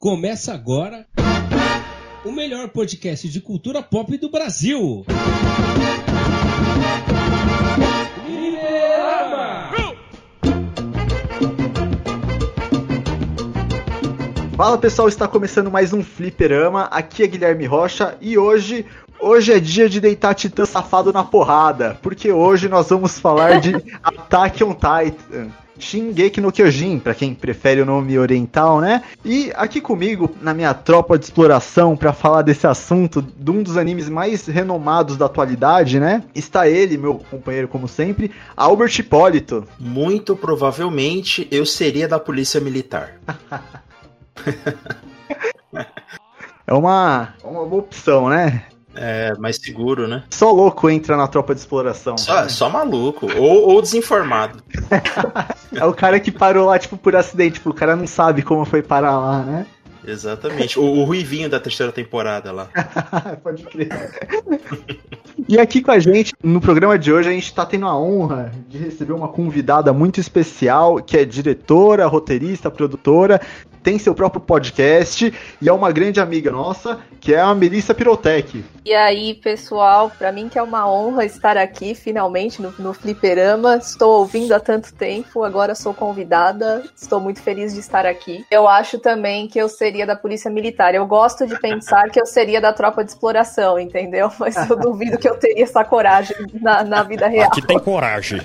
Começa agora o melhor podcast de cultura pop do Brasil. Fala pessoal, está começando mais um Fliperama. Aqui é Guilherme Rocha e hoje Hoje é dia de deitar Titã safado na porrada, porque hoje nós vamos falar de Attack on Titan. Shingeki no Kyojin, para quem prefere o nome oriental, né? E aqui comigo, na minha tropa de exploração, para falar desse assunto, de um dos animes mais renomados da atualidade, né? Está ele, meu companheiro, como sempre, Albert Hipólito. Muito provavelmente eu seria da Polícia Militar. é uma, uma boa opção, né? É, mais seguro, né? Só louco entra na tropa de exploração. Só, só maluco. Ou, ou desinformado. é o cara que parou lá, tipo, por acidente. Tipo, o cara não sabe como foi parar lá, né? Exatamente. O, o Ruivinho da terceira temporada lá. Pode crer. E aqui com a gente, no programa de hoje, a gente está tendo a honra de receber uma convidada muito especial, que é diretora, roteirista, produtora, tem seu próprio podcast e é uma grande amiga nossa, que é a Melissa Pirotec. E aí, pessoal, para mim que é uma honra estar aqui finalmente no, no Fliperama. Estou ouvindo há tanto tempo, agora sou convidada. Estou muito feliz de estar aqui. Eu acho também que eu seria da Polícia Militar. Eu gosto de pensar que eu seria da tropa de exploração, entendeu? Mas eu duvido que eu teria essa coragem na, na vida real. Aqui tem coragem.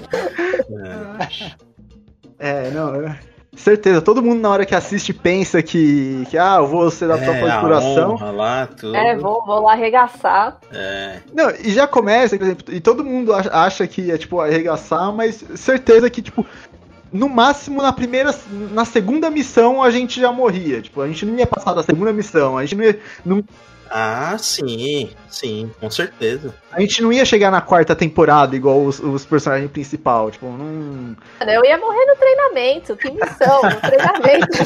é, não. Certeza, todo mundo na hora que assiste pensa que, que ah, eu vou ser da é, tropa de coração. lá, tudo. É, vou, vou lá arregaçar. É. Não, e já começa, por exemplo, e todo mundo acha que é tipo arregaçar, mas certeza que, tipo, no máximo na primeira, na segunda missão a gente já morria. Tipo, a gente não ia passar da segunda missão, a gente não ia. Não, ah, sim, sim, com certeza. A gente não ia chegar na quarta temporada igual os, os personagens principal, tipo, não. Eu ia morrer no treinamento, que missão, no treinamento.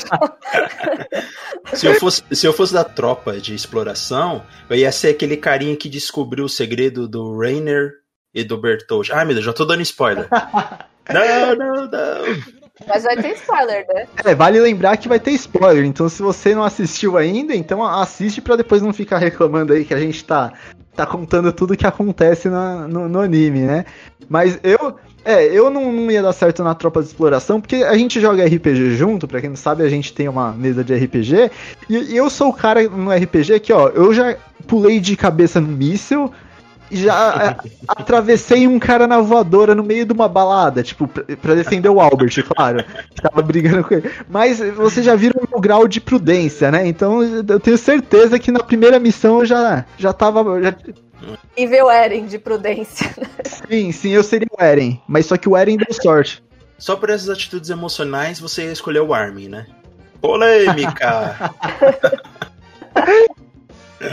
se, eu fosse, se eu fosse da tropa de exploração, eu ia ser aquele carinha que descobriu o segredo do Rainer e do Bertold. Ai, meu Deus, já tô dando spoiler. não, não, não. Mas vai ter spoiler, né? É, vale lembrar que vai ter spoiler. Então, se você não assistiu ainda, então assiste para depois não ficar reclamando aí que a gente tá, tá contando tudo que acontece na, no, no anime, né? Mas eu. É, eu não, não, ia dar certo na tropa de exploração, porque a gente joga RPG junto, pra quem não sabe, a gente tem uma mesa de RPG. E, e eu sou o cara no RPG que, ó, eu já pulei de cabeça no míssil, já é, atravessei um cara na voadora no meio de uma balada, tipo, pra, defender o Albert, claro, que tava brigando com ele. Mas você já viram o grau de prudência, né? Então eu tenho certeza que na primeira missão eu já, já tava. Já... Nível Eren de prudência. Sim, sim, eu seria o Eren, mas só que o Eren deu sorte. Só por essas atitudes emocionais você escolheu o Armin, né? Polêmica!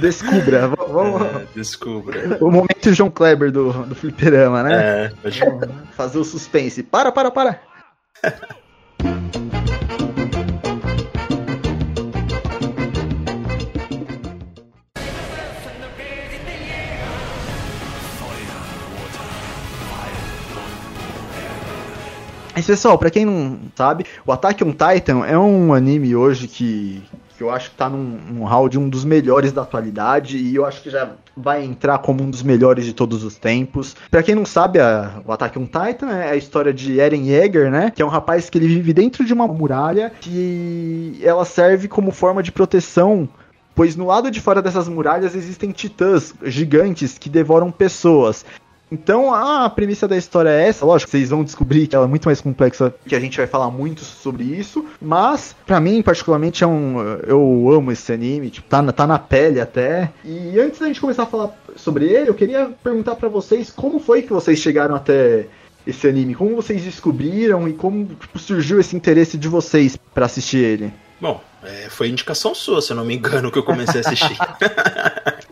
Descubra. Vamos... É, descubra. O momento João Kleber do, do fliperama, né? É, pode... Fazer o suspense. Para, para, para. Mas pessoal, pra quem não sabe, o Attack on Titan é um anime hoje que, que eu acho que tá num, num hall de um dos melhores da atualidade e eu acho que já vai entrar como um dos melhores de todos os tempos. Para quem não sabe, a, o Ataque on Titan é a história de Eren Yeager, né? Que é um rapaz que ele vive dentro de uma muralha que ela serve como forma de proteção pois no lado de fora dessas muralhas existem titãs gigantes que devoram pessoas. Então a premissa da história é essa, lógico, vocês vão descobrir que ela é muito mais complexa, que a gente vai falar muito sobre isso, mas para mim particularmente é um eu amo esse anime, tipo, tá na, tá na pele até. E antes da gente começar a falar sobre ele, eu queria perguntar para vocês como foi que vocês chegaram até esse anime, como vocês descobriram e como tipo, surgiu esse interesse de vocês para assistir ele. Bom, é, foi indicação sua, se eu não me engano, que eu comecei a assistir.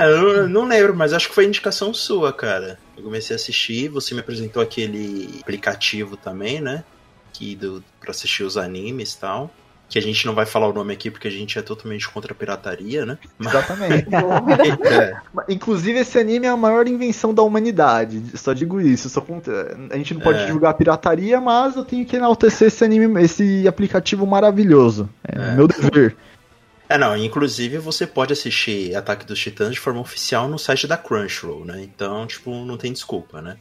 É, eu não lembro, mas acho que foi indicação sua, cara. Eu comecei a assistir, você me apresentou aquele aplicativo também, né? Que do, pra assistir os animes e tal. que a gente não vai falar o nome aqui porque a gente é totalmente contra a pirataria, né? Exatamente. É, Inclusive, esse anime é a maior invenção da humanidade. Só digo isso. Só A gente não pode É. divulgar pirataria, mas eu tenho que enaltecer esse anime, esse aplicativo maravilhoso. É, É. meu dever. É, não, inclusive você pode assistir Ataque dos Titãs de forma oficial no site da Crunchyroll, né? Então, tipo, não tem desculpa, né?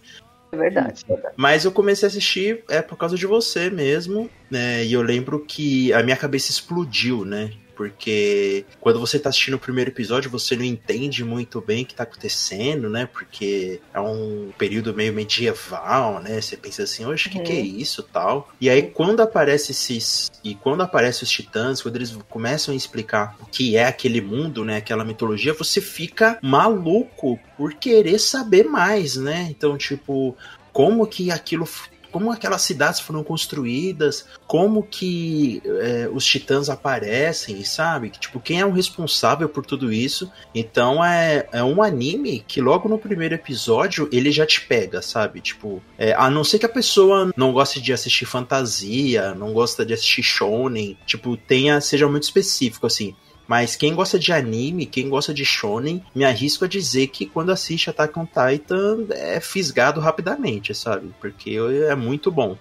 É verdade. Mas eu comecei a assistir é por causa de você mesmo, né? E eu lembro que a minha cabeça explodiu, né? Porque quando você tá assistindo o primeiro episódio, você não entende muito bem o que tá acontecendo, né? Porque é um período meio medieval, né? Você pensa assim, oxe, o que, Uhum. que é isso tal? E aí, quando aparece esses. E quando aparecem os titãs, quando eles começam a explicar o que é aquele mundo, né? Aquela mitologia, você fica maluco por querer saber mais, né? Então, tipo, como que aquilo como aquelas cidades foram construídas, como que é, os titãs aparecem, sabe? Tipo, quem é o responsável por tudo isso? Então é, é um anime que logo no primeiro episódio ele já te pega, sabe? Tipo, é, a não ser que a pessoa não goste de assistir fantasia, não gosta de assistir shonen, tipo, tenha, seja muito específico, assim. Mas quem gosta de anime, quem gosta de shonen, me arrisco a dizer que quando assiste Attack on Titan é fisgado rapidamente, sabe? Porque é muito bom.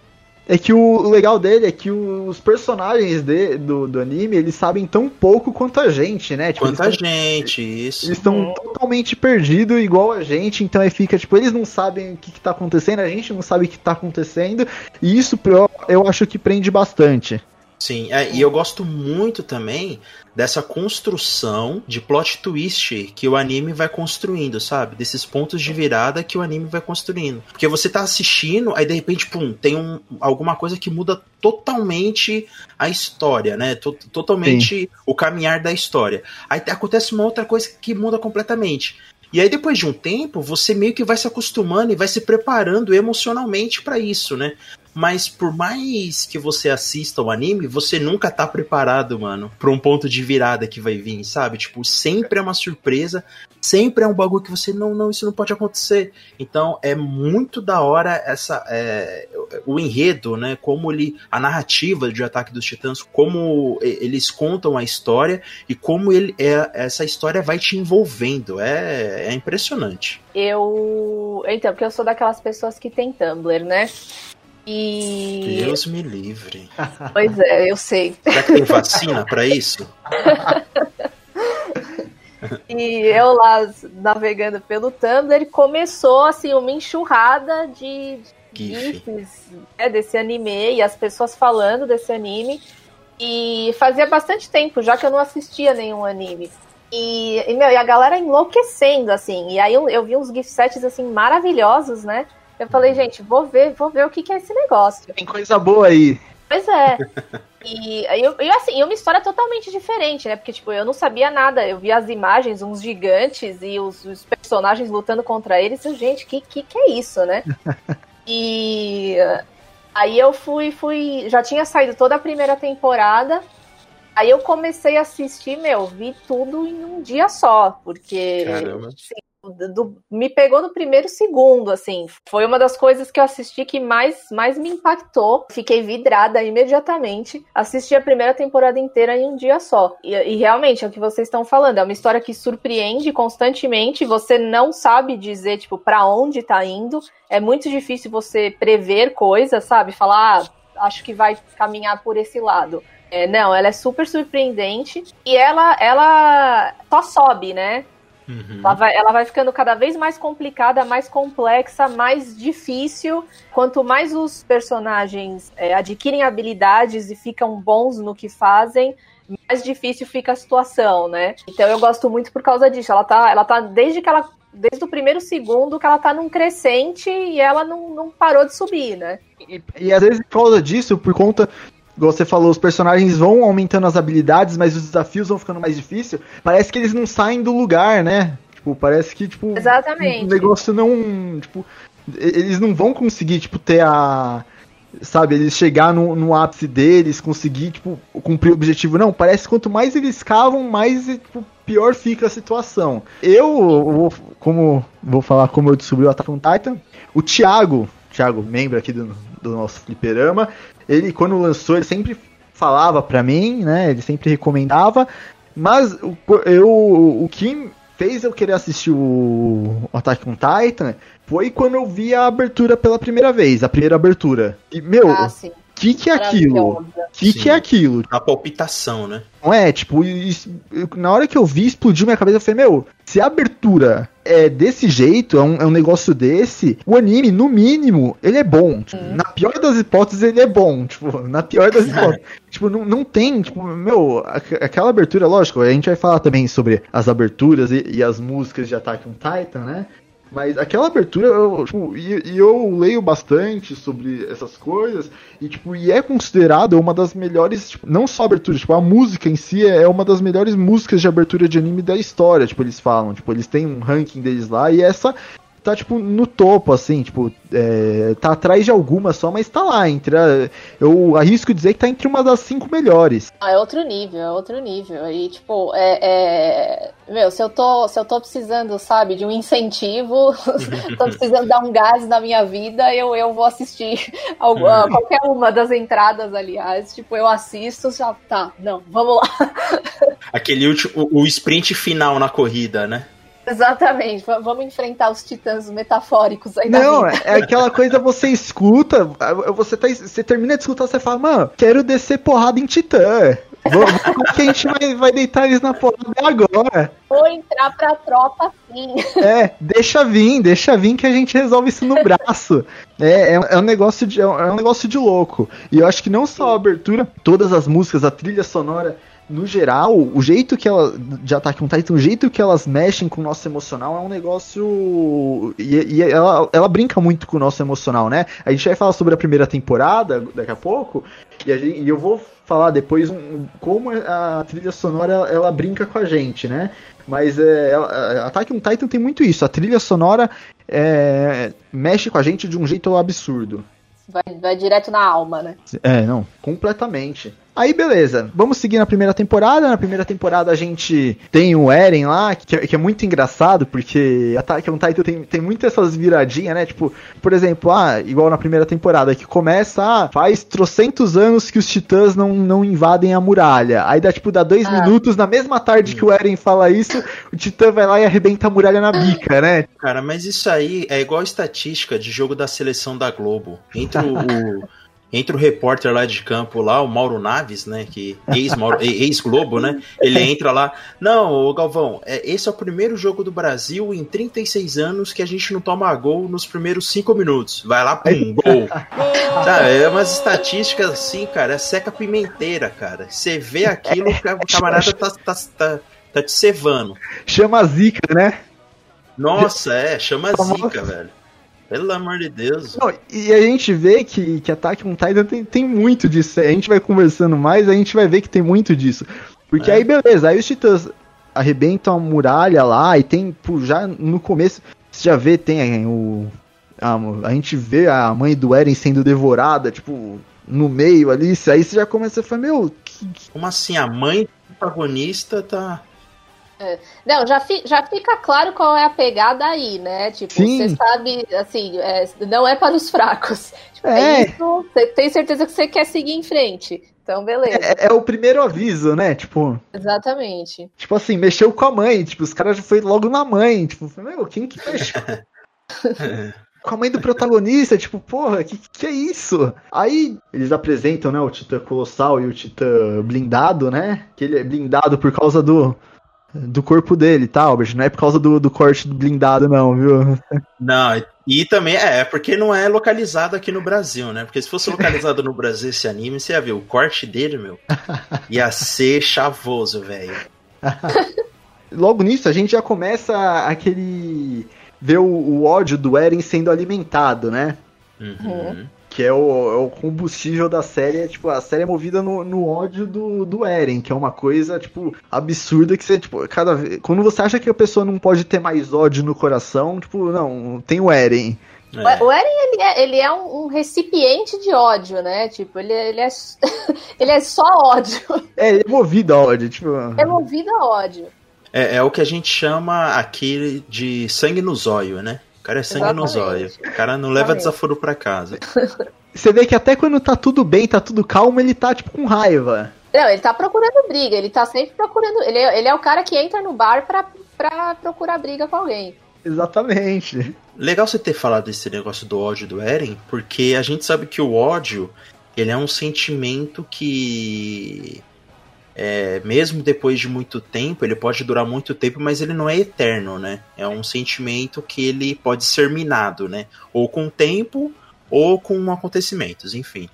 É que o legal dele é que os personagens de- do, do anime, eles sabem tão pouco quanto a gente, né? Tipo, Quanta eles tão- gente, isso. Eles estão Uhum. totalmente perdidos, igual a gente, então aí fica, tipo, eles não sabem o que, que tá acontecendo, a gente não sabe o que tá acontecendo, e isso eu, eu acho que prende bastante. Sim, é, e eu gosto muito também dessa construção de plot twist que o anime vai construindo, sabe? Desses pontos de virada que o anime vai construindo. Porque você tá assistindo, aí de repente, pum, tem um, alguma coisa que muda totalmente a história, né? To- totalmente o caminhar da história. Aí acontece uma outra coisa que muda completamente. E aí, depois de um tempo, você meio que vai se acostumando e vai se preparando emocionalmente pra isso, né? Mas por mais que você assista o anime, você nunca tá preparado, mano, pra um ponto de virada que vai vir, sabe? Tipo, sempre é uma surpresa, sempre é um bagulho que você não, não, isso não pode acontecer. Então é muito da hora essa é, o enredo, né? Como ele a narrativa de Ataque dos Titãs, como eles contam a história e como ele é, essa história vai te envolvendo. É, é impressionante. Eu. Então, porque eu sou daquelas pessoas que tem Tumblr, né? E. Deus me livre. Pois é, eu sei. Será que tem vacina pra isso? E eu lá navegando pelo Tumblr, começou assim uma enxurrada de GIF. GIFs né, desse anime e as pessoas falando desse anime. E fazia bastante tempo já que eu não assistia nenhum anime. E, e, meu, e a galera enlouquecendo, assim. E aí eu, eu vi uns gift sets assim maravilhosos, né? Eu falei, gente, vou ver, vou ver o que, que é esse negócio. Tem coisa boa aí. Pois é. E, eu, e assim, uma história totalmente diferente, né? Porque, tipo, eu não sabia nada. Eu vi as imagens, uns gigantes e os, os personagens lutando contra eles. E, gente, que, que que é isso, né? E aí eu fui, fui. Já tinha saído toda a primeira temporada. Aí eu comecei a assistir, meu, vi tudo em um dia só, porque Caramba. do- do- me pegou no primeiro segundo, assim. Foi uma das coisas que eu assisti que mais, mais me impactou. Fiquei vidrada imediatamente. Assisti a primeira temporada inteira em um dia só. E, e realmente, é o que vocês estão falando. É uma história que surpreende constantemente. Você não sabe dizer, tipo, pra onde tá indo. É muito difícil você prever coisas, sabe? Falar, ah, acho que vai caminhar por esse lado. É, não, ela é super surpreendente. E ela, ela só sobe, né? Uhum. Ela vai, ela vai ficando cada vez mais complicada, mais complexa, mais difícil. Quanto mais os personagens é, adquirem habilidades e ficam bons no que fazem, mais difícil fica a situação, né? Então eu gosto muito por causa disso. Ela tá, ela tá desde que ela. Desde o primeiro segundo que ela tá num crescente e ela não, não parou de subir, né? E, e às vezes por causa disso, por conta. Igual você falou, os personagens vão aumentando as habilidades, mas os desafios vão ficando mais difíceis. Parece que eles não saem do lugar, né? Tipo, parece que, tipo. Exatamente. O negócio não. Tipo, eles não vão conseguir, tipo, ter a. Sabe, eles chegar no, no ápice deles, conseguir, tipo, cumprir o objetivo. Não, parece que quanto mais eles cavam, mais tipo, pior fica a situação. Eu como vou falar como eu descobri o Attack on Titan, o Thiago, Thiago, membro aqui do, do nosso fliperama, ele quando lançou, ele sempre falava pra mim, né? Ele sempre recomendava. Mas eu, o que fez eu querer assistir o Attack on Titan foi quando eu vi a abertura pela primeira vez, a primeira abertura. E, meu, Ah. Que que é aquilo? Que Sim. que é aquilo? A palpitação, né? Não é, tipo, isso- eu- na hora que eu vi, explodiu minha cabeça. Eu falei, meu, se a abertura é desse jeito, é um, é um negócio desse, o anime, no mínimo, ele é bom. Tipo, Na pior das hipóteses, ele é bom. Tipo, na pior das hipóteses. tipo, não, não tem, tipo, meu, aqu- aquela abertura, lógico, a gente vai falar também sobre as aberturas e, e as músicas de Attack on Titan, né? Mas aquela abertura, eu, tipo, e, e eu leio bastante sobre essas coisas, e tipo, e é considerado uma das melhores, tipo, não só abertura, tipo, a música em si é uma das melhores músicas de abertura de anime da história, tipo, eles falam, tipo, eles têm um ranking deles lá, e essa tá, tipo, no topo, assim, tipo, é, tá atrás de algumas só, mas tá lá, entre a, eu arrisco dizer que tá entre uma das cinco melhores. Ah, é outro nível, é outro nível. E, tipo, é, é- Meu, se eu, tô, se eu tô precisando, sabe, de um incentivo, tô precisando dar um gás na minha vida, eu, eu vou assistir algu- Hum. qualquer uma das entradas, aliás. Tipo, eu assisto, já tá, não, vamos lá. Aquele último, o, o sprint final na corrida, né? Exatamente, vamos enfrentar os titãs metafóricos aí Não, é aquela coisa você escuta, você, tá, você termina de escutar, você fala, mano, quero descer porrada em Titã. Vamos, que a gente vai, vai deitar eles na porrada agora? Vou entrar pra tropa sim. É, deixa vir, deixa vir que a gente resolve isso no braço. É, é, é um negócio de, é um negócio de louco. E eu acho que não só a abertura, todas as músicas, a trilha sonora, no geral, o jeito que ela. De Attack on Titan, o jeito que elas mexem com o nosso emocional é um negócio. E, e ela, ela brinca muito com o nosso emocional, né? A gente vai falar sobre a primeira temporada daqui a pouco. E, a gente- e eu vou falar depois um- como a trilha sonora ela, brinca com a gente, né? Mas é, ela- a Attack on Titan tem muito isso. A trilha sonora é, mexe com a gente de um jeito absurdo. Vai, vai direto na alma, né? É, não, completamente. Aí, beleza. Vamos seguir na primeira temporada. Na primeira temporada a gente tem o Eren lá, que é, que é muito engraçado, porque Attack on Titan tem, tem muitas essas viradinhas, né? Tipo, por exemplo, ah, igual na primeira temporada, que começa, ah, faz trocentos anos que os titãs não, não invadem a muralha. Aí dá, tipo, dá dois Ah. minutos, na mesma tarde que o Eren fala isso, o titã vai lá e arrebenta a muralha na bica, né? Cara, mas isso aí é igual estatística de jogo da seleção da Globo. Entre o, entre o repórter lá de campo, lá, o Mauro Naves, né? Que ex-Globo, né? Ele entra lá. Não, Galvão, é, esse é o primeiro jogo do Brasil em 36 anos que a gente não toma gol nos primeiros 5 minutos. Vai lá, pum, gol. Tá, é umas estatísticas assim, cara, é seca pimenteira, cara. Você vê aquilo, o camarada tá, tá, tá, tá te cevando. Chama a zica, né? Nossa, é, chama zica, velho. Pelo amor de Deus. Não, e a gente vê que, que Attack on Titan tem, tem muito disso. A gente vai conversando mais, a gente vai ver que tem muito disso. Porque É. aí, beleza, aí os titãs arrebentam a muralha lá e tem, pô, já no começo, você já vê, tem o. A, a gente vê a mãe do Eren sendo devorada, tipo, no meio ali. Aí você já começa a falar, meu, que, que- Como assim? A mãe do protagonista tá. Não, já, fi- já fica claro qual é a pegada aí, né? Tipo, Sim. você sabe, assim, é, não é para os fracos. Tipo, É. é isso, você tem certeza que você quer seguir em frente. Então, beleza. é, é o primeiro aviso, né? Tipo, Exatamente. tipo assim, mexeu com a mãe. Tipo, os caras já foi logo na mãe. Tipo, meu, quem que mexeu? com a mãe do protagonista, tipo, porra, que, que é isso? Aí eles apresentam, né, o Titã Colossal e o Titã Blindado, né? Que ele é blindado por causa do, do corpo dele, tá, Albert? Não é por causa do, do corte do blindado, não, viu? Não, e também é, porque não é localizado aqui no Brasil, né? Porque se fosse localizado no Brasil esse anime, você ia ver o corte dele, meu. Ia ser chavoso, velho. Logo nisso, a gente já começa aquele. ver o, o ódio do Eren sendo alimentado, né? Uhum. Que é o, é o combustível da série, é, tipo, a série é movida no, no ódio do, do Eren, que é uma coisa, tipo, absurda que você, tipo, cada vez. Quando você acha que a pessoa não pode ter mais ódio no coração, tipo, não, tem o Eren. É. O Eren, ele é, ele é um, um recipiente de ódio, né? Tipo, ele, ele, é, ele é só ódio. É, ele é movido a ódio, tipo. É movido a ódio. É, é o que a gente chama aqui de sangue no zóio, né? O cara é sangue no zóio. Exatamente. O cara não leva Exatamente. desaforo pra casa. você vê que até quando tá tudo bem, tá tudo calmo, ele tá, tipo, com raiva. Não, ele tá procurando briga, ele tá sempre procurando. Ele é, ele é o cara que entra no bar pra, pra procurar briga com alguém. Exatamente. Legal você ter falado desse negócio do ódio do Eren, porque a gente sabe que o ódio, ele é um sentimento que é, mesmo depois de muito tempo, ele pode durar muito tempo, mas ele não é eterno, né? É um sentimento que ele pode ser minado, né? Ou com o tempo, ou com acontecimentos, enfim.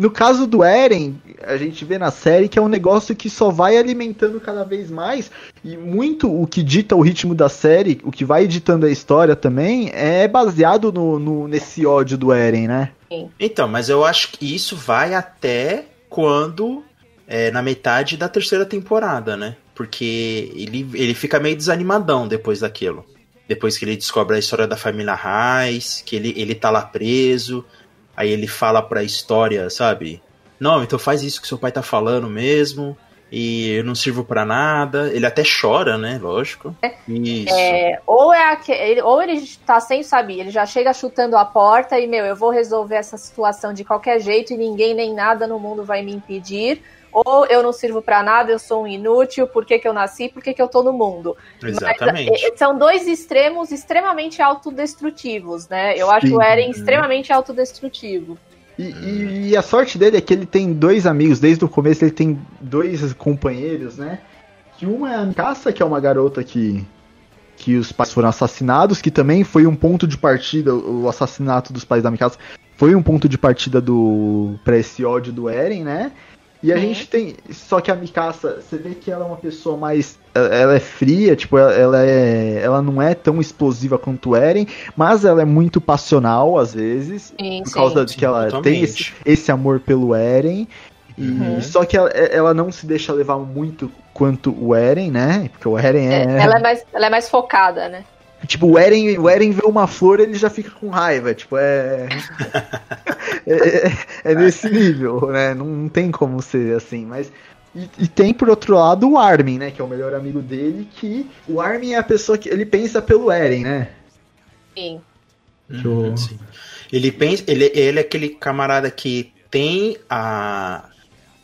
No caso do Eren, a gente vê na série que é um negócio que só vai alimentando cada vez mais. E muito o que dita o ritmo da série, o que vai editando a história também, é baseado no, no nesse ódio do Eren, né? Então, mas eu acho que isso vai até quando. É, na metade da terceira temporada, né? Porque ele, ele fica meio desanimadão depois daquilo. Depois que ele descobre a história da família Reis, que ele, ele tá lá preso Aí ele fala pra história, sabe? Não, então faz isso que seu pai tá falando mesmo. E eu não sirvo para nada. Ele até chora, né? Lógico. Isso. É, ou, é aquele, ou ele tá sem saber, ele já chega chutando a porta e, meu, eu vou resolver essa situação de qualquer jeito e ninguém nem nada no mundo vai me impedir ou eu não sirvo para nada, eu sou um inútil, por que, que eu nasci, por que, que eu tô no mundo. Exatamente. Mas, é, são dois extremos extremamente autodestrutivos, né? Eu acho Sim. o Eren extremamente autodestrutivo. E, e, e, a sorte dele é que ele tem dois amigos, desde o começo ele tem dois companheiros, né? Que uma é a Mikasa, que é uma garota que, que os pais foram assassinados, que também foi um ponto de partida, o assassinato dos pais da Mikasa foi um ponto de partida do para esse ódio do Eren, né? E a uhum. gente tem. Só que a Mikasa, você vê que ela é uma pessoa mais. Ela é fria, tipo, ela, é. Ela não é tão explosiva quanto o Eren, mas ela é muito passional às vezes. Sim, por causa sim, de que ela totalmente. tem esse, esse amor pelo Eren. E, uhum. Só que ela, ela não se deixa levar muito quanto o Eren, né? Porque o Eren é. é ela, é mais, ela é mais focada, né? Tipo, o Eren, o Eren vê uma flor, ele já fica com raiva. Tipo, é. é, é, é, nesse nível, né? Não, não, tem como ser assim, mas. E, e, tem, por outro lado, o Armin, né? Que é o melhor amigo dele, que o Armin é a pessoa que ele pensa pelo Eren, né? Sim. Uhum, sim. Ele pensa. Ele, ele é aquele camarada que tem a,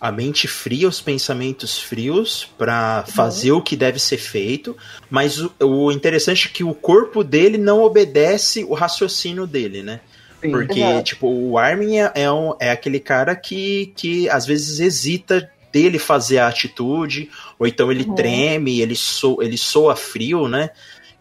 a mente fria, os pensamentos frios para fazer uhum. o que deve ser feito, mas o, o, interessante é que o corpo dele não obedece o raciocínio dele, né? Sim, Porque, tipo, o Armin é, é, um, é aquele cara que, que às vezes hesita dele fazer a atitude, ou então ele uhum. treme, ele, so, ele soa frio, né?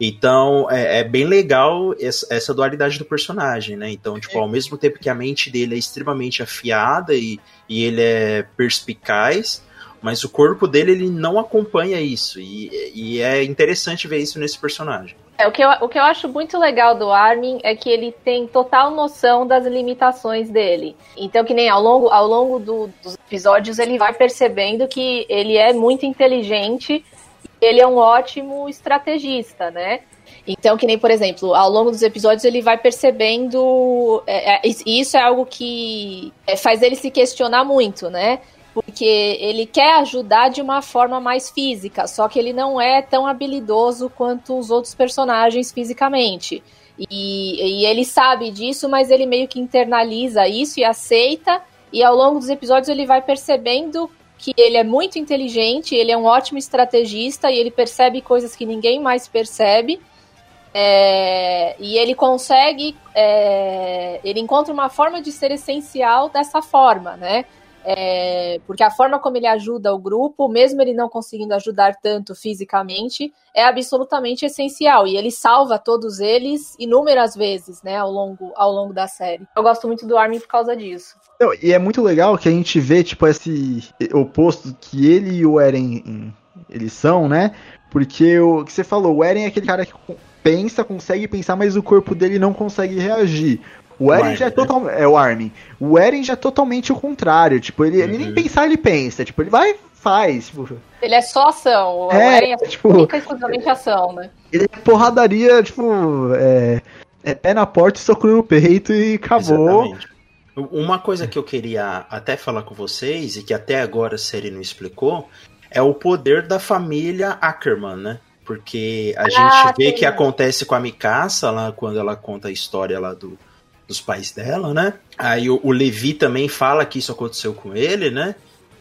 Então é, é bem legal essa, essa, dualidade do personagem, né? Então, tipo, ao mesmo tempo que a mente dele é extremamente afiada e, e ele é perspicaz, mas o corpo dele ele não acompanha isso. E, e é interessante ver isso nesse personagem. É, o, que eu, o que eu acho muito legal do Armin é que ele tem total noção das limitações dele. Então, que nem ao longo, ao longo do, dos episódios, ele vai percebendo que ele é muito inteligente ele é um ótimo estrategista, né? Então, que nem, por exemplo, ao longo dos episódios ele vai percebendo. É, é, isso é algo que é, faz ele se questionar muito, né? Porque ele quer ajudar de uma forma mais física, só que ele não é tão habilidoso quanto os outros personagens fisicamente. E, e ele sabe disso, mas ele meio que internaliza isso e aceita. E ao longo dos episódios ele vai percebendo que ele é muito inteligente, ele é um ótimo estrategista e ele percebe coisas que ninguém mais percebe. É, e ele consegue, é, ele encontra uma forma de ser essencial dessa forma, né? É, porque a forma como ele ajuda o grupo, mesmo ele não conseguindo ajudar tanto fisicamente, é absolutamente essencial. E ele salva todos eles inúmeras vezes, né, ao longo, ao longo da série. Eu gosto muito do Armin por causa disso. Não, e é muito legal que a gente vê, tipo, esse oposto que ele e o Eren eles são, né? Porque o que você falou, o Eren é aquele cara que pensa, consegue pensar, mas o corpo dele não consegue reagir. O Eren já é totalmente. É o Armin. O Eren já é totalmente o contrário. Tipo, ele, uhum. ele nem uhum. pensar, ele pensa. Tipo, ele vai faz. Tipo... Ele é só ação. O é, Eren é tipo, única exclusivamente ação, né? Ele é porradaria, tipo. É, é pé na porta, soco no peito e acabou. Exatamente. Uma coisa que eu queria até falar com vocês, e que até agora a série não explicou, é o poder da família Ackerman, né? Porque a ah, gente vê sim. que acontece com a Mikasa lá quando ela conta a história lá do, dos pais dela, né? Aí o, o Levi também fala que isso aconteceu com ele, né?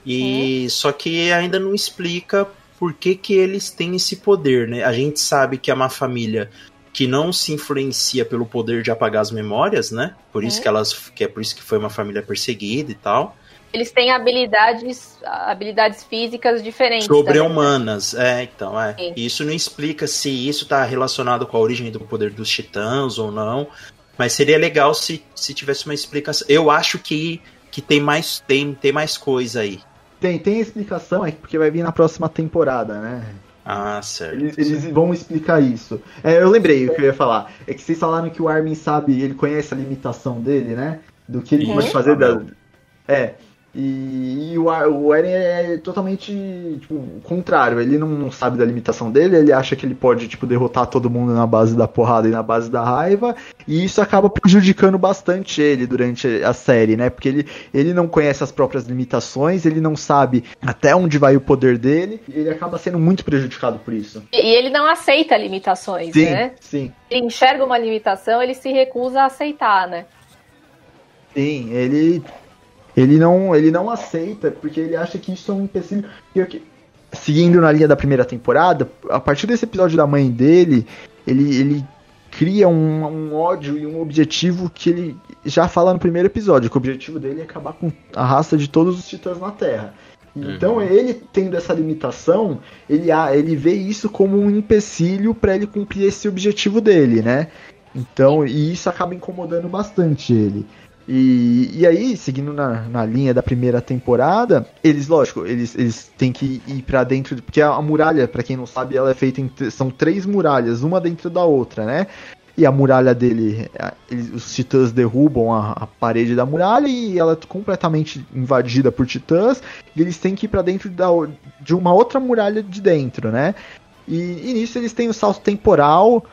E só que ainda não explica por que, que eles têm esse poder, né? A gente sabe que é uma família que não se influencia pelo poder de apagar as memórias, né? Por isso que elas, que é por isso que foi uma família perseguida e tal. Eles têm habilidades, habilidades físicas diferentes. também, né? Sobre-humanas, é, então, é. Sim. Isso não explica se isso tá relacionado com a origem do poder dos titãs ou não. Mas seria legal se, se tivesse uma explicação. Eu acho que, que tem mais tem, tem mais coisa aí. Tem, tem explicação, é porque vai vir na próxima temporada, né? Ah, certo. Eles, eles vão explicar isso. É, eu lembrei o que eu ia falar. É que vocês falaram que o Armin sabe, ele conhece a limitação dele, né? Do que ele Uhum. pode fazer. Da... É. E, e o, o Eren é totalmente tipo, o contrário. Ele não, não sabe da limitação dele, ele acha que ele pode tipo, derrotar todo mundo na base da porrada e na base da raiva. E isso acaba prejudicando bastante ele durante a série, né? Porque ele, ele não conhece as próprias limitações, ele não sabe até onde vai o poder dele, e ele acaba sendo muito prejudicado por isso. E ele não aceita limitações, Sim, né? sim. Ele enxerga uma limitação, ele se recusa a aceitar, né? Sim, ele ele não ele não aceita porque ele acha que isso é um empecilho. Porque, seguindo na linha da primeira temporada, a partir desse episódio da mãe dele, ele, ele cria um, um ódio e um objetivo que ele já fala no primeiro episódio, que o objetivo dele é acabar com a raça de todos os titãs na Terra. Então, ele tendo essa limitação, ele, ele vê isso como um empecilho para ele cumprir esse objetivo dele, né? Então, e isso acaba incomodando bastante ele. E, e aí, seguindo na, na linha da primeira temporada, eles, lógico, eles, eles têm que ir pra dentro, porque a, a muralha, pra quem não sabe, ela é feita em, são três muralhas, uma dentro da outra, né? E a muralha dele, eles- os titãs derrubam a, a parede da muralha e ela é completamente invadida por titãs, e eles têm que ir pra dentro da, de uma outra muralha de dentro, né? E, e nisso eles têm o salto temporal,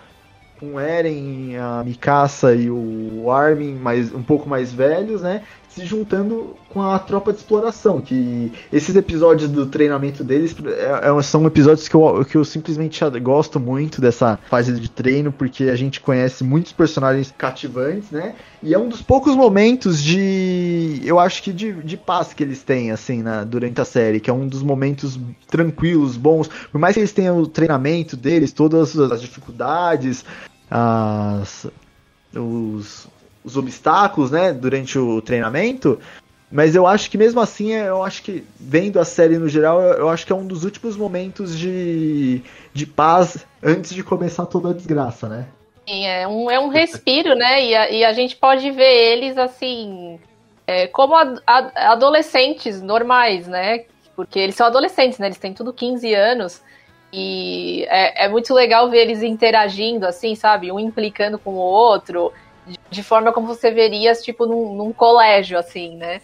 com Eren, a Mikasa e o Armin mais, um pouco mais velhos, né? Se juntando com a tropa de exploração. Que esses episódios do treinamento deles é- é- são episódios que eu, que eu simplesmente gosto muito dessa fase de treino, porque a gente conhece muitos personagens cativantes, né? E é um dos poucos momentos de. Eu acho que de, de paz que eles têm, assim, na, durante a série, que é um dos momentos tranquilos, bons. Por mais que eles tenham o treinamento deles, todas as dificuldades, as, os, os obstáculos, né, durante o treinamento. Mas eu acho que mesmo assim, eu acho que, vendo a série no geral, eu, acho que é um dos últimos momentos de, de paz antes de começar toda a desgraça, né? Sim, é um, é um respiro, né? E a, e a gente pode ver eles assim, é, como ad- ad- adolescentes normais, né? Porque eles são adolescentes, né? Eles têm tudo 15 anos. E é, é muito legal ver eles interagindo, assim, sabe? Um implicando com o outro, de, de forma como você veria, tipo, num, num colégio, assim, né?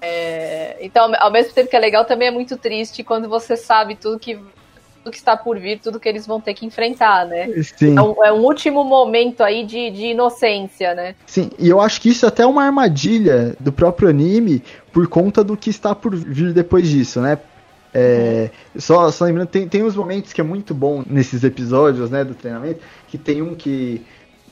É, então, ao mesmo tempo que é legal, também é muito triste quando você sabe tudo que, tudo que está por vir, tudo que eles vão ter que enfrentar, né? Sim. É um, é um último momento aí de, de inocência, né? Sim, e eu acho que isso é até uma armadilha do próprio anime por conta do que está por vir depois disso, né? É, só, só lembrando, tem, tem uns momentos que é muito bom nesses episódios, né, do treinamento, que tem um que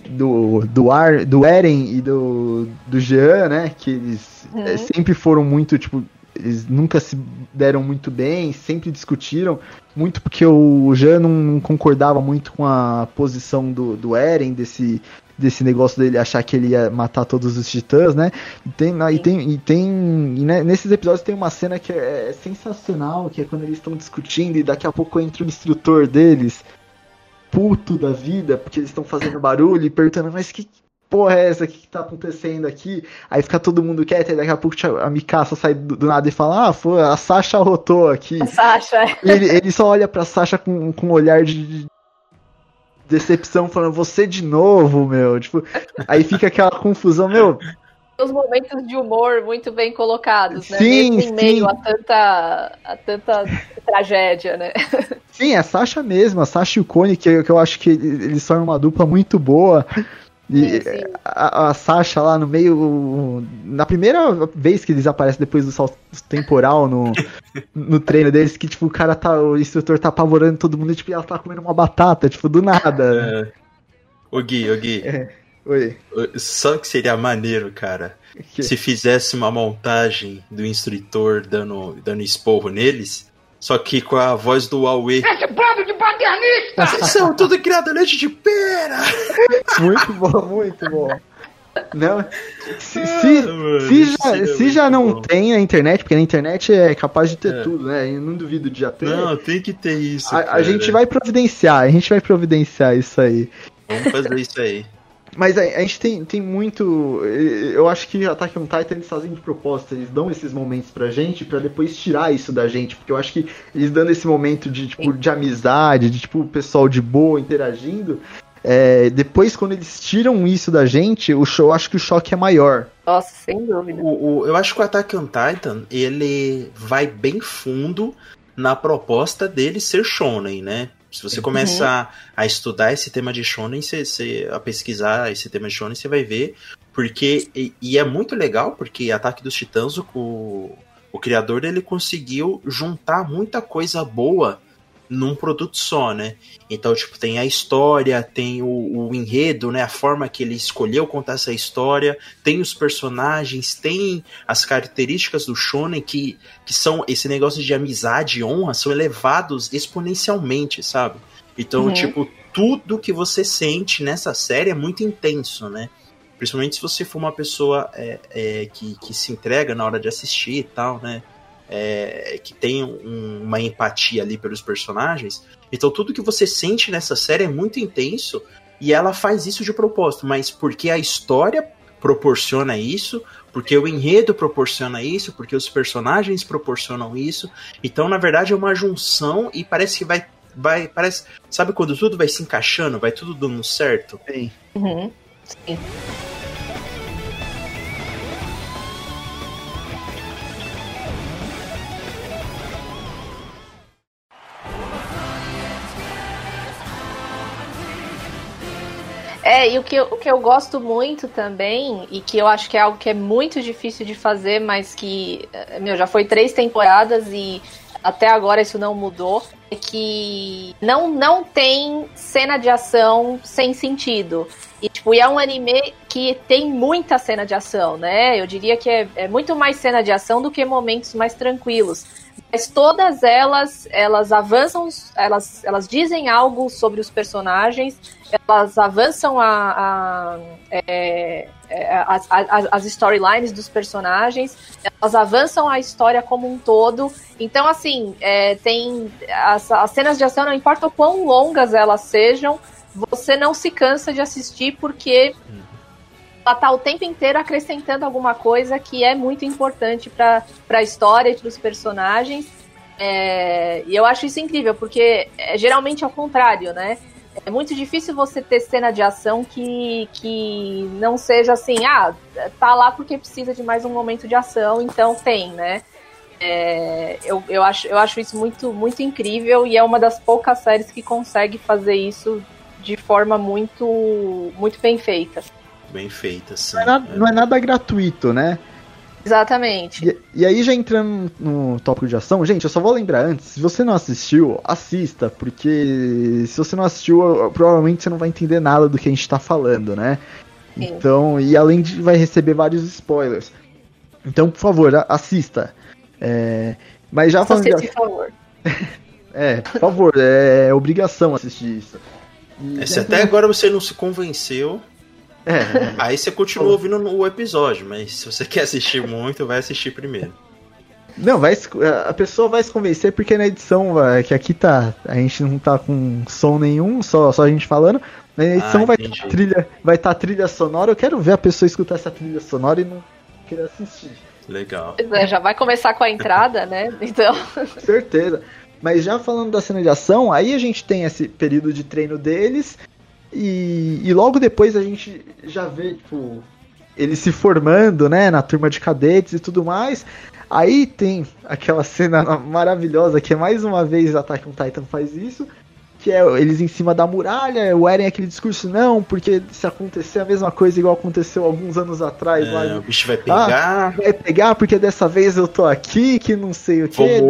do, do, Ar, do Eren e do, do Jean, né, que eles Uhum. é, sempre foram muito, tipo, eles nunca se deram muito bem, sempre discutiram, muito porque o Jean não, não concordava muito com a posição do, do Eren, desse, desse negócio dele achar que ele ia matar todos os titãs, né? E tem, na- e tem, e tem e né, nesses episódios tem uma cena que é, é sensacional, que é quando eles estão discutindo e daqui a pouco entra o instrutor deles, puto da vida, porque eles estão fazendo barulho e perguntando, mas que porra é essa? O que, que tá acontecendo aqui? Aí fica todo mundo quieto e daqui a pouco a Mikasa sai do, do nada e fala, ah, foi, a Sasha rotou aqui. Sasha, E ele, ele só olha pra Sasha com, com um olhar de decepção, falando, você de novo, meu. Tipo, aí fica aquela confusão, meu. os momentos de humor muito bem colocados, né? Sim, Mesmo em meio sim. a tanta, a tanta tragédia, né? Sim, a Sasha mesmo, a Sasha e o Cone, que, que eu acho que eles são uma dupla muito boa. E Sim, sim. a, a Sasha lá no meio. Na primeira vez que eles aparecem depois do salto temporal no, no treino deles, que tipo, o cara tá. O instrutor tá apavorando todo mundo e tipo, ela tá comendo uma batata, tipo, do nada. É. Ô Gui, ô Gui. É. Oi. Só que seria maneiro, cara. Se fizesse uma montagem do instrutor dando, dando esporro neles, só que com a voz do Huawei. Esse bando de paternista! Vocês são tudo criado leite de pera! Muito bom, muito bom. Não, se, Ah, se, mano, se já, seria se já não bom. tem na internet, porque na internet é capaz de ter É. tudo, né? Eu não duvido de já ter. Não, tem que ter isso. a, a gente vai providenciar, a gente vai providenciar isso aí. Vamos fazer isso aí. Mas a, a gente tem, tem muito. Eu acho que Attack on Titan eles fazem de propósito, eles dão esses momentos pra gente pra depois tirar isso da gente. Porque eu acho que eles dando esse momento de, tipo, de amizade, de tipo, o pessoal de boa interagindo. é, depois, quando eles tiram isso da gente, o show, eu acho que o choque é maior. Nossa, sem dúvida. O, o- eu acho que o Attack on Titan, ele vai bem fundo na proposta dele ser shonen, né? Se você começar a estudar esse tema de shonen, você, você- a pesquisar esse tema de shonen, você vai ver. Porque, e, e é muito legal, porque Ataque dos Titãs, o, o, o criador dele conseguiu juntar muita coisa boa num produto só, né? Então, tipo, tem a história, tem o, o enredo, né? A forma que ele escolheu contar essa história, tem os personagens, tem as características do shonen que, que são esse negócio de amizade e honra são elevados exponencialmente, sabe? Então, Uhum. tipo, tudo que você sente nessa série é muito intenso, né? Principalmente se você for uma pessoa é, é, que, que se entrega na hora de assistir e tal, né? É, que tem um- uma empatia ali pelos personagens. Então tudo que você sente nessa série é muito intenso e ela faz isso de propósito, mas porque a história proporciona isso, porque o enredo proporciona isso, porque os personagens proporcionam isso. Então, na verdade, é uma junção e parece que vai. vai parece, sabe quando tudo vai se encaixando, vai tudo dando certo? Bem, Uhum. Sim. É, e o que, eu, o que eu gosto muito também, e que eu acho que é algo que é muito difícil de fazer, mas que, eh, meu, já foi três temporadas e até agora isso não mudou, é que não, não tem cena de ação sem sentido. E, tipo, e é um anime que tem muita cena de ação, né? Eu diria que é, é muito mais cena de ação do que momentos mais tranquilos. Mas todas elas, elas avançam, elas, elas dizem algo sobre os personagens, elas avançam a, a- é, é, as, as, storylines dos personagens, elas avançam a história como um todo. Então, assim, é, tem as, as cenas de ação, não importa o quão longas elas sejam, você não se cansa de assistir porque ela tá o tempo inteiro acrescentando alguma coisa que é muito importante para a história e para os personagens. É, e eu acho isso incrível, porque é, geralmente é o contrário, né? É muito difícil você ter cena de ação que, que não seja assim, ah, tá lá porque precisa de mais um momento de ação, então tem, né? É, eu, eu, acho, eu acho isso muito, muito incrível e é uma das poucas séries que consegue fazer isso de forma muito, muito bem feita. Bem feita, assim. não, é nada, não é nada gratuito, né? Exatamente. E, e aí, já entrando no tópico de ação, gente, eu só vou lembrar antes, se você não assistiu, assista, porque se você não assistiu, provavelmente você não vai entender nada do que a gente tá falando, né? Sim. Então, e além de vai receber vários spoilers. Então, por favor, assista. É, mas já falando de, esse favor. É, por favor, é obrigação assistir isso. E É, se até agora você não se convenceu, É, é. aí você continua ouvindo o episódio, mas se você quer assistir muito, vai assistir primeiro. Não, vai, a pessoa vai se convencer porque na edição, vai, que aqui tá, a gente não tá com som nenhum, só, só a gente falando, mas na edição Ah, vai entendi. tá trilha, vai estar trilha sonora, eu quero ver a pessoa escutar essa trilha sonora e não querer assistir. Legal. Pois é, já vai começar com a entrada, né? Então. Com certeza. Mas já falando da cena de ação, aí a gente tem esse período de treino deles e, e logo depois a gente já vê, tipo, eles se formando, né, na turma de cadetes e tudo mais. Aí tem aquela cena maravilhosa que é mais uma vez Attack on Titan faz isso, que é eles em cima da muralha, o Eren aquele discurso, não, porque se acontecer a mesma coisa igual aconteceu alguns anos atrás lá É, em o bicho vai pegar, vai pegar porque dessa vez eu tô aqui, que não sei o que.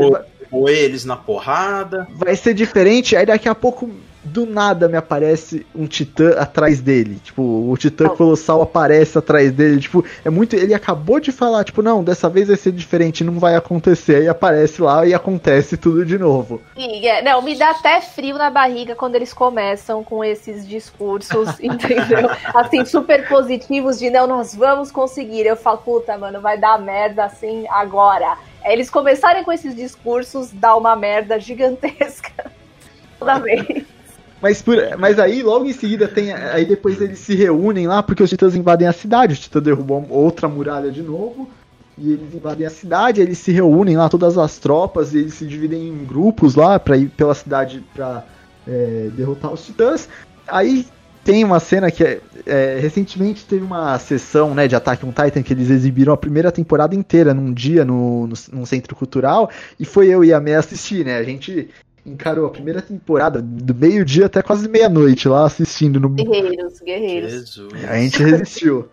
pôr eles na porrada. Vai ser diferente, aí daqui a pouco do nada me aparece um titã atrás dele. Tipo, o titã colossal aparece atrás dele. Tipo, é muito. Ele acabou de falar, tipo, não, dessa vez vai ser diferente, não vai acontecer. Aí aparece lá e acontece tudo de novo. É, não, me dá até frio na barriga quando eles começam com esses discursos, entendeu? Assim, super positivos de não, nós vamos conseguir. Eu falo, puta, mano, vai dar merda assim agora. É, Eles começarem com esses discursos, dá uma merda gigantesca toda vez. Mas, por, mas aí, logo em seguida, tem. Aí depois eles se reúnem lá, porque os titãs invadem a cidade. O titã derrubou outra muralha de novo. E eles invadem a cidade, eles se reúnem lá, todas as tropas, e eles se dividem em grupos lá pra ir pela cidade pra é, derrotar os titãs. Aí tem uma cena que é, é, recentemente teve uma sessão né, de Attack on Titan que eles exibiram a primeira temporada inteira num dia no, no, num centro cultural e foi eu e a Mei assistir, né? A gente encarou a primeira temporada do meio-dia até quase meia-noite lá assistindo no. Guerreiros, guerreiros. Jesus. A gente resistiu.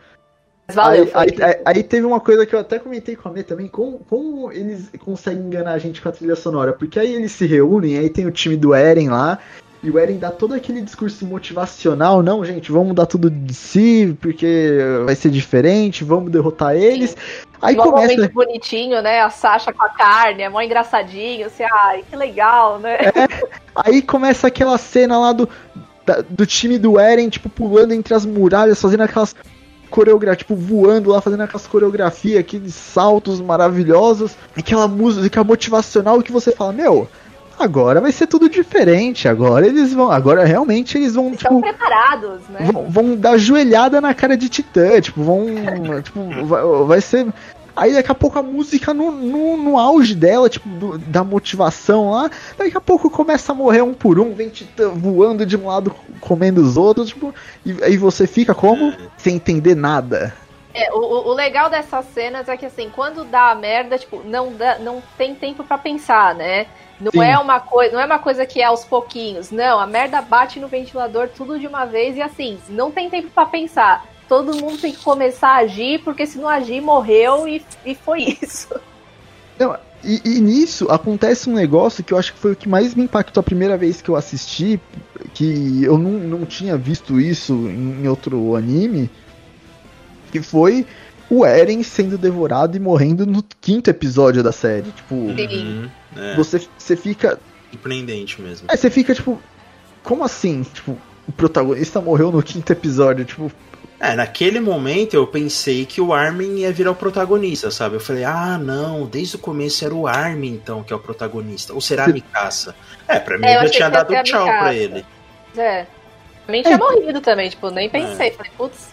Mas valeu, foi aí, aí, aí teve uma coisa que eu até comentei com a Mê também, como, como eles conseguem enganar a gente com a trilha sonora. Porque aí eles se reúnem, aí tem o time do Eren lá, e o Eren dá todo aquele discurso motivacional, não, gente, vamos dar tudo de si, porque vai ser diferente, vamos derrotar eles. Aí Igual um começa. momento bonitinho, né? A Sasha com a carne, é mó engraçadinho, assim, ai, que legal, né? Aí começa aquela cena lá do, da- do time do Eren, tipo, pulando entre as muralhas, fazendo aquelas coreografias, tipo, voando lá, fazendo aquelas coreografias, aqueles saltos maravilhosos, aquela música motivacional que você fala, meu, agora vai ser tudo diferente, agora eles vão, agora realmente eles vão, Estão tipo, preparados, né? vão, vão dar joelhada na cara de Titã, tipo, vão. tipo, vai, vai ser. Aí daqui a pouco a música no, no, no auge dela, tipo, do- da motivação lá, daqui a pouco começa a morrer um por um, vem Titã voando de um lado, comendo os outros, tipo, e aí você fica como? Sem entender nada. É, o, o- legal dessas cenas é que assim, quando dá a merda, tipo, não, dá, não tem tempo pra pensar, né? Não Sim. é uma coisa, não é uma coisa que é aos pouquinhos. Não, a merda bate no ventilador tudo de uma vez e assim, não tem tempo pra pensar. Todo mundo tem que começar a agir, porque se não agir, morreu e, e foi isso. E, e nisso acontece um negócio que eu acho que foi o que mais me impactou a primeira vez que eu assisti, que eu não, não tinha visto isso em outro anime, que foi o Eren sendo devorado e morrendo no quinto episódio da série. Tipo, Uhum. É, você, você fica. surpreendente mesmo. Aí você fica tipo, como assim? Tipo, o protagonista morreu no quinto episódio, tipo, É, naquele momento eu pensei que o Armin ia virar o protagonista, sabe? Eu falei, ah, não, desde o começo era o Armin, então, que é o protagonista. Ou será a Mikasa? É, pra mim É, eu eu já tinha dado tchau Mikasa. pra ele. É. Pra mim tinha morrido também, tipo, nem pensei. Falei, putz,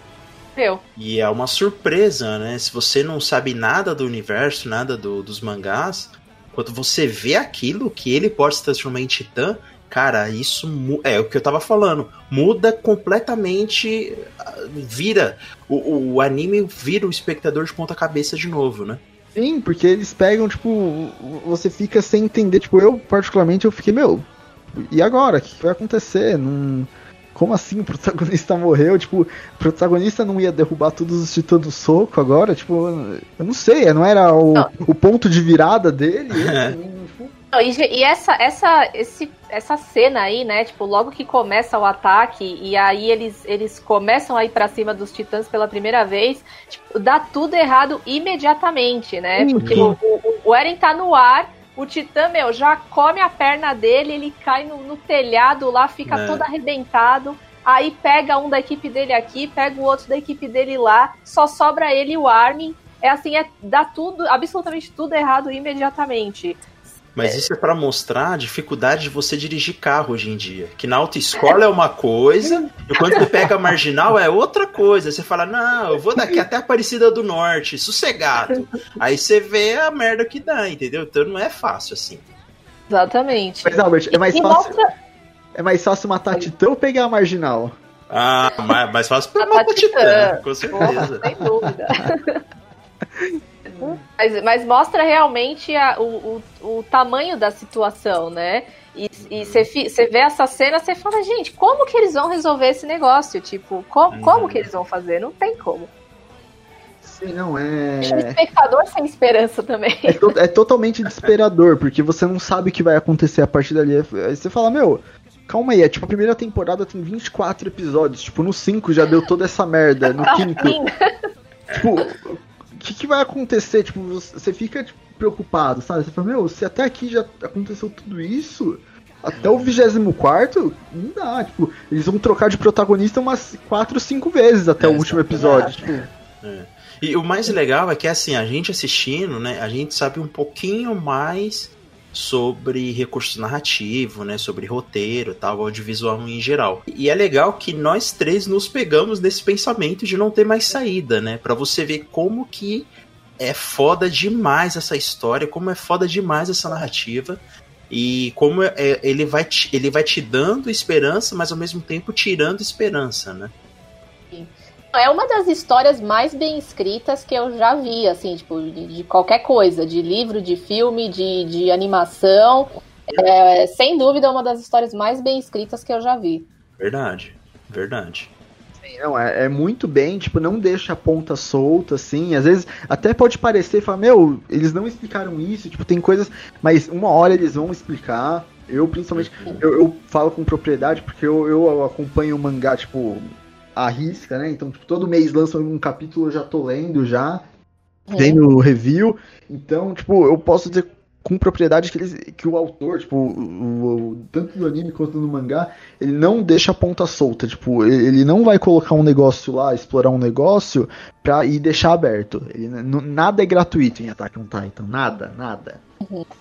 meu. E é uma surpresa, né? Se você não sabe nada do universo, nada do- dos mangás, quando você vê aquilo que ele pode se transformar em titã, cara, isso é o que eu tava falando. Muda completamente. ah, Vira. O, o anime vira o espectador de ponta cabeça de novo, né? Sim, porque eles pegam, tipo, você fica sem entender. Tipo, eu, particularmente, eu fiquei, meu, e agora? O que vai acontecer? Não... Como assim o protagonista morreu? Tipo, o protagonista não ia derrubar todos os titãs do soco agora? Tipo, eu não sei, não era o, Não. o ponto de virada dele? Ele, tipo, Não, e, e essa, essa, esse, essa cena aí, né? Tipo, logo que começa o ataque e aí eles, eles começam a ir pra cima dos titãs pela primeira vez, tipo, dá tudo errado imediatamente, né? Porque o, o, o Eren tá no ar, o titã, meu, já come a perna dele, ele cai no, no telhado lá, fica É. todo arrebentado. Aí pega um da equipe dele aqui, pega o outro da equipe dele lá, só sobra ele e o Armin. É assim, é, dá tudo, absolutamente tudo errado imediatamente. Mas isso é pra mostrar a dificuldade de você dirigir carro hoje em dia. Que na autoescola é uma coisa, e quando você pega a marginal é outra coisa. Você fala, não, eu vou daqui até a Aparecida do Norte, sossegado. Aí você vê a merda que dá, entendeu? Então não é fácil assim. Exatamente. Mas, Albert, é mais fácil, mostra é mais fácil matar titã ou pegar a marginal? Ah, mas, mas fácil pra Matar Titã. Titã, com Porra, certeza. sem dúvida. mas, mas mostra realmente a- o, o, o tamanho da situação, né? E você vê essa cena, você fala, gente, como que eles vão resolver esse negócio? Tipo, co- Uhum. como que eles vão fazer? Não tem como. Sim, não, Deixa o é. espectador sem esperança também. É, to- é totalmente desesperador, porque você não sabe o que vai acontecer a partir dali. Aí você fala, meu, calma aí, é tipo, a primeira temporada tem 24 episódios, tipo, no 5 já deu toda essa merda, no quinto. tipo, o que, que vai acontecer? Tipo, você fica tipo, preocupado, sabe? Você fala, meu, se até aqui já aconteceu tudo isso, até o 24 não dá, tipo, eles vão trocar de protagonista umas 4, 5 vezes até É, o último episódio. Tipo, É. E o mais legal é que assim, a gente assistindo, né, a gente sabe um pouquinho mais sobre recurso narrativo, né, sobre roteiro, tal, audiovisual em geral. E é legal que nós três nos pegamos nesse pensamento de não ter mais saída, né, para você ver como que é foda demais essa história, como é foda demais essa narrativa. E como é- é- ele, vai te, ele vai te dando esperança, mas ao mesmo tempo tirando esperança, né? É uma das histórias mais bem escritas que eu já vi, assim, tipo, de, de qualquer coisa, de livro, de filme, de, de animação. É, sem dúvida, é uma das histórias mais bem escritas que eu já vi. Verdade, verdade. Não, é, é muito bem, tipo, não deixa a ponta solta, assim. Às vezes até pode parecer, falar, meu, eles não explicaram isso, tipo, tem coisas. Mas uma hora eles vão explicar. Eu, principalmente, eu, eu falo com propriedade porque eu, eu acompanho o mangá, tipo, à risca, né? Então, tipo, todo mês lançam um capítulo, eu já tô lendo já, vendo o review. Então, tipo, eu posso dizer com propriedade que, eles, que o autor, tipo, o, o- tanto do anime quanto do mangá, ele não deixa a ponta solta. Tipo, ele não vai colocar um negócio lá, explorar um negócio pra ir deixar aberto. Ele, nada é gratuito em Attack on Titan. Nada, nada.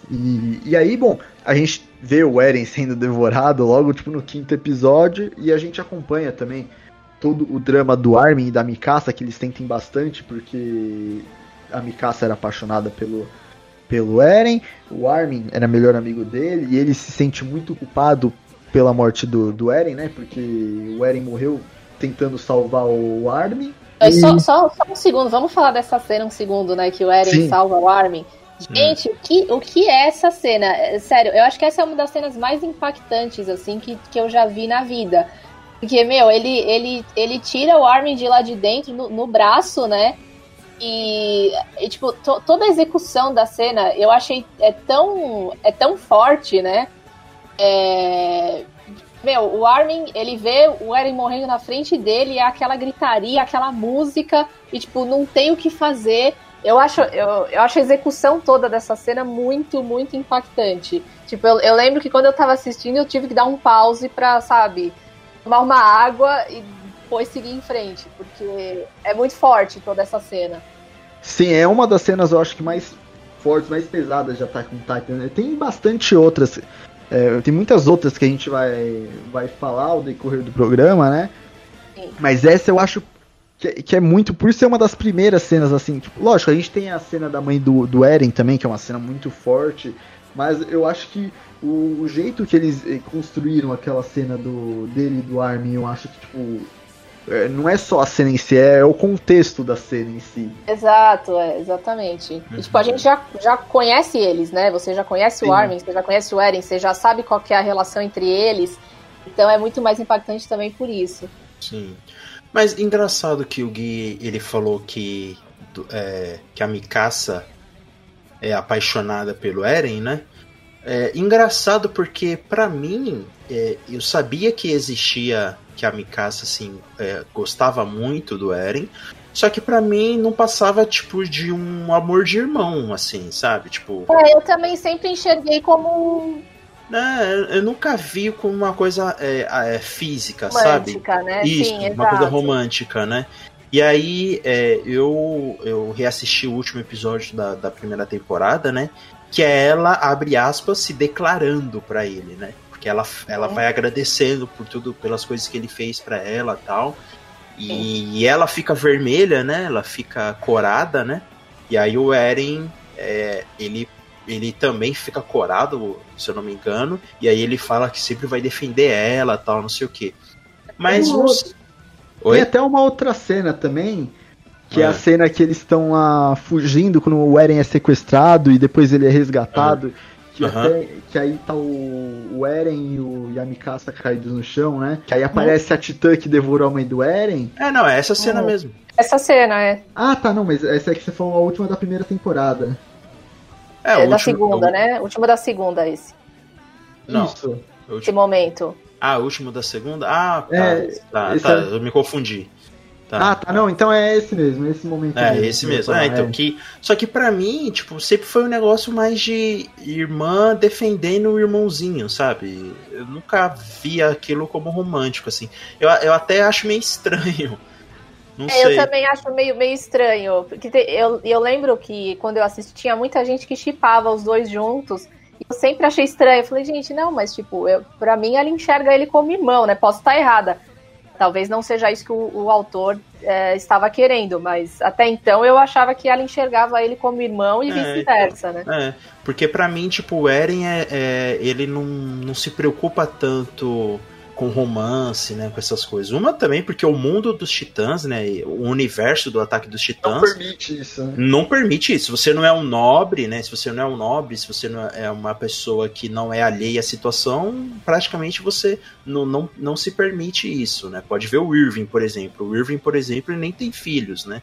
E, e aí, bom, a gente vê o Eren sendo devorado logo, tipo, no quinto episódio, e a gente acompanha também todo o drama do Armin e da Mikasa, que eles tentem bastante, porque a Mikasa era apaixonada pelo, pelo Eren, o Armin era melhor amigo dele, e ele se sente muito culpado pela morte do, do Eren, né? Porque o Eren morreu tentando salvar o Armin. É, Só, E- só, só um segundo, vamos falar dessa cena um segundo, né? Que o Eren Sim. salva o Armin. Gente, o, que, o que é essa cena? É, Sério, eu acho que essa é uma das cenas mais impactantes, assim, que, que eu já vi na vida. Porque, meu, ele, ele, ele tira o Armin de lá de dentro, no, no braço, né? E, e, tipo, to- toda a execução da cena, eu achei é tão, é tão forte, né? É, Meu, o Armin, ele vê o Eren morrendo na frente dele, e aquela gritaria, aquela música, e tipo, não tem o que fazer. Eu acho, eu, eu acho a execução toda dessa cena muito, muito impactante. Tipo, eu, eu lembro que quando eu tava assistindo, eu tive que dar um pause pra, sabe, tomar uma água e depois seguir em frente, porque é muito forte toda essa cena. Sim, é uma das cenas, eu acho que mais fortes, mais pesadas de Attack on Titan. Tem bastante outras. é, tem muitas outras que a gente vai, vai falar ao decorrer do programa, né? Sim. Mas essa eu acho que, que é muito, por ser uma das primeiras cenas, assim. Tipo, lógico, a gente tem a cena da mãe do, do Eren também, que é uma cena muito forte. Mas eu acho que o, o jeito que eles eh, construíram aquela cena do, dele e do Armin, eu acho que, tipo. é, não é só a cena em si, é o contexto da cena em si. Exato, é, exatamente. E, tipo, a gente já, já conhece eles, né? Você já conhece Sim. o Armin, você já conhece o Eren, você já sabe qual que é a relação entre eles. Então é muito mais impactante também por isso. Sim. Mas engraçado que o Gui ele falou que, é, que a Mikasa é apaixonada pelo Eren, né? É engraçado porque pra mim é, eu sabia que existia que a Mikasa assim é, gostava muito do Eren, só que pra mim não passava tipo de um amor de irmão, assim, sabe? Tipo, É, eu também sempre enxerguei como né, eu nunca vi como uma coisa é, é, física, sabe? romântica, né? Isso, Sim, uma coisa exato. romântica, né? E aí é, eu, eu reassisti o último episódio da, da primeira temporada, né? Que é ela, abre aspas, se declarando pra ele, né? Porque ela, ela Uhum. vai agradecendo por tudo, pelas coisas que ele fez pra ela tal. E, e ela fica vermelha, né? Ela fica corada, né? E aí o Eren, é, ele, ele também fica corado, se eu não me engano. E aí ele fala que sempre vai defender ela tal, não sei o quê. Mas Tem Oi? Tem até uma outra cena também, que é, É. a cena que eles estão lá fugindo quando o Eren é sequestrado e depois ele é resgatado. Que, Aham. até- que aí tá o, o Eren e o Yamikasa caídos no chão, né? Que aí aparece a Titã que devorou a mãe do Eren. É, não, é essa cena Uhum. mesmo. Essa cena, é. Ah, tá, não, mas essa é que você falou a última da primeira temporada. É, É, da último- segunda, o- né? Última da segunda, esse. Não, Isso. o Esse momento. Ah, o último da segunda? Ah, tá. É, tá, tá, é- eu me confundi. Tá. Ah, tá, não, então é esse mesmo, esse momento. É, mesmo. esse mesmo. É, então, que, só que pra mim, tipo, sempre foi um negócio mais de irmã defendendo o irmãozinho, sabe? Eu nunca via aquilo como romântico, assim. Eu, eu até acho meio estranho. Não É, sei. eu também acho meio, meio estranho. Porque te- eu, eu lembro que quando eu assisti, tinha muita gente que chipava os dois juntos. E eu sempre achei estranho. Eu falei, gente, não, mas tipo, eu, pra mim ela enxerga ele como irmão, né? Posso estar errada. Talvez não seja isso que o, o autor é, estava querendo, mas até então eu achava que ela enxergava ele como irmão e É, vice-versa, né? É, porque pra mim, tipo, o Eren é, é- ele não, não se preocupa tanto com romance, né, com essas coisas. Uma também porque o mundo dos titãs, né, o universo do ataque dos Não titãs permite isso, né? não permite isso. Se você não é um nobre, né? Se você não é um nobre, se você não é uma pessoa que não é alheia à situação, praticamente você não, não, não se permite isso, né? Pode ver o Irving, por exemplo. O Irving, por exemplo, ele nem tem filhos, né?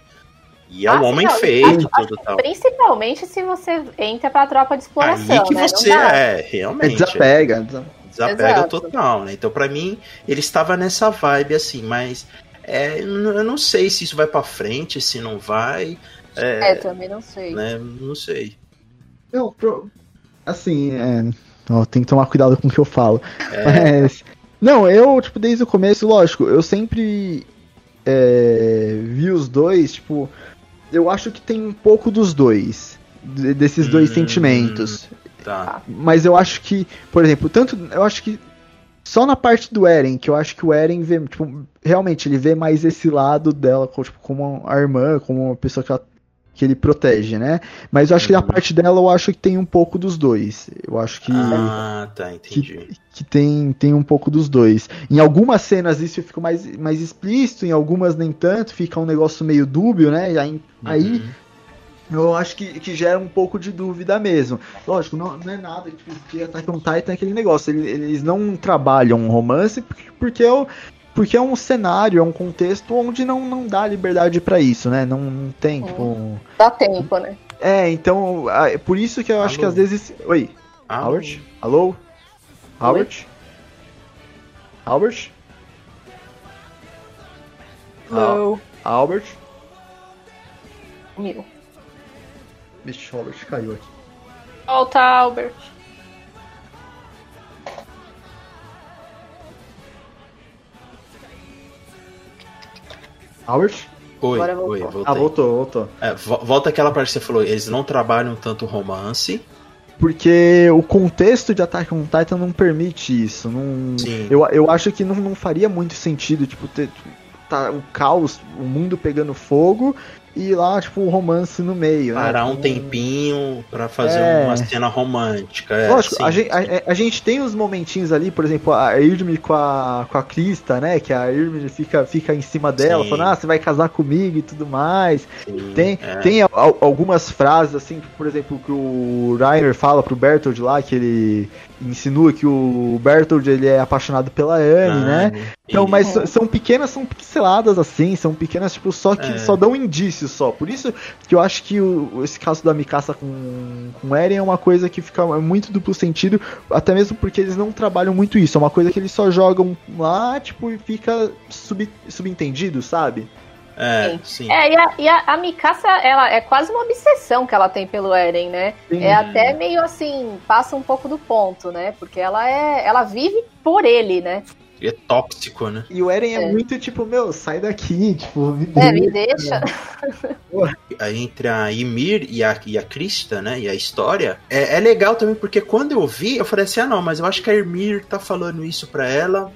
E é Ah, um homem não, feio acho- e tudo tal. Principalmente se você entra pra tropa de exploração, Aí que né? você não dá. é, É, realmente. desapega. Desa- Desapega Exato. total, né? Então, pra mim, ele estava nessa vibe assim, mas é, eu não sei se isso vai pra frente, se não vai. É, É, também não sei. né? Não sei. Não, pro- assim, é. Ó, tem que tomar cuidado com o que eu falo. É. Mas. Não, eu, tipo, desde o começo, lógico, eu sempre é, vi os dois, tipo. Eu acho que tem um pouco dos dois. de- desses dois Hum. sentimentos. Tá. Mas eu acho que, por exemplo, tanto. Eu acho que. Só na parte do Eren, que eu acho que o Eren vê, tipo, realmente ele vê mais esse lado dela, tipo, como a irmã, como uma pessoa que, ela- que ele protege, né? Mas eu acho que na Uhum. parte dela eu acho que tem um pouco dos dois. Eu acho que, Ah, tá, entendi. que tem, tem um pouco dos dois. Em algumas cenas isso fica mais, mais explícito, em algumas nem tanto, fica um negócio meio dúbio, né? E aí, aí Uhum. Eu acho que, que gera um pouco de dúvida mesmo. Lógico, não, não é nada tipo, que Attack on Titan é aquele negócio. Ele- Eles não trabalham um romance porque, porque, é, o- porque é um cenário, é um contexto onde não, não dá liberdade pra isso, né? Não, não tem, Uhum. tipo. Dá tempo, né? É, então. É por isso que eu acho Alô? que às vezes. Oi, Howard? Alô? Howard? Howard? Não. Albert? Meu. Vixe, Albert caiu aqui. Volta, Albert. Albert? Oi, Agora voltou. oi, voltei. Ah, voltou, voltou. É, vo- volta aquela parte que você falou, eles não trabalham tanto romance. Porque o contexto de Attack on Titan não permite isso. Não, Sim. eu, eu acho que não, não faria muito sentido, tipo, ter tá, o caos, o mundo pegando fogo e lá, tipo, um romance no meio. né? Parar um Tipo, tempinho pra fazer É. uma cena romântica. É, Lógico, sim. a gente, a, a gente tem os momentinhos ali, por exemplo, a Irmi com a, com a Krista, né? Que a Irmi fica, fica em cima dela, Sim. falando, ah, você vai casar comigo e tudo mais. Sim, Tem, é. tem al- algumas frases, assim, por exemplo, que o Reiner fala pro Bertold lá, que ele insinua que o Bertold ele é apaixonado pela Anne, né? Então, mas s- são pequenas, são pinceladas assim, são pequenas, tipo, só que É. só dão indícios só. Por isso que eu acho que o- esse caso da Mikasa com, com Eren é uma coisa que fica muito duplo sentido, até mesmo porque eles não trabalham muito isso. É uma coisa que eles só jogam lá, tipo, e fica sub, subentendido, sabe? É, sim. É, e a, e a, a Mikasa, ela é quase uma obsessão que ela tem pelo Eren, né? Sim. É até meio assim, passa um pouco do ponto, né? Porque ela é. Ela vive por ele, né? É tóxico, né? E o Eren é, É. muito tipo, meu, sai daqui, tipo, me É, me deixa. deixa. Aí entre a Ymir e a, e a Krista, né? E a história. É, é legal também porque quando eu vi, eu falei assim: ah, não, mas eu acho que a Ymir tá falando isso pra ela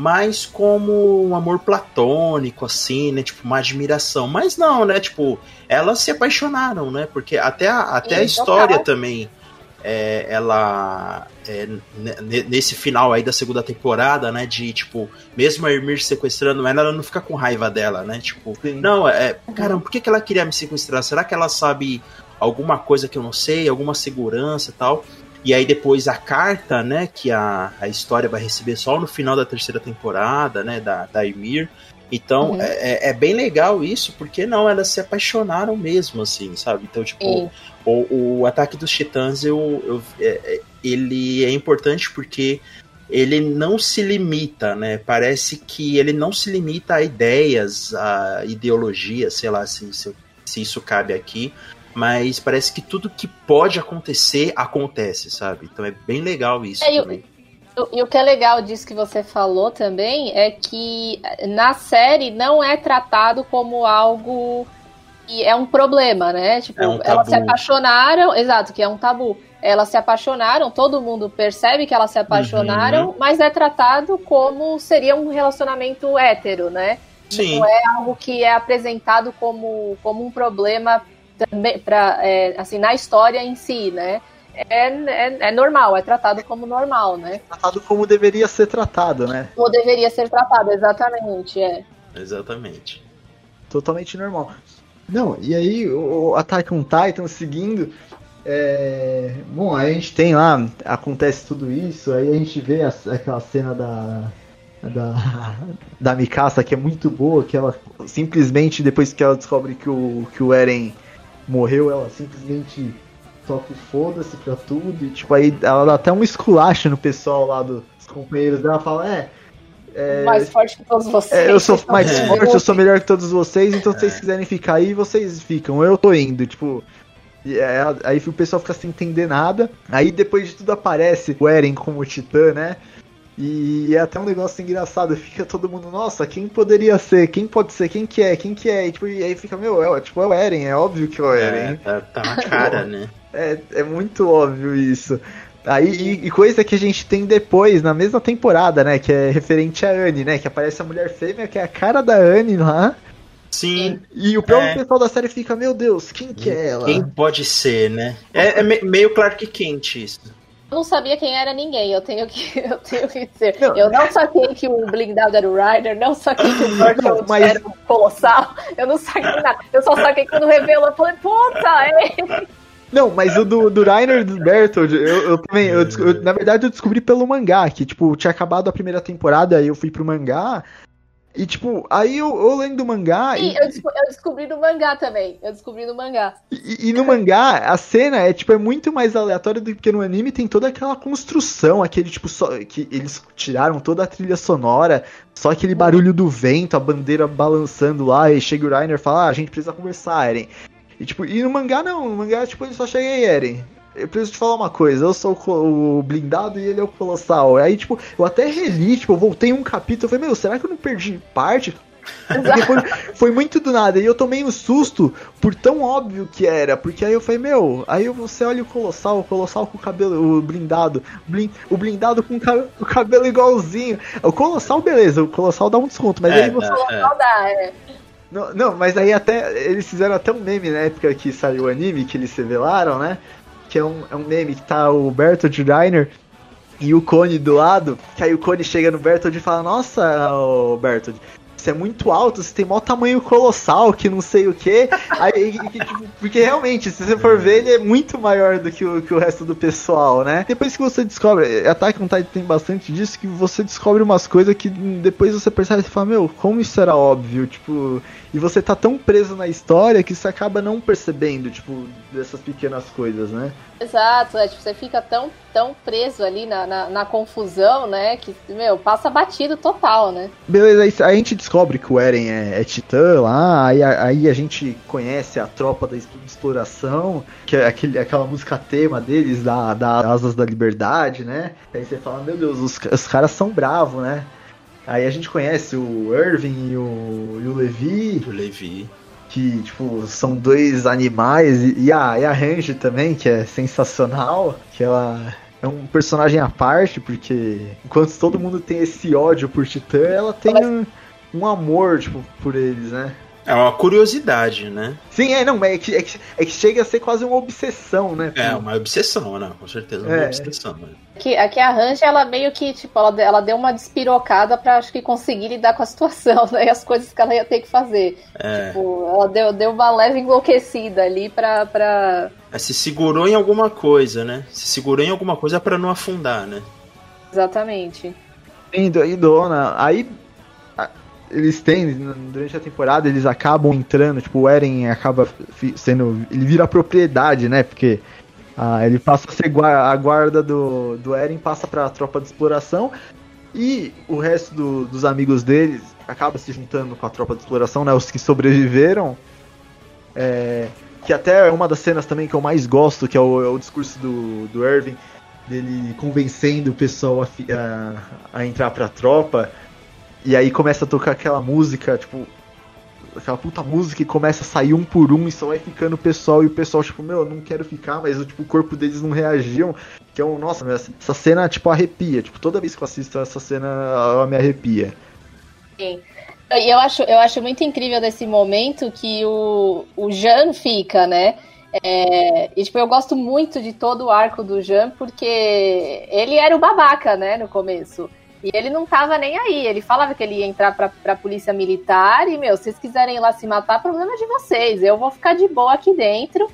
mais como um amor platônico, assim, né? Tipo, uma admiração. Mas não, né? Tipo, elas se apaixonaram, né? Porque até a, até a história total. também. é, ela é, ne- nesse final aí da segunda temporada, né? De tipo, mesmo a Ymir sequestrando ela, ela não fica com raiva dela, né? Tipo, Sim. não, é. Caramba, por que, que ela queria me sequestrar? Será que ela sabe alguma coisa que eu não sei, alguma segurança e tal? E aí depois a carta, né, que a, a história vai receber só no final da terceira temporada, né, da, da Ymir. Então Uhum. é, é- é bem legal isso, porque não, elas se apaixonaram mesmo, assim, sabe? Então, tipo, o, o ataque dos titãs, eu, eu- é- é- ele é importante porque ele não se limita, né? Parece que ele não se limita a ideias, a ideologia, sei lá se, se, se isso cabe aqui, mas parece que tudo que pode acontecer acontece, sabe? Então é bem legal isso. É, também. E, e o que é legal disso que você falou também é que na série não é tratado como algo que é um problema, né? Tipo, É um elas se apaixonaram, exato, que é um tabu. Elas se apaixonaram, todo mundo percebe que elas se apaixonaram, Uhum. mas é tratado como seria um relacionamento hétero, né? Sim. Não é algo que é apresentado como, como um problema também pra, é, assim, na história em si, né? É, é, é normal, é tratado como normal, né? Tratado como deveria ser tratado, né? Ou deveria ser tratado, exatamente, é. Exatamente. Totalmente normal. Não, e aí o o Attack on Titan seguindo. é, Bom, aí a gente tem lá, acontece tudo isso, aí a gente vê a- aquela cena da. Da, da Mikasa que é muito boa, que ela simplesmente, depois que ela descobre que o, que o Eren morreu, ela simplesmente toca o foda-se pra tudo, e tipo, aí ela dá até um esculacho no pessoal lá dos companheiros dela, fala, é, é, mais forte que todos vocês. é, eu sou mais É. forte, eu sou melhor que todos vocês, então se É. vocês quiserem ficar aí, vocês ficam. Eu tô indo, tipo. e é, aí o pessoal fica sem entender nada. Aí depois de tudo aparece o Eren como titã, né? E é até um negócio engraçado, fica todo mundo, nossa, quem poderia ser? Quem pode ser? Quem que é? Quem que é? E, tipo, e aí fica, meu, é, tipo, é o Eren, é óbvio que é o É, Eren. tá, tá na cara, né? É, é muito óbvio isso. Aí, e, e coisa que a gente tem depois, na mesma temporada, né? Que é referente a Anne, né? Que aparece a mulher fêmea, que é a cara da Anne lá. Sim. E o próprio É. pessoal da série fica, meu Deus, quem que é ela? Quem pode ser, né? É, é me- meio Clark Kent isso. Eu não sabia quem era ninguém, eu tenho que, eu tenho que dizer. Não. Eu não saquei que o blindado era o Ryder, não saquei que o Bertolt mas- era o Colossal, eu não saquei nada. Eu só saquei quando revelou, eu falei, puta, é Não, mas o do, do Rainer e do Bertold, eu, eu também, eu, eu- na verdade eu descobri pelo mangá, que tipo, tinha acabado a primeira temporada, aí eu fui pro mangá, e tipo, aí eu, eu lendo o mangá, Sim, e, eu, desco- eu descobri no mangá também. Eu descobri no mangá. E, e no mangá, a cena é tipo é muito mais aleatória do que no anime tem toda aquela construção, aquele tipo só que eles tiraram toda a trilha sonora, só aquele barulho do vento, a bandeira balançando lá, e chega o Rainer e fala: ah, "A gente precisa conversar, Eren". E tipo, e no mangá não, no mangá tipo ele só chega aí, Eren. Eu preciso te falar uma coisa, eu sou o blindado e ele é o colossal. Aí, tipo, eu até reli, tipo, eu voltei um capítulo, eu falei, meu, será que eu não perdi parte? Foi, foi muito do nada. E eu tomei um susto por tão óbvio que era. Porque aí eu falei, meu, aí você olha o Colossal, o Colossal com o cabelo, o blindado, blin- o blindado com o ca- o cabelo igualzinho. O Colossal, beleza, o Colossal dá um desconto, mas É, aí você. é, dá, é. Não, não, mas aí até. Eles fizeram até um meme na época que saiu o anime, que eles revelaram, né? Que é um, é um meme que tá o Bertold Reiner e o Cone do lado. Que aí o Cone chega no Bertold e fala: Nossa, Bertold. Você é muito alto, você tem maior tamanho colossal, que não sei o que. Aí, que, tipo, porque realmente, se você for ver, ele é muito maior do que o, que o resto do pessoal, né? Depois que você descobre, Attack on Titan tem bastante disso, que você descobre umas coisas que depois você percebe e fala, meu, como isso era óbvio, tipo, e você tá tão preso na história que você acaba não percebendo, tipo, dessas pequenas coisas, né? Exato, é, tipo, você fica tão, tão preso ali na, na, na confusão, né? Que, meu, passa batido total, né? Beleza, aí a gente descobre que o Eren é, é titã lá, aí a, aí a gente conhece a tropa da exploração, que é aquele, aquela música tema deles, da, da Asas da Liberdade, né? Aí você fala, meu Deus, os, os caras são bravos, né? Aí a gente conhece o Irving e o, e o Levi, O Levi. Que, tipo, são dois animais, e, e a, e a Range também, que é sensacional, que ela é um personagem à parte, porque enquanto todo mundo tem esse ódio por Titã, ela tem um, um amor, tipo, por eles, né? É uma curiosidade, né? Sim, é, não, mas é que, é que, é que chega a ser quase uma obsessão, né? É uma obsessão, né? Com certeza, uma É. obsessão. Né? Aqui, aqui a Range, ela meio que, tipo, ela, ela deu uma despirocada pra, acho que, conseguir lidar com a situação, né? E as coisas que ela ia ter que fazer. É. Tipo, ela deu, deu uma leve enlouquecida ali pra, pra... É, se segurou em alguma coisa, né? Se segurou em alguma coisa pra não afundar, né? Exatamente. Indo, aí, dona, aí a- eles têm, durante a temporada, eles acabam entrando, tipo, o Eren acaba sendo, ele vira propriedade, né, porque Ah, ele passa a ser a guarda do, do Eren, passa pra tropa de exploração. E o resto do- dos amigos deles acaba se juntando com a tropa de exploração, né? Os que sobreviveram. É, que até é uma das cenas também que eu mais gosto, que é o, é o discurso do, do Irving, dele convencendo o pessoal a, a, a entrar pra tropa. E aí começa a tocar aquela música, tipo, aquela puta música e começa a sair um por um e só vai ficando o pessoal e o pessoal, tipo, meu, eu não quero ficar, mas tipo, o corpo deles não reagiam. Que é um, nossa, essa cena, tipo, arrepia. Tipo, toda vez que eu assisto essa cena, ela me arrepia. Sim. E eu acho, eu acho muito incrível desse momento que o, o Jean fica, né? É, e tipo, eu gosto muito de todo o arco do Jean, porque ele era o babaca, né, no começo. E ele não tava nem aí. Ele falava que ele ia entrar pra, pra polícia militar e, meu, se vocês quiserem ir lá se matar, problema de vocês. Eu vou ficar de boa aqui dentro.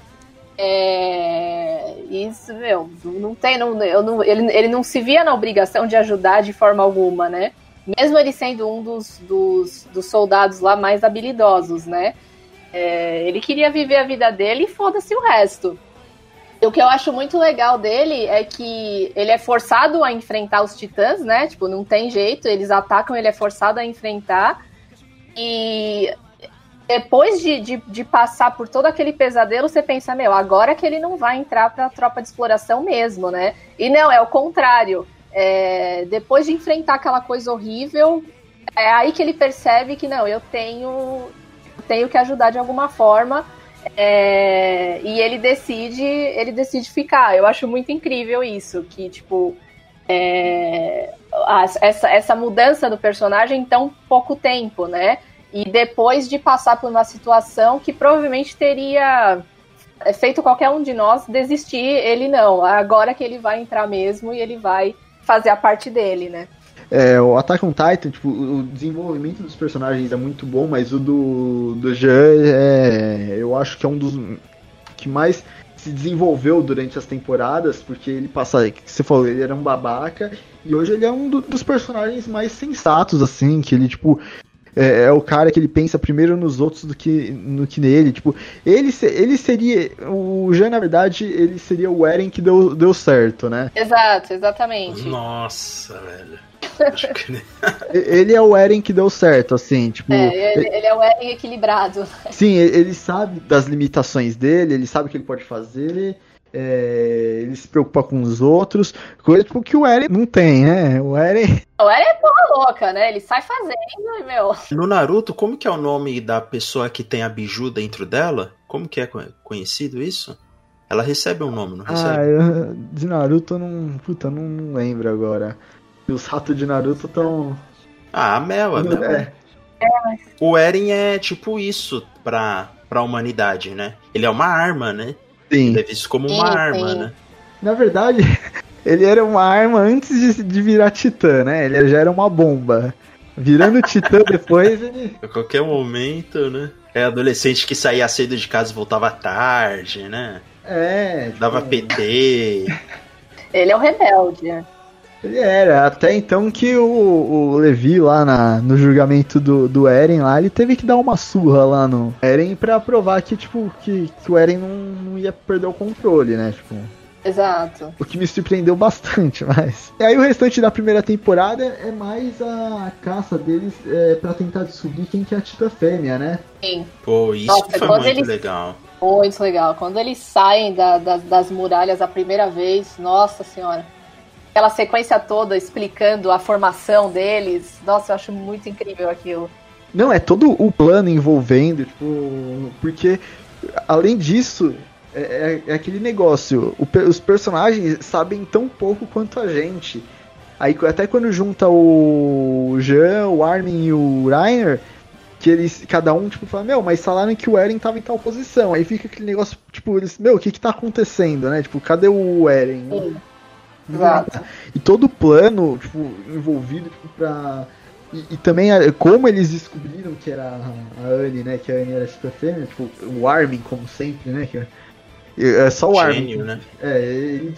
É, isso, meu, não tem. Não, eu não, ele, ele não se via na obrigação de ajudar de forma alguma, né? Mesmo ele sendo um dos, dos, dos soldados lá mais habilidosos, né? É, ele queria viver a vida dele e foda-se o resto. O que eu acho muito legal dele é que ele é forçado a enfrentar os titãs, né? Tipo, não tem jeito, eles atacam, ele é forçado a enfrentar. E depois de, de, de passar por todo aquele pesadelo, você pensa, meu, agora que ele não vai entrar pra tropa de exploração mesmo, né? E não, é o contrário. É, depois de enfrentar aquela coisa horrível, é aí que ele percebe que não, eu tenho, tenho que ajudar de alguma forma. É, e ele decide, ele decide ficar. Eu acho muito incrível isso, que tipo é, essa, essa mudança do personagem em tão pouco tempo, né? E depois de passar por uma situação que provavelmente teria é, feito qualquer um de nós desistir, ele não. Agora que ele vai entrar mesmo e ele vai fazer a parte dele, né? É, o Attack on Titan, tipo, o desenvolvimento dos personagens é muito bom, mas o do, do Jean é. Eu acho que é um dos que mais se desenvolveu durante as temporadas, porque ele passa. que Você falou, ele era um babaca, e hoje ele é um do- dos personagens mais sensatos, assim, que ele, tipo. É, é o cara que ele pensa primeiro nos outros do que no que nele. Tipo, ele, ele seria. O Jean, na verdade, ele seria o Eren que deu, deu certo, né? Exato, exatamente. Nossa, velho. Que- Ele é o Eren que deu certo, assim, tipo. É, ele, ele é o Eren equilibrado. Sim, ele ele sabe das limitações dele, ele sabe o que ele pode fazer, é, ele se preocupa com os outros, coisa tipo, que o Eren não tem, né? O Eren. O Eren é porra louca, né? Ele sai fazendo meu. No Naruto, como que é o nome da pessoa que tem a biju dentro dela? Como que é co- conhecido isso? Ela recebe um nome, não Ah, recebe? eu, de Naruto eu não. Puta, não, não lembro agora. E os ratos de Naruto estão. Ah, a Mel, a Mel. É, O Eren é tipo isso pra, pra humanidade, né? Ele é uma arma, né? sim. Ele é visto como uma Sim, arma, sim. né? Na verdade, ele era uma arma antes de, de virar titã, né? Ele já era uma bomba. Virando titã depois, ele. A qualquer momento, né? É adolescente que saía cedo de casa e voltava tarde, né? É. tipo, Dava PT. Ele é o rebelde. né? Ele era, até então que o, o Levi lá na- no julgamento do, do Eren lá, ele teve que dar uma surra lá no Eren pra provar que, tipo, que, que o Eren não, não ia perder o controle, né? Tipo, Exato. o que me surpreendeu bastante, mas. E aí o restante da primeira temporada é mais a caça deles é, para tentar descobrir quem que é a Tita Fêmea, né? Sim. Pô, isso Nossa, foi muito eles- legal. Muito legal. Quando eles saem da- das- das muralhas a primeira vez, nossa senhora. Aquela sequência toda explicando a formação deles. Nossa, eu acho muito incrível aquilo. Não, é todo o plano envolvendo, tipo, porque além disso, é, é- é aquele negócio, o os personagens sabem tão pouco quanto a gente. Aí até quando junta o Jean, o Armin e o Rainer, que eles, cada um, tipo, fala, meu, mas falaram que o Eren tava em tal posição. Aí fica aquele negócio, tipo, eles, meu, o que que tá acontecendo, né? Tipo, cadê o Eren? Sim. Exato. E todo o plano, tipo, envolvido, tipo, pra. E, e também a- como eles descobriram que era a, a Anne, né? Que a Anne era super fêmea, tipo, o Armin, como sempre, né? Que é, é só o Armin. Gênio, né? É, ele,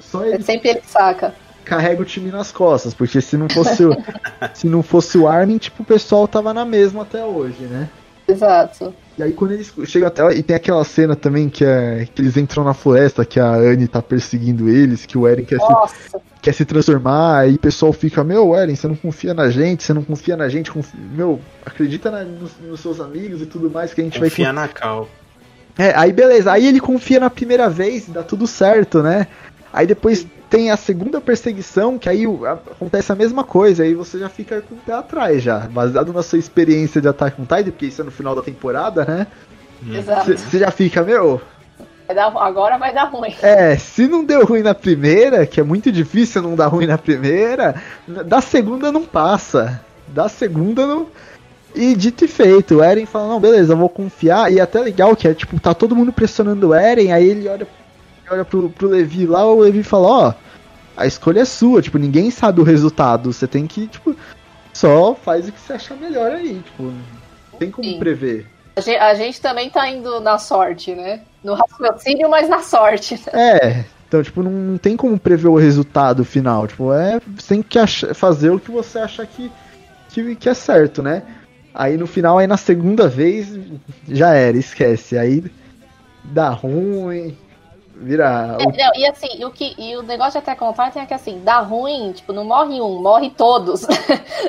só É ele sempre ele saca. carrega o time nas costas, porque se não fosse o, se não fosse o Armin, tipo, o pessoal tava na mesma até hoje, né? Exato. E aí quando eles chegam até lá, e tem aquela cena também que, é, que eles entram na floresta, que a Anne tá perseguindo eles, que o Eren quer se, quer se transformar, aí o pessoal fica, meu, Eren, você não confia na gente, você não confia na gente, confi- meu, acredita na- nos, nos seus amigos e tudo mais que a gente vai Confia na Cal. É, aí beleza, aí ele confia na primeira vez e dá tudo certo, né? Aí depois tem a segunda perseguição, que aí acontece a mesma coisa, aí você já fica com o pé atrás já, baseado na sua experiência de Attack on Titan, porque isso é no final da temporada, né? exato. Você já fica, meu, Vai dar- agora vai dar ruim. é, se não deu ruim na primeira, que é muito difícil não dar ruim na primeira, da segunda não passa. Da segunda não. E dito e feito, o Eren fala, não, beleza, eu vou confiar. E é até legal que é, tipo, tá todo mundo pressionando o Eren, aí ele olha, olha pro, pro Levi lá, o Levi fala, ó, a escolha é sua, tipo, ninguém sabe o resultado. Você tem que, tipo, só faz o que você achar melhor aí, tipo, não tem como Sim. prever. A gente, a gente também tá indo na sorte, né? No raciocínio, mas na sorte. É, então, tipo, não, não tem como prever o resultado final. Tipo, é. Você tem que ach- fazer o que você acha que, que, que é certo, né? Aí no final, aí na segunda vez, já era, esquece. Aí dá ruim, vira. É, não, e assim, o que, e o negócio de Attack on Titan é que assim, dá ruim, tipo, não morre um, morre todos.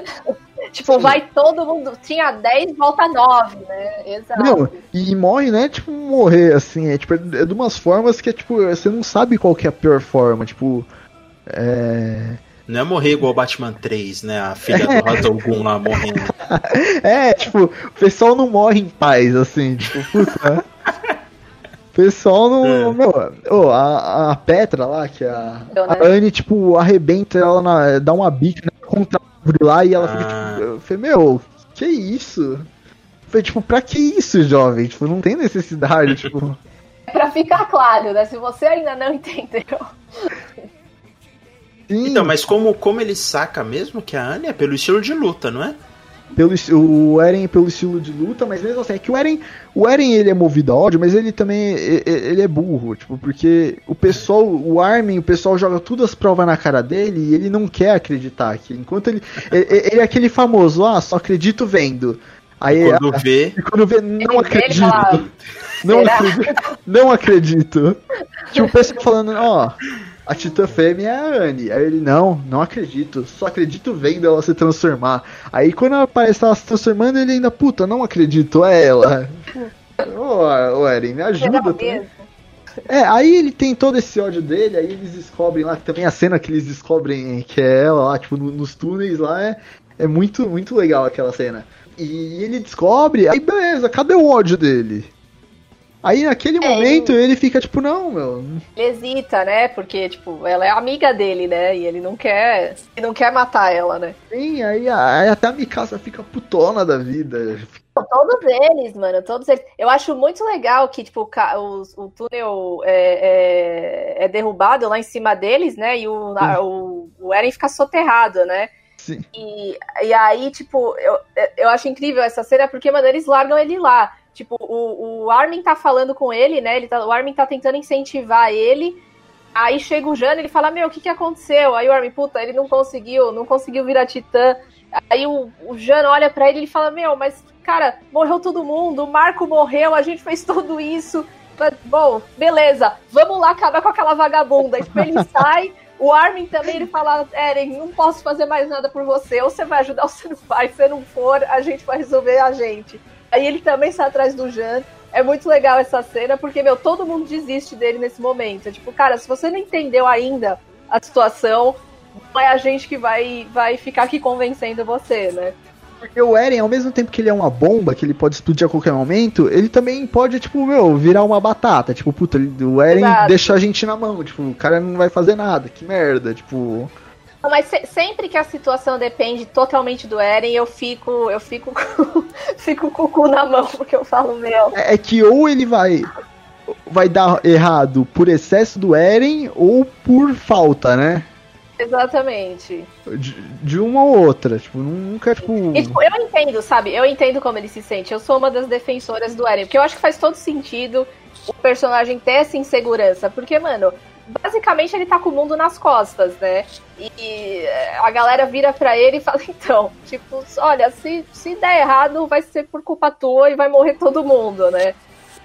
tipo, vai todo mundo. Tinha 10, volta 9, né? Exato. Não, e morre, né? Tipo, morrer, assim. É, tipo, é de umas formas que é tipo, você não sabe qual que é a pior forma. Tipo. É. Não é morrer igual Batman 3, né? A filha do Hazalgun lá morrendo. É, tipo, o pessoal não morre em paz, assim, tipo, puta. O pessoal não. É. Meu, ô, a, a Petra lá, que é a. Eu, né? A Anne, tipo, arrebenta ela, na, dá uma bica né, contra a árvore lá e ela fica, Ah. tipo. Eu falei, meu, que isso? Foi tipo, pra que isso, jovem? Tipo, não tem necessidade, tipo. Pra ficar claro, né? Se você ainda não entendeu. Sim, Então, mas como, como ele saca mesmo que a Anne é pelo estilo de luta, não é? Pelo, o Eren pelo estilo de luta, mas mesmo assim, é que o Eren, o Eren ele é movido a ódio, mas ele também e- e- ele é burro, tipo, porque o pessoal, o Armin, o pessoal joga tudo as provas na cara dele e ele não quer acreditar que enquanto ele ele, é aquele famoso, ah, só acredito vendo. Aí Quando vê. e quando vê, não acredito. fala, Não "Será?" acredito. Não acredito. Tipo, o pessoal falando, ó, a Titã Fêmea é a Anne. Aí ele, não, não acredito. Só acredito vendo ela se transformar. Aí quando ela aparece ela se transformando, ele ainda, puta, não acredito, é ela. Ô, ô Eren, me ajuda. Mesmo? É, aí ele tem todo esse ódio dele, aí eles descobrem lá, que também a cena que eles descobrem que é ela lá, tipo, no- nos túneis lá, é, é muito, muito legal aquela cena. E ele descobre, aí beleza, cadê o ódio dele? Aí naquele É, momento ele fica tipo, não, meu. Ele hesita, né? Porque, tipo, ela é amiga dele, né? E ele não quer. Ele não quer matar ela, né? Sim, aí, aí até a Mikasa fica putona da vida. Todos eles, mano, todos eles. Eu acho muito legal que, tipo, o o, túnel é, é- é derrubado lá em cima deles, né? E o, a- o, o Eren fica soterrado, né? Sim. E, e aí, tipo, eu, eu acho incrível essa cena porque, mano, eles largam ele lá. Tipo, o, o Armin tá falando com ele, né? Ele tá, o Armin tá tentando incentivar ele. Aí chega o Jano, ele fala, meu, o que que aconteceu? Aí o Armin, puta, ele não conseguiu, não conseguiu virar titã. Aí o, o Jano olha pra ele e ele fala, meu, mas, cara, morreu todo mundo, o Marco morreu, a gente fez tudo isso. Mas, bom, beleza, vamos lá acabar com aquela vagabunda. Tipo, ele sai, o Armin também, ele fala, Eren, não posso fazer mais nada por você, ou você vai ajudar ou você não vai, se você não for, a gente vai resolver a gente. Aí ele também sai atrás do Jan. É muito legal essa cena, porque, meu, todo mundo desiste dele nesse momento. É tipo, cara, se você não entendeu ainda a situação, não é a gente que vai, vai ficar aqui convencendo você, né? Porque o Eren, ao mesmo tempo que ele é uma bomba, que ele pode explodir a qualquer momento, ele também pode, tipo, meu, virar uma batata. Tipo, puta, o Eren Exato. deixa a gente na mão. Tipo, o cara não vai fazer nada. Que merda. Tipo. Não, Mas se- sempre que a situação depende totalmente do Eren, eu fico, eu fico com, fico com o cu na mão, porque eu falo, meu. É é que ou ele vai vai dar errado por excesso do Eren ou por falta, né? Exatamente. De, de uma ou outra. Tipo, nunca, tipo. E, tipo, eu entendo, sabe? Eu entendo como ele se sente. Eu sou uma das defensoras do Eren, porque eu acho que faz todo sentido o personagem ter essa insegurança. Porque, mano, basicamente ele tá com o mundo nas costas, né? E a galera vira pra ele e fala, então, tipo, olha, se, se der errado, vai ser por culpa tua e vai morrer todo mundo, né?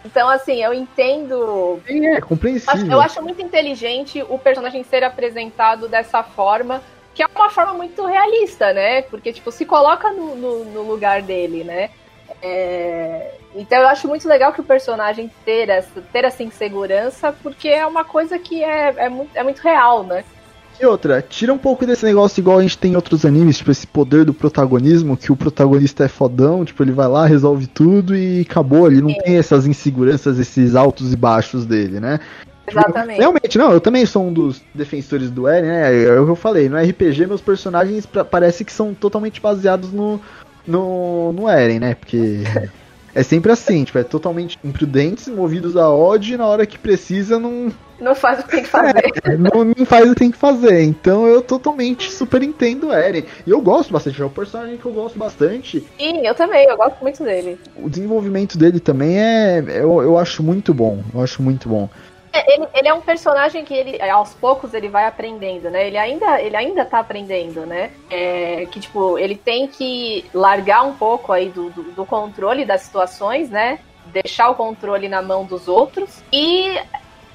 Então, assim, eu entendo. É, compreensível. Eu acho muito inteligente o personagem ser apresentado dessa forma, que é uma forma muito realista, né? Porque, tipo, se coloca no, no, no lugar dele, né? É... Então eu acho muito legal que o personagem ter essa, ter essa insegurança, porque é uma coisa que é, é, muito, é muito real, né? E outra, tira um pouco desse negócio igual a gente tem em outros animes, tipo esse poder do protagonismo, que o protagonista é fodão, tipo, ele vai lá, resolve tudo e acabou, ele não Sim. tem essas inseguranças, esses altos e baixos dele, né? Tipo, Exatamente. Realmente, não, eu também sou um dos defensores do Eren, né? É o que eu falei, no RPG meus personagens parece que são totalmente baseados no, no, no Eren, né? Porque é sempre assim, tipo, é totalmente imprudentes, movidos a ódio e na hora que precisa não. Não faz o que tem que fazer. É, não, não, faz o que tem que fazer. Então eu totalmente super entendo o Eren. E eu gosto bastante, é um personagem que eu gosto bastante. Sim, eu também, eu gosto muito dele. O desenvolvimento dele também é. Eu, eu acho muito bom. Eu acho muito bom. É, ele, ele, é um personagem que ele, aos poucos, ele vai aprendendo, né? Ele ainda, ele ainda tá aprendendo, né? É, que, tipo, ele tem que largar um pouco aí do, do, do controle das situações, né? Deixar o controle na mão dos outros e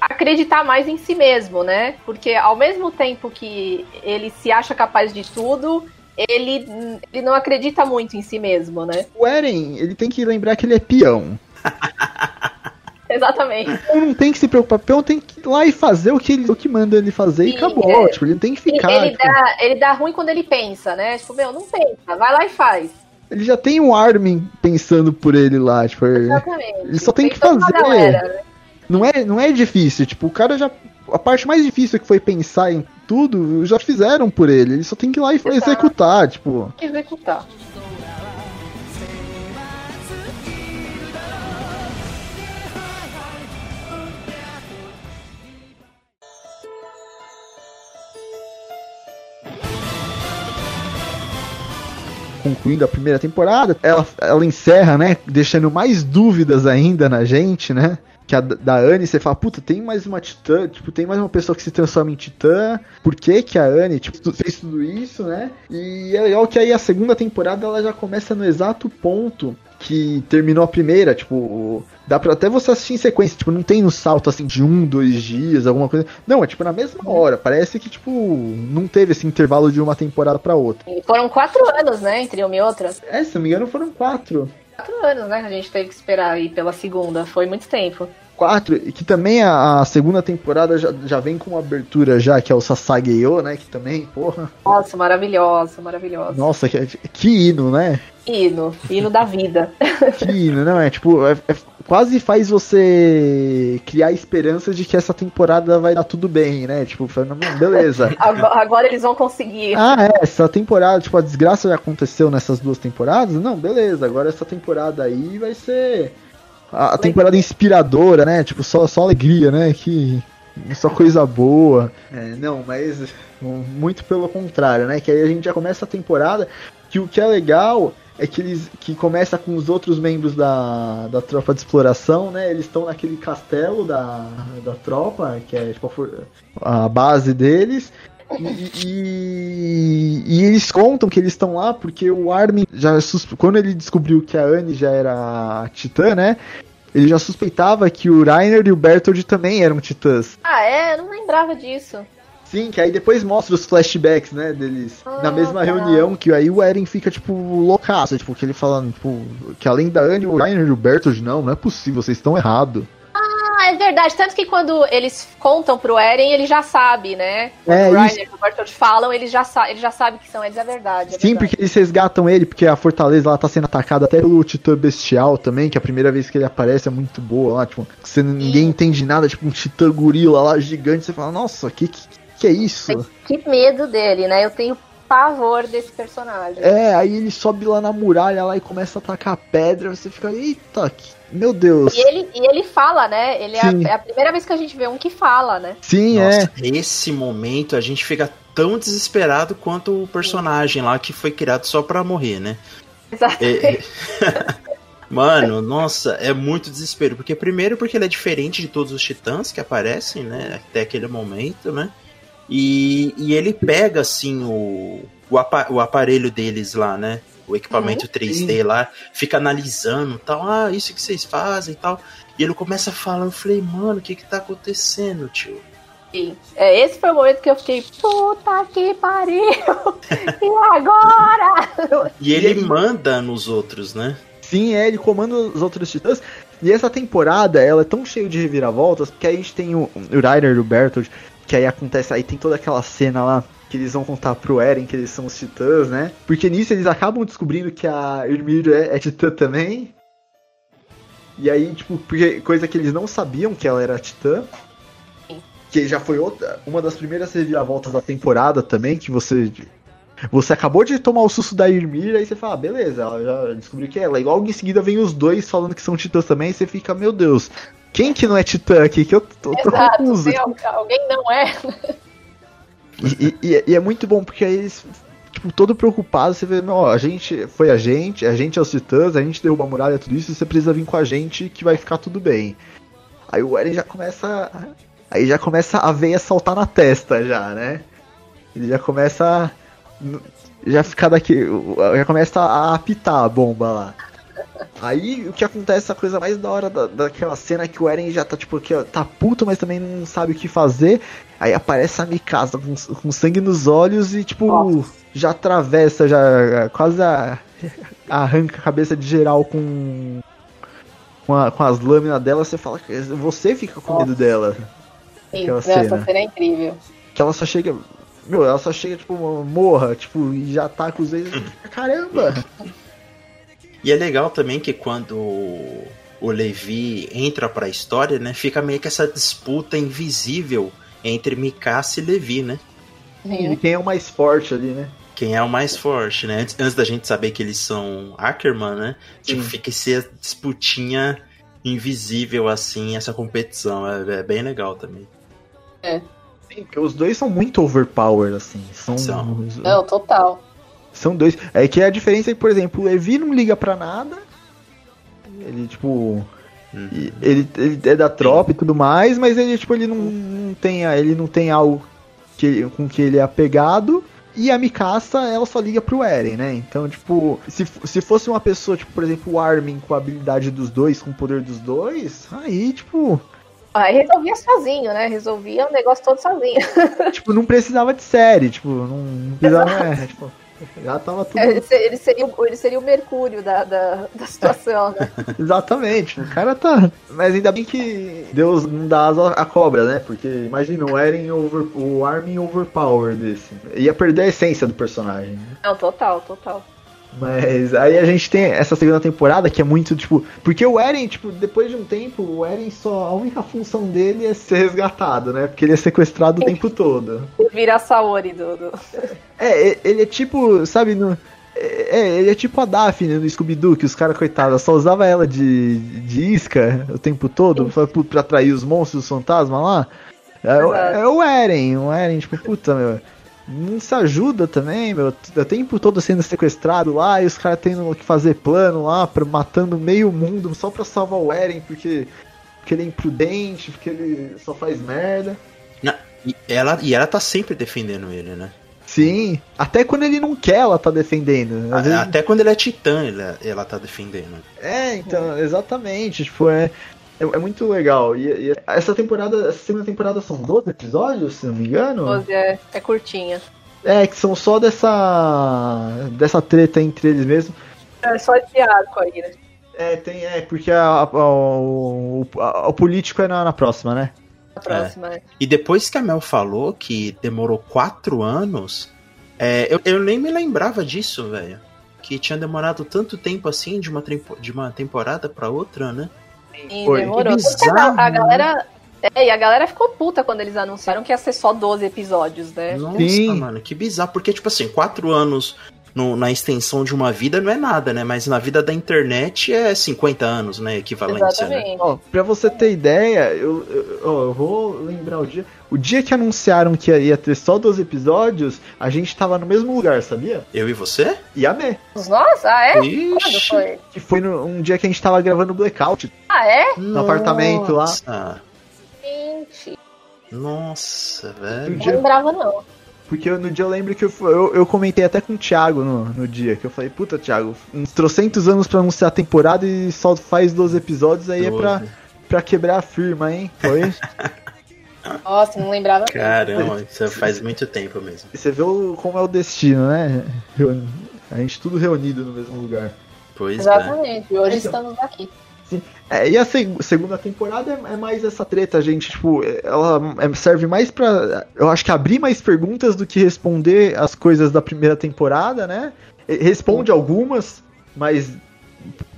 acreditar mais em si mesmo, né? Porque ao mesmo tempo que ele se acha capaz de tudo, ele, ele não acredita muito em si mesmo, né? O Eren, ele tem que lembrar que ele é peão. Exatamente. Então não tem que se preocupar, o tem que ir lá e fazer o que, ele, o que manda ele fazer Sim, e acabou. É. Tipo, ele tem que ficar. Ele, tipo... dá, ele dá ruim quando ele pensa, né? Tipo, meu, não pensa, vai lá e faz. Ele já tem um Armin pensando por ele lá, tipo, Exatamente. ele só tem que fazer. Galera, né? Não é, não é difícil, tipo, o cara já a parte mais difícil que foi pensar em tudo, já fizeram por ele. Ele só tem que ir lá e Exato. executar, tipo. Executar. Concluindo a primeira temporada, ela, ela encerra, né? Deixando mais dúvidas ainda na gente, né? que a da Anne, você fala, puta, tem mais uma titã, tipo, tem mais uma pessoa que se transforma em titã, por que que a Anne, tipo, fez tudo isso, né? E é legal que aí a segunda temporada ela já começa no exato ponto que terminou a primeira, tipo, dá pra até você assistir em sequência, tipo, não tem um salto assim de um, dois dias, alguma coisa. Não, é tipo na mesma hora. Parece que, tipo, não teve esse intervalo de uma temporada pra outra. E foram quatro anos, né, entre uma e outra. É, se não me engano, foram quatro. Quatro anos, né, a gente teve que esperar aí pela segunda. Foi muito tempo. 4, e que também a, a, segunda temporada já, já vem com uma abertura já, que é o Sasageyo, né? Que também, porra. Nossa, maravilhosa, maravilhosa. Nossa, que, que hino, né? Hino, hino da vida. que hino, não é? Tipo, é, é, quase faz você criar esperança de que essa temporada vai dar tudo bem, né? Tipo, beleza. agora, agora eles vão conseguir. Ah, é, essa temporada, tipo, a desgraça já aconteceu nessas duas temporadas? Não, beleza, agora essa temporada aí vai ser a, temporada inspiradora, né? Tipo, só, só alegria, né? Que só coisa boa. É, não, mas muito pelo contrário, né? Que aí a gente já começa a temporada que o que é legal é que eles que começa com os outros membros da, da tropa de exploração, né? Eles estão naquele castelo da, da tropa, que é tipo, a, base deles. E, e, e, eles contam que eles estão lá porque o Armin já quando ele descobriu que a Anne já era titã, né? Ele já suspeitava que o Rainer e o Bertold também eram titãs. Ah, é? Eu não lembrava disso. Sim, que aí depois mostra os flashbacks, né, deles. Ah, na mesma tá. reunião, que aí o Eren fica, tipo, loucaço. Tipo, que ele falando, tipo, que além da Anne, o Rainer e o Bertold, não, não é possível, vocês estão errados. Ah, é verdade. Tanto que quando eles contam pro Eren, ele já sabe, né? É, o Rainer e o Bertold falam, ele já, sa ele já sabe que são eles, é verdade. É Sim, verdade. porque eles resgatam ele, porque a fortaleza lá tá sendo atacada até pelo Titã Bestial também, que a primeira vez que ele aparece é muito boa lá, tipo, você, ninguém entende nada, tipo um Titã Gorila lá gigante, você fala, nossa, que, que, que é isso? Que medo dele, né? Eu tenho pavor desse personagem. É, aí ele sobe lá na muralha lá e começa a atacar pedra, você fica, eita, que meu Deus. E ele, e ele fala, né? Ele é a, é a, primeira vez que a gente vê um que fala, né? Sim, Nossa, é. Nesse momento a gente fica tão desesperado quanto o personagem lá que foi criado só pra morrer, né? Exatamente. É, é. Mano, nossa, é muito desespero. Porque, primeiro, porque ele é diferente de todos os titãs que aparecem, né? Até aquele momento, né? E, e ele pega, assim, o, o, apa- o aparelho deles lá, né? O equipamento 3D lá, fica analisando tal. Ah, isso que vocês fazem e tal. E ele começa a falar. Eu falei, mano, o que que tá acontecendo, tio? Sim. É, esse foi o momento que eu fiquei, puta que pariu! e agora? E ele manda nos outros, né? Sim, é, ele comanda os outros titãs. E essa temporada, ela é tão cheia de reviravoltas, porque aí a gente tem o, o Ryder e o Bertold, que aí acontece, aí tem toda aquela cena lá, que eles vão contar pro Eren que eles são os titãs, né? Porque nisso eles acabam descobrindo que a Ymir é, é titã também. E aí, tipo, porque coisa que eles não sabiam que ela era titã. Que já foi outra, uma das primeiras reviravoltas da temporada também, que você você acabou de tomar o susto da Ymir, aí você fala, ah, beleza, ela já descobriu que é ela. E logo em seguida vem os dois falando que são titãs também, e você fica, meu Deus, quem que não é titã aqui? Que eu tô, tô Exato, confuso. al- alguém não é. E, e- e é- muito bom, porque aí eles, tipo, todo preocupado, você vê, não, a gente, foi a gente, a gente é os titãs, a gente derruba a muralha, tudo isso, você precisa vir com a gente que vai ficar tudo bem. Aí o Eren já começa, aí já começa a veia saltar na testa já, né? Ele já começa já ficar daqui, já começa a apitar a bomba lá. Aí o que acontece, a coisa mais da hora da, daquela cena é que o Eren já tá tipo, que, ó, tá puto, mas também não sabe o que fazer. Aí aparece a Mikasa com, com sangue nos olhos e tipo, Nossa. já atravessa, já quase a- arranca a cabeça de geral com com, a- com as lâminas dela. Você fala que você fica com medo dela. Sim, Aquela cena. essa cena é incrível. Que ela só chega. Meu, ela só chega, tipo, morra, tipo, e já tá com os dedos. Caramba! E é legal também que quando o Levi entra pra história, né? Fica meio que essa disputa invisível entre Mikasa e Levi, né? E quem é o mais forte ali, né? Quem é o mais forte, né? Antes, antes da gente saber que eles são Ackerman, né? Tipo, fica essa disputinha invisível, assim, essa competição. É, é bem legal também. Sim, porque os dois são muito overpower, assim. São. São. Não, total. São dois. É que a diferença é que, por exemplo, o Levi não liga pra nada. Ele, tipo. Uhum. Ele, ele é da tropa e tudo mais, mas ele, tipo, ele não, não tem. a- Ele não tem algo que, com que ele é apegado. E a Mikasa, ela só liga pro Eren, né? Então, tipo, se, se fosse uma pessoa, tipo, por exemplo, o Armin com a habilidade dos dois, com o poder dos dois, aí, tipo, Aí resolvia sozinho, né? Resolvia o negócio todo sozinho. tipo, não precisava de série, tipo, não, não precisava, é, tipo, já tava tudo Ele se- ele seria, o- ele seria o mercúrio da, da, da situação, né? Exatamente, o cara tá. Mas ainda bem que Deus não dá asa à cobra, né? Porque imagina o Eren over, o Armin overpower desse. Ia perder a essência do personagem. né? Não, total, total. Mas aí a gente tem essa segunda temporada que é muito, tipo. Porque o Eren, tipo, depois de um tempo, o Eren só. A única função dele é ser resgatado, né? Porque ele é sequestrado o tempo todo. Ele vira Saori do, do- É, ele é tipo, sabe, no. É, é, ele é tipo a Daphne no Scooby-Doo, que os caras, coitados, só usava ela de, de isca o tempo todo pra, pra atrair os monstros, os fantasmas lá. É, é o Eren, o Eren, tipo, puta, meu. Não se ajuda também, meu. O tempo todo sendo sequestrado lá e os caras tendo que fazer plano lá, pra, matando meio mundo só pra salvar o Eren, porque, porque ele é imprudente, porque ele só faz merda. Na- e, ela, e ela tá sempre defendendo ele, né? Sim, até quando ele não quer, ela tá defendendo. Às vezes- Até quando ele é titã, ela, ela tá defendendo. É, então, exatamente. Tipo, é, é, é muito legal. E, e essa temporada, essa segunda temporada são 12 episódios, se não me engano. 12 é, é curtinha. É, que são só dessa. dessa treta entre eles mesmo. É só esse arco aí, né? É, tem, é, porque a, a- o, a- o político é na, na próxima, né? A próxima, né? E depois que a Mel falou que demorou quatro anos, é, eu, eu nem me lembrava disso, velho. Que tinha demorado tanto tempo assim de uma, de uma temporada pra outra, né? Sim, Foi. demorou. A, a né? galera. É, e a galera ficou puta quando eles anunciaram que ia ser só 12 episódios, né? Nossa, Sim. mano, que bizarro. Porque, tipo assim, quatro anos no- na extensão de uma vida não é nada, né? Mas na vida da internet é 50 anos, né? Equivalência, né? Exatamente. Ó, pra você ter ideia, eu, eu, ó, eu vou lembrar o dia. O dia que anunciaram que ia ter só 12 episódios, a gente tava no mesmo lugar, sabia? Eu e você? E a Mê. Nossa, ah, é? Quando Ixi. foi? Que foi no- um dia que a gente tava gravando Blackout. Ah, é? No apartamento lá. Nossa. Gente, Nossa, velho. não lembrava não. Porque eu- no dia eu lembro que eu, eu, eu comentei até com o Thiago no, no dia, que eu falei, puta, Thiago, uns trocentos anos pra anunciar a temporada e só faz 12 episódios, aí é pra, pra quebrar a firma, hein? Foi. Nossa, não lembrava mesmo. Caramba, isso faz muito tempo mesmo. E você vê o- como é o destino, né? A gente tudo reunido no mesmo lugar. Pois é. Exatamente, hoje Então. estamos aqui. É, e a seg- segunda temporada é, é mais essa treta, gente. Tipo, ela é- serve mais pra. Eu acho que abrir mais perguntas do que responder as coisas da primeira temporada, né? Responde algumas, mas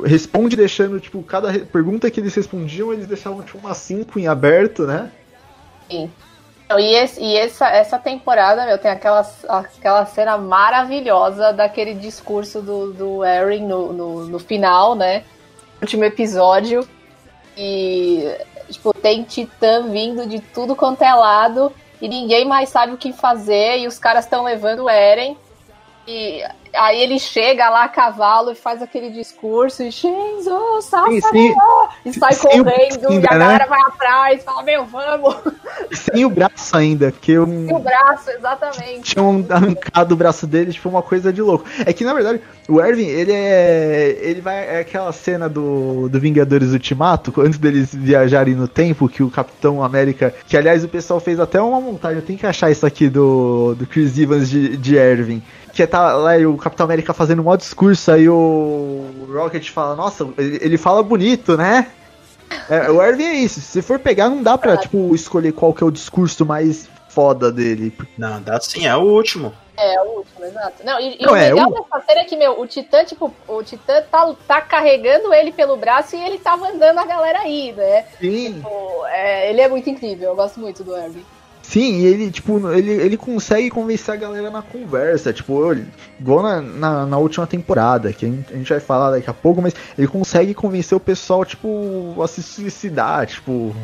responde deixando, tipo, cada pergunta que eles respondiam, eles deixavam, tipo, umas cinco em aberto, né? Sim. Então, E, esse- e essa, essa temporada, meu, tem aquela, aquela cena maravilhosa daquele discurso do, do Aaron no, no, no final, né? Último episódio. E, tipo, tem titã vindo de tudo quanto é lado. E ninguém mais sabe o que fazer. E os caras estão levando o Eren. E aí ele chega lá a cavalo e faz aquele discurso. E Shinzo, sim. e sai Sem correndo. E ainda, a né? galera vai atrás. Fala, meu, vamos. Sem o braço ainda, porque eu. E o braço, exatamente. tinham arrancado o braço dele, tipo, uma coisa de louco. É que, na verdade, o Erwin, ele é. Ele vai. É aquela cena do, do Vingadores Ultimato, antes deles viajarem no tempo, que o Capitão América. Que, aliás, o pessoal fez até uma montagem. Eu tenho que achar isso aqui do, do Chris Evans de, de Erwin. Que tá lá e o Capitão América fazendo um maior discurso, aí o Rocket fala, nossa, ele, ele fala bonito, né? É, o Erwin é isso. Se for pegar, não dá pra, tipo, escolher qual que é o discurso mais foda dele. Não, dá sim, é o último. É, o último, exato. Não, e, e Não, o é, legal o- dessa cena é que, meu, o Titã, tipo, o Titã tá, tá carregando ele pelo braço e ele tá mandando a galera aí, né? Sim. Tipo, é, ele é muito incrível, eu gosto muito do Herbie. Sim, e ele, tipo, ele, ele consegue convencer a galera na conversa, tipo, igual na, na, na última temporada, que a gente, a gente vai falar daqui a pouco, mas ele consegue convencer o pessoal, tipo, a se suicidar, tipo.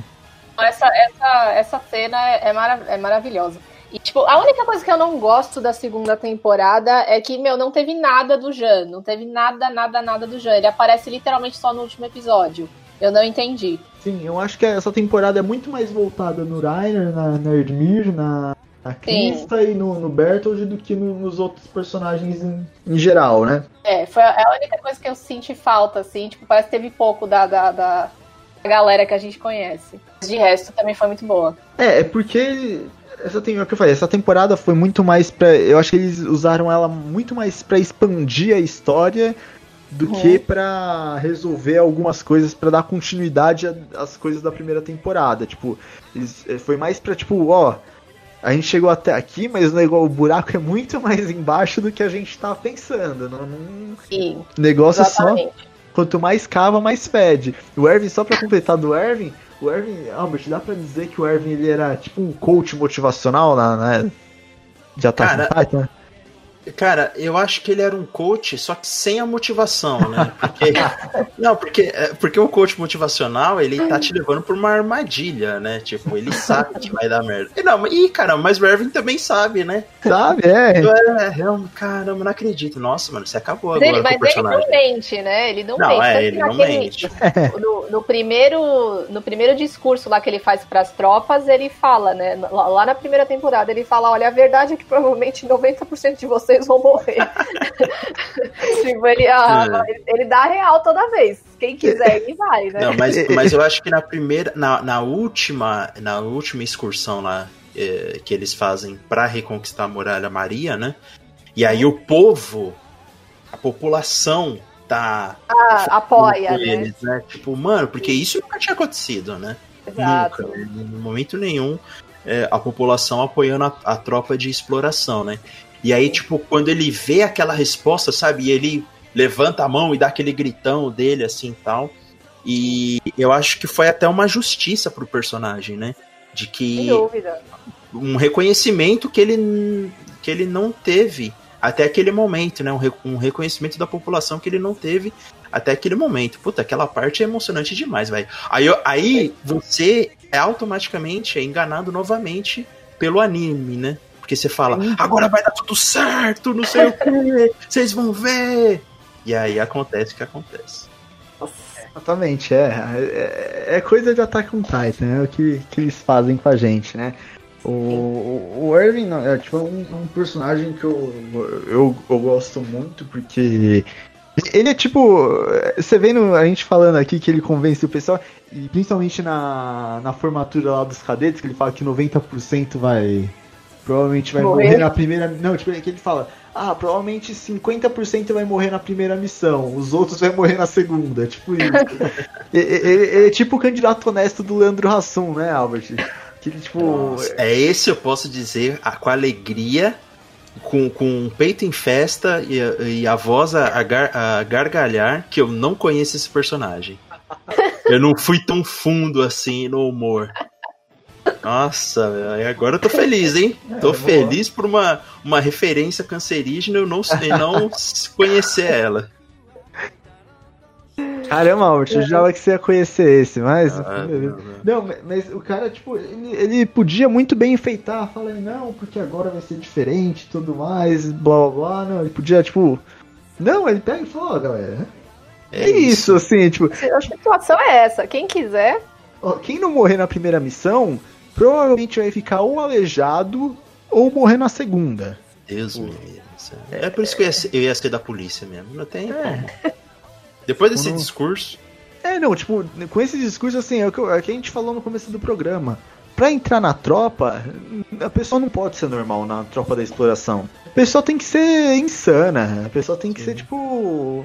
Essa, essa, essa cena é, mara- é maravilhosa. E, tipo, a única coisa que eu não gosto da segunda temporada é que, meu, não teve nada do Jan. Não teve nada, nada, nada do Jan. Ele aparece literalmente só no último episódio. Eu não entendi. Sim, eu acho que essa temporada é muito mais voltada no Rainer, na, na Erdmir, na, na Krista e no, no Bertold do que no- nos outros personagens em, em geral, né? É, foi a a única coisa que eu senti falta, assim. Tipo, parece que teve pouco da, da, da galera que a gente conhece. De resto, também foi muito boa. É, é porque essa tem, é o que eu falei, essa temporada foi muito mais pra. Eu acho que eles usaram ela muito mais pra expandir a história do Uhum. que pra resolver algumas coisas, pra dar continuidade às coisas da primeira temporada. Tipo, eles- é, foi mais pra tipo, ó, a gente chegou até aqui, mas o negócio- o buraco é muito mais embaixo do que a gente tava pensando. Não, não- o negócio é só exatamente. Quanto mais cava, mais fede. O Erwin, só pra completar do Erwin, o Erwin, Albert, dá pra dizer que o Erwin ele era tipo um coach motivacional na, na de Attack on Cara, Titan? Cara, eu acho que ele era um coach, só que sem a motivação, né? Porque, não, porque, é, porque o coach motivacional, ele tá te levando por uma armadilha, né? Tipo, ele sabe que vai dar merda. E não, mas- ih, caramba, mas o Erwin também sabe, né? Sabe, é. É, realmente, caramba, não acredito. Nossa, mano, você acabou Mas agora ele, com o mas ele não personagem. mente, né? Ele não, Não, mente. é, ele que não naquele- mente. No, no primeiro, no primeiro discurso lá que ele faz pras tropas, ele fala, né? Lá, lá na primeira temporada, ele fala: olha, a verdade é que provavelmente 90% de vocês vão morrer. tipo, ele, ah, ele, ele dá real toda vez. Quem quiser, ele vai, né? Não, mas, mas eu acho que na primeira, na, na última, na última excursão lá eh, que eles fazem pra reconquistar a Muralha Maria, né? E aí o povo, a população tá Ah, apoia, né? eles, né? Tipo, mano, porque isso nunca tinha acontecido, né? Exato. Nunca, em momento nenhum, é, a população apoiando a, a tropa de exploração, né? E aí, tipo, quando ele vê aquela resposta, sabe? E ele levanta a mão e dá aquele gritão dele, assim, tal. E eu acho que foi até uma justiça pro personagem, né? De que dúvida. um reconhecimento que ele, que ele não teve até aquele momento, né? Um, um reconhecimento da população que ele não teve até aquele momento. Puta, aquela parte é emocionante demais, velho. Aí, aí você é automaticamente é enganado novamente pelo anime, né? Porque você fala, agora vai dar tudo certo, não sei o quê, vocês vão ver. E aí acontece o que acontece. Exatamente, é, é. é coisa de Attack on Titan, é o que, que eles fazem com a gente, né? O, o, o Irving não, é tipo um, um personagem que eu, eu, eu gosto muito porque ele é tipo. Você vendo a gente falando aqui que ele convence o pessoal, e principalmente na, na formatura lá dos cadetes, que ele fala que 90% vai. Provavelmente vai morrer. Morrer. na primeira. Não, tipo, é que ele fala. Ah, provavelmente 50% vai morrer na primeira missão, os outros vai morrer na segunda. Tipo isso. Ele ele é tipo o candidato honesto do Leandro Hassum, né, Albert? Que ele, tipo. Nossa, é esse eu posso dizer a, com alegria, com, com o peito em festa e a, e a voz a, a gar- a gargalhar, que eu não conheço esse personagem. Eu não fui tão fundo assim no humor. Nossa, agora eu tô feliz, hein? Tô É, boa. feliz por uma, uma referência cancerígena e eu não, e não conhecer ela. Caramba, Albert, eu jurava que você ia conhecer esse, mas. Ah, não, Não, mas- o cara, tipo, ele, ele podia muito bem enfeitar, falando, não, porque agora vai ser diferente e tudo mais, blá blá blá. Não, ele podia, tipo. Não, ele pega e fala, ó, galera. É, isso, assim, tipo, A situação é essa. Quem quiser, quem não morrer na primeira missão, provavelmente vai ficar ou aleijado ou morrer na segunda. Deus me livre. É por isso que eu ia, ser, eu ia ser da polícia mesmo. Não tem É. Depois desse Não. discurso. É, não, tipo, com esse discurso, assim, é o que, é o que a gente falou no começo do programa. Pra entrar na tropa, a pessoa não pode ser normal na tropa da exploração. A pessoa tem que ser insana. A pessoa tem que ser, tipo.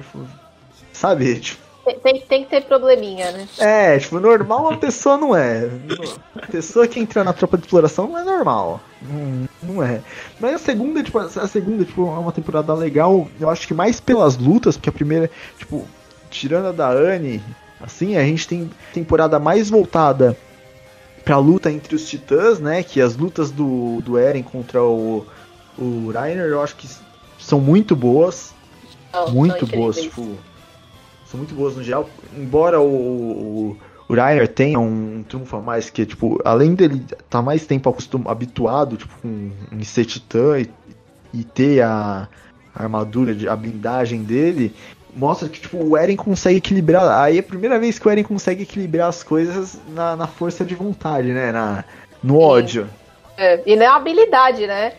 Sabe? Tipo, tem, tem, que ter probleminha, né? é, tipo, normal a pessoa não é. A pessoa que entra na tropa de exploração não é normal. Não, não é. Mas a segunda, tipo, a segunda, tipo, é uma temporada legal. Eu acho que mais pelas lutas, porque a primeira, tipo, tirando a da Anne, assim, a gente tem temporada mais voltada pra luta entre os titãs, né? Que as lutas do, do Eren contra o, o Reiner, eu acho que são muito boas. Não, muito boas, tipo. São muito boas no geral. Embora o, o, o Reiner tenha um trunfo a mais, que, tipo, além dele estar mais tempo acostum, habituado, tipo, com, em ser titã e, e ter a, a armadura, de, a blindagem dele, mostra que, tipo, o Eren consegue equilibrar. Aí é a primeira vez que o Eren consegue equilibrar as coisas na, na força de vontade, né? Na, no ódio. É, e não é habilidade, né?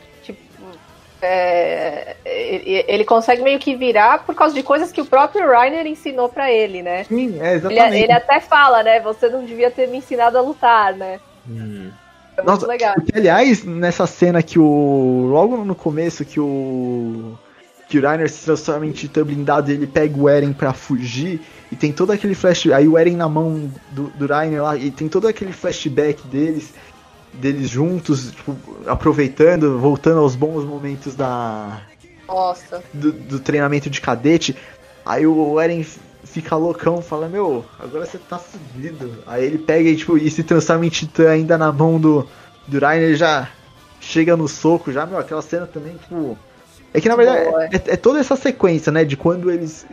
É, ele, ele consegue meio que virar por causa de coisas que o próprio Reiner ensinou pra ele, né? Sim, é Ele, exatamente. ele até fala, né? Você não devia ter me ensinado a lutar, né? Hum, É muito Nossa, legal. Porque, aliás, nessa cena que o. Logo no começo que o. Que o Reiner se transforma em titã blindado e ele pega o Eren pra fugir. E tem todo aquele flash. Aí o Eren na mão do, do Reiner lá. E tem todo aquele flashback deles. Deles juntos, tipo, aproveitando, voltando aos bons momentos da, Nossa. do, do treinamento de cadete. Aí o Eren fica loucão, fala, meu, agora você tá fudido. Aí ele pega e, tipo, e se transforma em titã ainda na mão do, do Rainer já chega no soco, já, meu, aquela cena também, tipo. É que na verdade Boa. é, é toda essa sequência, né? De quando eles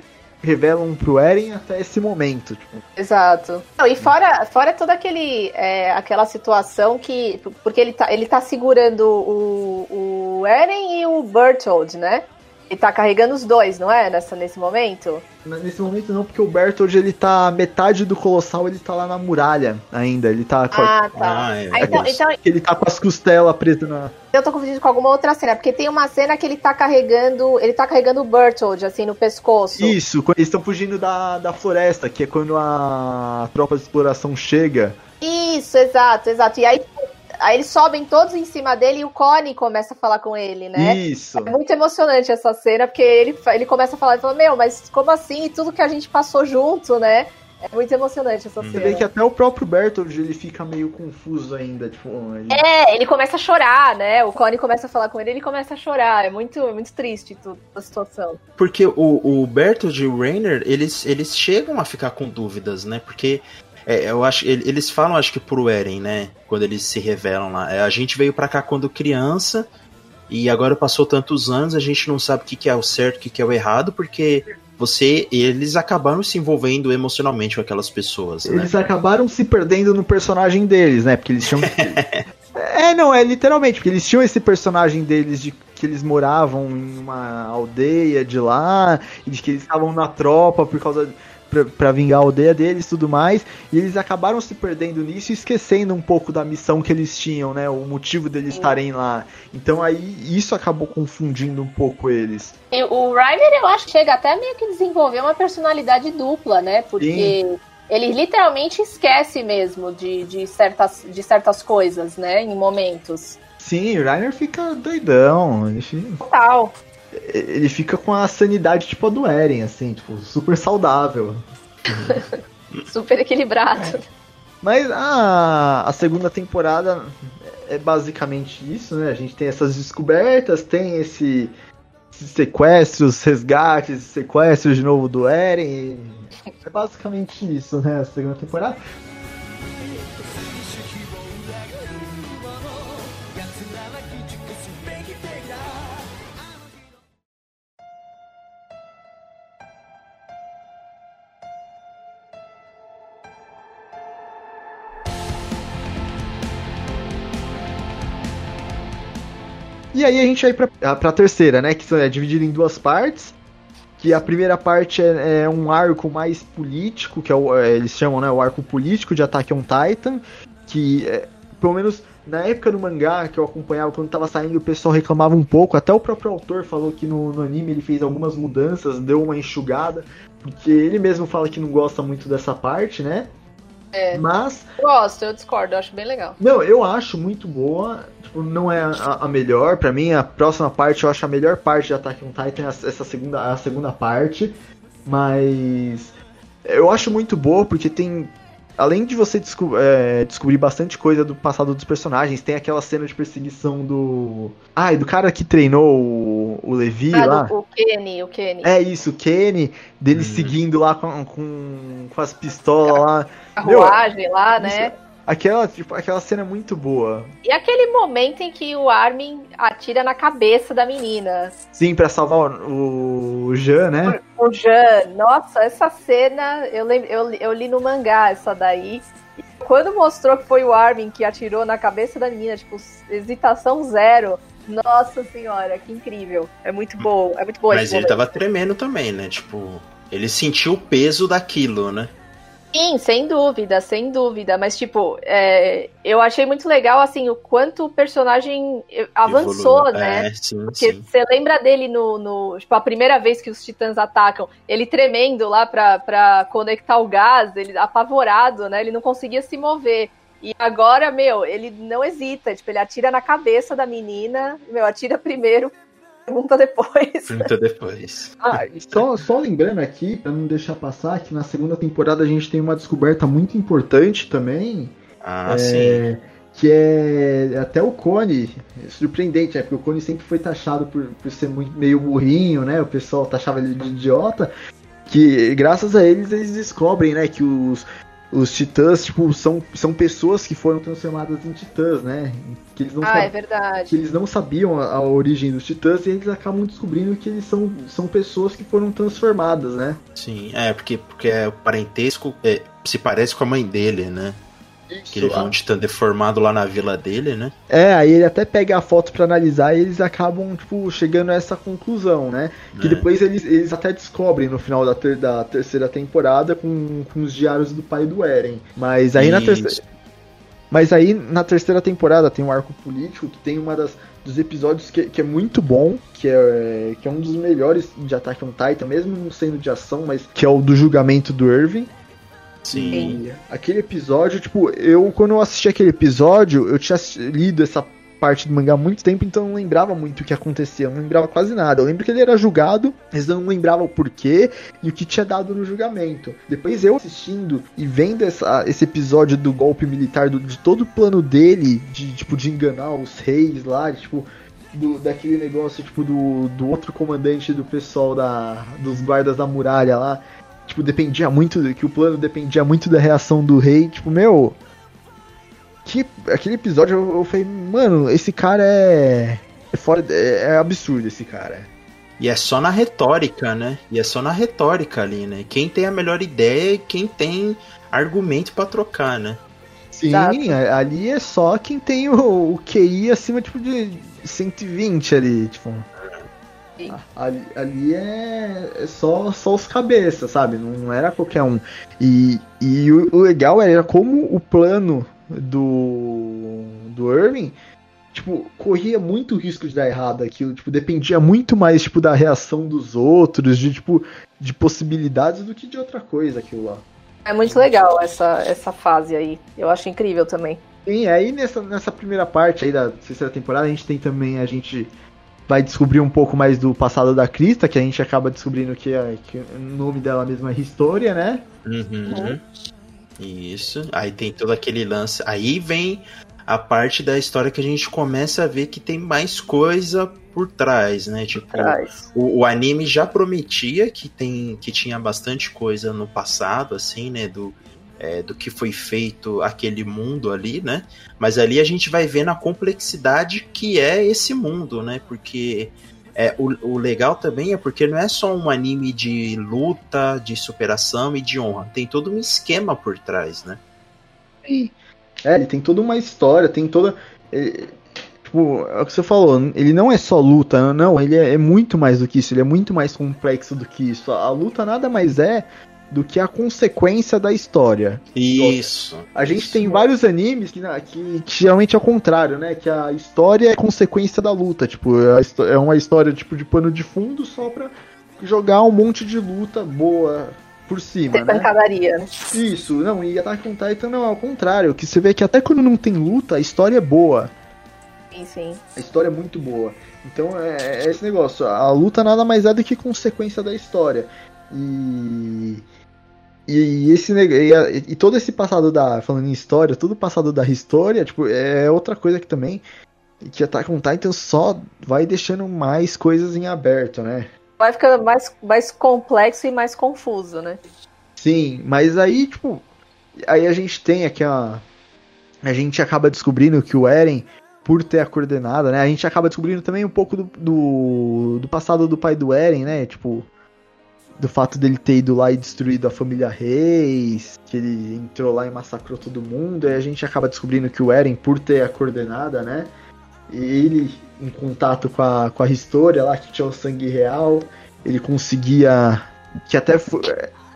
revelam pro Eren até esse momento. Tipo, Exato. Não, e fora, fora toda aquele, é, aquela situação que. Porque ele tá, ele tá segurando o, o Eren e o Bertold, né? Ele tá carregando os dois, não é? Nessa, nesse momento? Mas Nesse momento não, porque o Bertold ele tá. Metade do Colossal ele tá lá na muralha ainda. Ele tá com, a- Ah, tá. Ah, é. Ah, então, então ele tá com as costelas presas na. eu tô confundindo com alguma outra cena, porque tem uma cena que ele tá carregando. Ele tá carregando o Bertold, assim, no pescoço. Isso, quando eles estão fugindo da, da floresta, que é quando a tropa de exploração chega. Isso, exato, exato. E aí, aí eles sobem todos em cima dele e o Connie começa a falar com ele, né? Isso. É muito emocionante essa cena, porque ele, ele começa a falar e fala, meu, mas como assim? E tudo que a gente passou junto, né? É muito emocionante essa Você cena. vê que até o próprio Bertold ele fica meio confuso ainda, tipo, ele- É, ele começa a chorar, né? O Connie começa a falar com ele, ele começa a chorar. É muito, é muito triste tudo, a situação. Porque o, o Bertold e o Rainer, eles, eles chegam a ficar com dúvidas, né? Porque é, eu acho ele- eles falam, acho que pro Eren, né? Quando eles se revelam lá. É, a gente veio pra cá quando criança E agora passou tantos anos, a gente não sabe o que, que é o certo, o que, que é o errado, porque você eles acabaram se envolvendo emocionalmente com aquelas pessoas, né? Eles acabaram se perdendo no personagem deles, né? Porque eles tinham. é, não, é literalmente, porque eles tinham esse personagem deles de que eles moravam em uma aldeia de lá, e de que eles estavam na tropa por causa para vingar a aldeia deles e tudo mais, e eles acabaram se perdendo nisso e esquecendo um pouco da missão que eles tinham, né? O motivo deles estarem lá. Então aí isso acabou confundindo um pouco eles. E o Ryder, eu acho que chega até meio que desenvolver uma personalidade dupla, né? Porque Sim. ele literalmente esquece mesmo de, de, certas, de certas coisas, né? Em momentos. Sim, o Rainer fica doidão. Enfim. Total ele fica com a sanidade tipo a do Eren, assim, tipo, super saudável. super equilibrado. Mas a, a segunda temporada é basicamente isso, né? A gente tem essas descobertas, tem esse sequestros, resgates, sequestros de novo do Eren. É basicamente isso, né? A segunda temporada. E aí a gente vai pra, pra terceira, né? Que é dividida em duas partes. Que a primeira parte é, é um arco mais político, que é o, é, eles chamam, né? O arco político de Attack on Titan. Que, é, pelo menos na época do mangá que eu acompanhava, quando tava saindo, o pessoal reclamava um pouco. Até o próprio autor falou que no, no anime ele fez algumas mudanças, deu uma enxugada. Porque ele mesmo fala que não gosta muito dessa parte, né? É. Mas. Gosto, eu discordo, eu acho bem legal. Não, eu acho muito boa. Tipo, não é a, a melhor. para mim, a próxima parte eu acho a melhor parte de Attack on Titan, essa segunda, a segunda parte. Mas. Eu acho muito boa porque tem além de você desco é, descobrir bastante coisa do passado dos personagens, tem aquela cena de perseguição do. Ah, e do cara que treinou o, o Levi ah, lá. Do, o Kenny, o Kenny. É isso, o Kenny, dele uhum. seguindo lá com, com, com as pistolas lá. Carruagem lá, né? Aquela, tipo, aquela cena é muito boa. E aquele momento em que o Armin atira na cabeça da menina. Sim, para salvar o, o Jean, né? O, o Jean. Nossa, essa cena, eu, eu, eu li no mangá essa daí. quando mostrou que foi o Armin que atirou na cabeça da menina, tipo, hesitação zero. Nossa senhora, que incrível. É muito bom, é muito bom. Mas ele momento. tava tremendo também, né? Tipo, ele sentiu o peso daquilo, né? Sim, sem dúvida, sem dúvida. Mas, tipo, é, eu achei muito legal, assim, o quanto o personagem avançou, Evoluiu. né? É, sim, Porque você lembra dele no, no, Tipo, a primeira vez que os titãs atacam, ele tremendo lá pra, pra conectar o gás, ele apavorado, né? Ele não conseguia se mover. E agora, meu, ele não hesita, tipo, ele atira na cabeça da menina, meu, atira primeiro, Pergunta depois. Pergunta depois. Ah, só, só lembrando aqui, pra não deixar passar, que na segunda temporada a gente tem uma descoberta muito importante também. Ah, é, sim. Que é até o Cone, surpreendente, né? Porque o Cone sempre foi taxado por, por ser muito, meio burrinho, né? O pessoal taxava ele de idiota. Que graças a eles eles descobrem, né, que os, os titãs, tipo, são, são pessoas que foram transformadas em titãs, né? Que eles não ah, é verdade. Que eles não sabiam a, a, origem dos titãs e eles acabam descobrindo que eles são, são pessoas que foram transformadas, né? Sim, é, porque, porque é, o parentesco é, se parece com a mãe dele, né? Isso, que ele vê um titã deformado lá na vila dele, né? É, aí ele até pega a foto para analisar e eles acabam, tipo, chegando a essa conclusão, né? Que é. depois eles, eles até descobrem no final da, ter, da terceira temporada com, com os diários do pai do Eren. Mas aí Isso. na terceira. Mas aí na terceira temporada tem um arco político que tem uma das dos episódios que, que é muito bom, que é, que é um dos melhores de Attack on Titan, mesmo não sendo de ação, mas que é o do julgamento do Irving. Sim. Aquele episódio, tipo, eu quando eu assisti aquele episódio, eu tinha lido essa parte do mangá há muito tempo, então eu não lembrava muito o que acontecia, eu não lembrava quase nada. Eu lembro que ele era julgado, mas eu não lembrava o porquê e o que tinha dado no julgamento. Depois eu assistindo e vendo essa, esse episódio do golpe militar, do, de todo o plano dele, de tipo, de enganar os reis lá, de, tipo, do, daquele negócio, tipo, do, do outro comandante do pessoal da, dos guardas da muralha lá, tipo, dependia muito, que o plano dependia muito da reação do rei, tipo, meu. Que, aquele episódio eu, eu falei, mano, esse cara é. é, fora, é, é absurdo esse cara. E é só na retórica, né? E é só na retórica ali, né? Quem tem a melhor ideia e quem tem argumento para trocar, né? Sim, Exato. ali é só quem tem o, o QI acima tipo de 120 ali, tipo. Ali, ali é, é, só, só os cabeças, sabe? Não, não era qualquer um. E, e o, o, legal era como o plano do, do Irving, tipo, corria muito risco de dar errado aquilo. Tipo, dependia muito mais, tipo, da reação dos outros, de, tipo, de possibilidades do que de outra coisa aquilo lá. É muito legal essa, essa fase aí. Eu acho incrível também. Sim, aí nessa, nessa primeira parte aí da terceira temporada, a gente tem também, a gente vai descobrir um pouco mais do passado da Krista, que a gente acaba descobrindo que, é, que o nome dela mesma é História, né? Uhum. Isso. Aí tem todo aquele lance. Aí vem a parte da história que a gente começa a ver que tem mais coisa por trás, né? Tipo, o, o, anime já prometia que tem que tinha bastante coisa no passado, assim, né? Do, é, do que foi feito aquele mundo ali, né? Mas ali a gente vai ver na complexidade que é esse mundo, né? Porque é, o, o legal também é porque não é só um anime de luta, de superação e de honra. Tem todo um esquema por trás, né? É, ele tem toda uma história, tem toda. É, tipo, é o que você falou, ele não é só luta, não, ele é, é, muito mais do que isso, ele é muito mais complexo do que isso. A luta nada mais é do que a consequência da história. Isso. A gente isso. tem vários animes que, que, que, geralmente é o contrário, né? Que a história é consequência da luta. Tipo, é uma história tipo de pano de fundo só pra jogar um monte de luta boa por cima, tem né? pancadaria. Né? Isso, não, e Attack on Titan não é ao contrário, que você vê que até quando não tem luta, a história é boa. Sim, sim. A história é muito boa. Então é, é esse negócio, a luta nada mais é do que consequência da história. E e, esse e, e, todo esse passado da falando em história, todo o passado da história, tipo, é outra coisa que também que Attack on Titan só vai deixando mais coisas em aberto, né? Vai ficando mais, mais complexo e mais confuso, né? Sim, mas aí, tipo, aí a gente tem aqui a a gente acaba descobrindo que o Eren por ter a coordenada, né? A gente acaba descobrindo também um pouco do, do, do passado do pai do Eren, né? Tipo, do fato dele ter ido lá e destruído a família Reis, que ele entrou lá e massacrou todo mundo, e a gente acaba descobrindo que o Eren, por ter a coordenada, né? Ele, em contato com a, com a Historia lá, que tinha o sangue real, ele conseguia. Que até foi,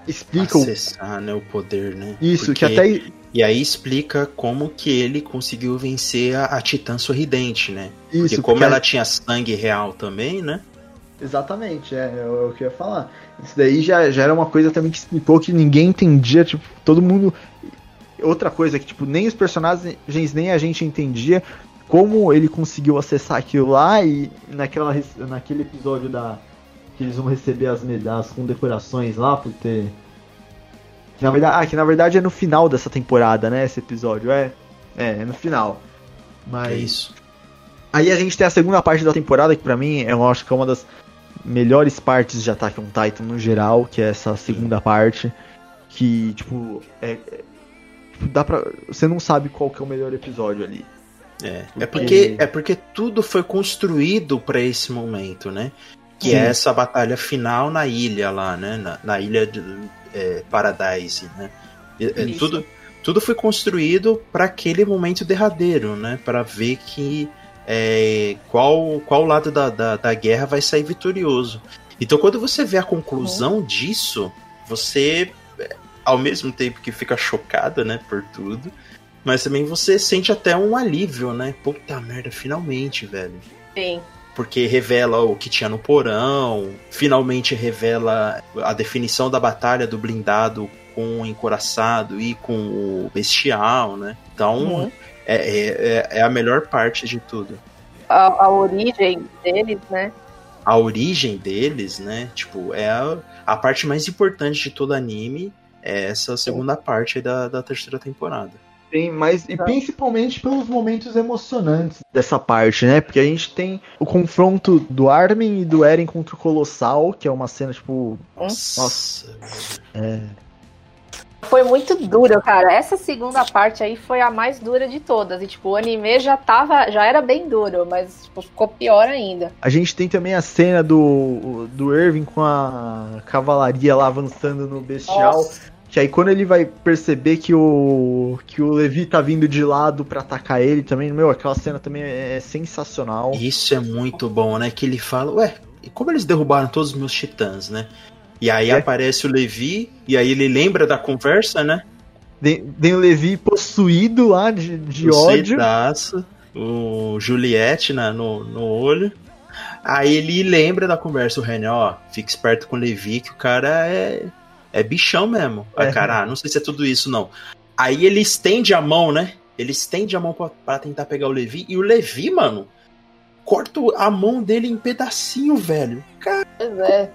explica Acessar, o... né, o poder, né? Isso, Porque... que até. E aí explica como que ele conseguiu vencer a, a Titã Sorridente, né? Isso, porque como porque ela tinha sangue real também, né? Exatamente, é, é, o que eu ia falar. Isso daí já, já era uma coisa também que explicou que ninguém entendia, tipo, todo mundo. Outra coisa que, tipo, nem os personagens, nem a gente entendia como ele conseguiu acessar aquilo lá e naquela, naquele episódio da. que eles vão receber as medalhas com decorações lá por ter. Que na verdade, ah, que na verdade é no final dessa temporada, né? Esse episódio, é. É, é no final. Mas. É isso. Aí a gente tem a segunda parte da temporada, que pra mim eu acho que é uma das melhores partes de Attack on Titan no geral, que é essa segunda parte, que, tipo, é, é, dá pra, você não sabe qual que é o melhor episódio ali. É, porque... é porque, é porque tudo foi construído para esse momento, né? Que é Sim. é essa batalha final na ilha lá, né? Na, na ilha de é, Paradise, né? É, tudo, tudo foi construído para aquele momento derradeiro, né? Para ver que é, qual, qual lado da, da, da, guerra vai sair vitorioso. Então, quando você vê a conclusão uhum. disso, você, ao mesmo tempo que fica chocada, né, por tudo, mas também você sente até um alívio, né? Puta merda, finalmente, velho. Sim. Porque revela o que tinha no porão, finalmente revela a definição da batalha do blindado com o encoraçado e com o bestial, né? Então, uhum. É, é, é, é a melhor parte de tudo. A, a, origem deles, né? A origem deles, né? Tipo, é a, a parte mais importante de todo anime. É essa segunda parte da, da terceira temporada. Sim, mas e principalmente pelos momentos emocionantes dessa parte, né? Porque a gente tem o confronto do Armin e do Eren contra o Colossal, que é uma cena, tipo. Nossa. Nossa. É. Foi muito duro, cara. Essa segunda parte aí foi a mais dura de todas. E, tipo, o anime já tava. Já era bem duro, mas tipo, ficou pior ainda. A gente tem também a cena do, do Irving com a cavalaria lá avançando no bestial. Nossa. Que aí quando ele vai perceber que o que o Levi tá vindo de lado pra atacar ele também, meu, aquela cena também é sensacional. Isso é muito bom, né? Que ele fala, ué, e como eles derrubaram todos os meus titãs, né? E aí É. aparece o Levi, e aí ele lembra da conversa, né? Tem, o Levi possuído lá de, de o ódio. Cedaço, o Juliette na, no, no olho. Aí ele lembra da conversa, o René, ó, fica esperto com o Levi, que o cara é, é bichão mesmo. Aí, É. cara, ah, não sei se é tudo isso, não. Aí ele estende a mão, né? Ele estende a mão pra, pra tentar pegar o Levi, e o Levi, mano, corta a mão dele em pedacinho, velho. Pois é.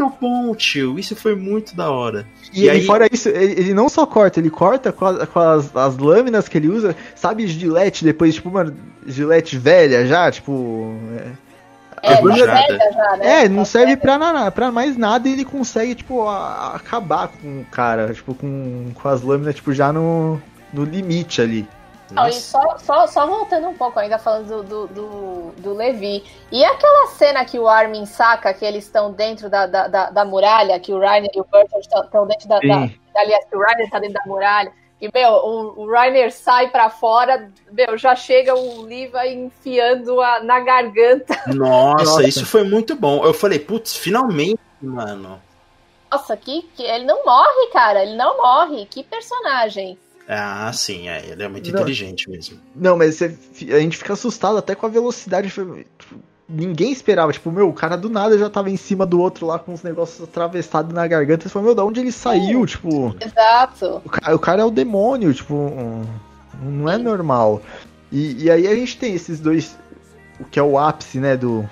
Muito bom, tio. Isso foi muito da hora. E, E aí- fora isso, ele, ele não só corta, ele corta com, a- com as, as lâminas que ele usa, sabe, gilete depois, tipo, mano, gilete velha já, tipo. É, velha já, né? É, não serve pra, nada, pra mais nada e ele consegue, tipo, a- acabar com o cara, tipo, com, com as lâminas, tipo, já no, no limite ali. Não, e só, só, só voltando um pouco ainda falando do, do, do, do Levi. E aquela cena que o Armin saca que eles estão dentro da, da, da, da muralha, que o Rainer e o Bertolt estão dentro da, da. Aliás, que o Rainer tá dentro da muralha. E, meu, o, o Rainer sai pra fora, meu, já chega o Levi enfiando a, na garganta. Nossa, Nossa. isso foi muito bom. Eu falei, putz, finalmente, mano. Nossa, que, que ele não morre, cara. Ele não morre. Que personagem. Ah, sim, é, ele é muito Não. inteligente mesmo. Não, mas você a gente fica assustado até com a velocidade. tipo, ninguém esperava, tipo, meu, o cara do nada já tava em cima do outro lá com os negócios atravessados na garganta. Você falou, meu, da onde ele saiu? Tipo, Exato. o cara, o cara é o demônio, tipo, não é normal. E, e aí a gente tem esses dois, o que é o ápice, né, do.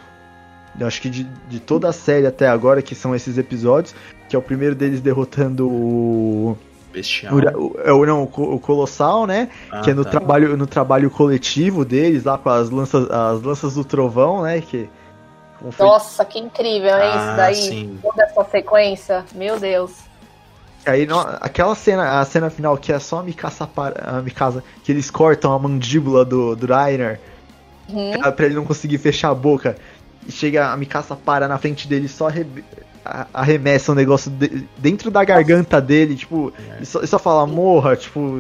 Eu acho que de, de toda a série até agora, que são esses episódios, que é o primeiro deles derrotando o. Bestial. o, o- é o- não, o Co- o Colossal, né? Ah, que é no, tá. trabalho, no trabalho coletivo deles, lá com as lanças, as lanças do trovão, né? Que, Nossa, que incrível, hein? Ah, Isso daí. sim. Toda essa sequência. Meu Deus. Aí, não- aquela cena, a cena final que é só a Mikasa, para, a Mikasa que eles cortam a mandíbula do, do Rainer Uhum. pra ele não conseguir fechar a boca. E chega a Mikasa para na frente dele só arre- a- arremessa um negócio de- dentro da garganta dele, tipo, e só, e só fala morra, tipo,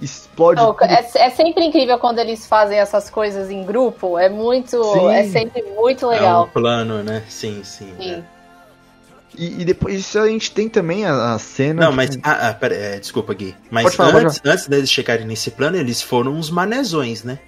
explode. Não, é, é sempre incrível quando eles fazem essas coisas em grupo. É muito. Sim. É sempre muito É um legal. plano, né? Sim, sim. Sim. é. E, e depois disso a gente tem também a, a cena. Não, mas. Ah, ah, pera, é, desculpa, Gui. Mas falar, antes, antes deles chegarem nesse plano, eles foram uns manezões, né?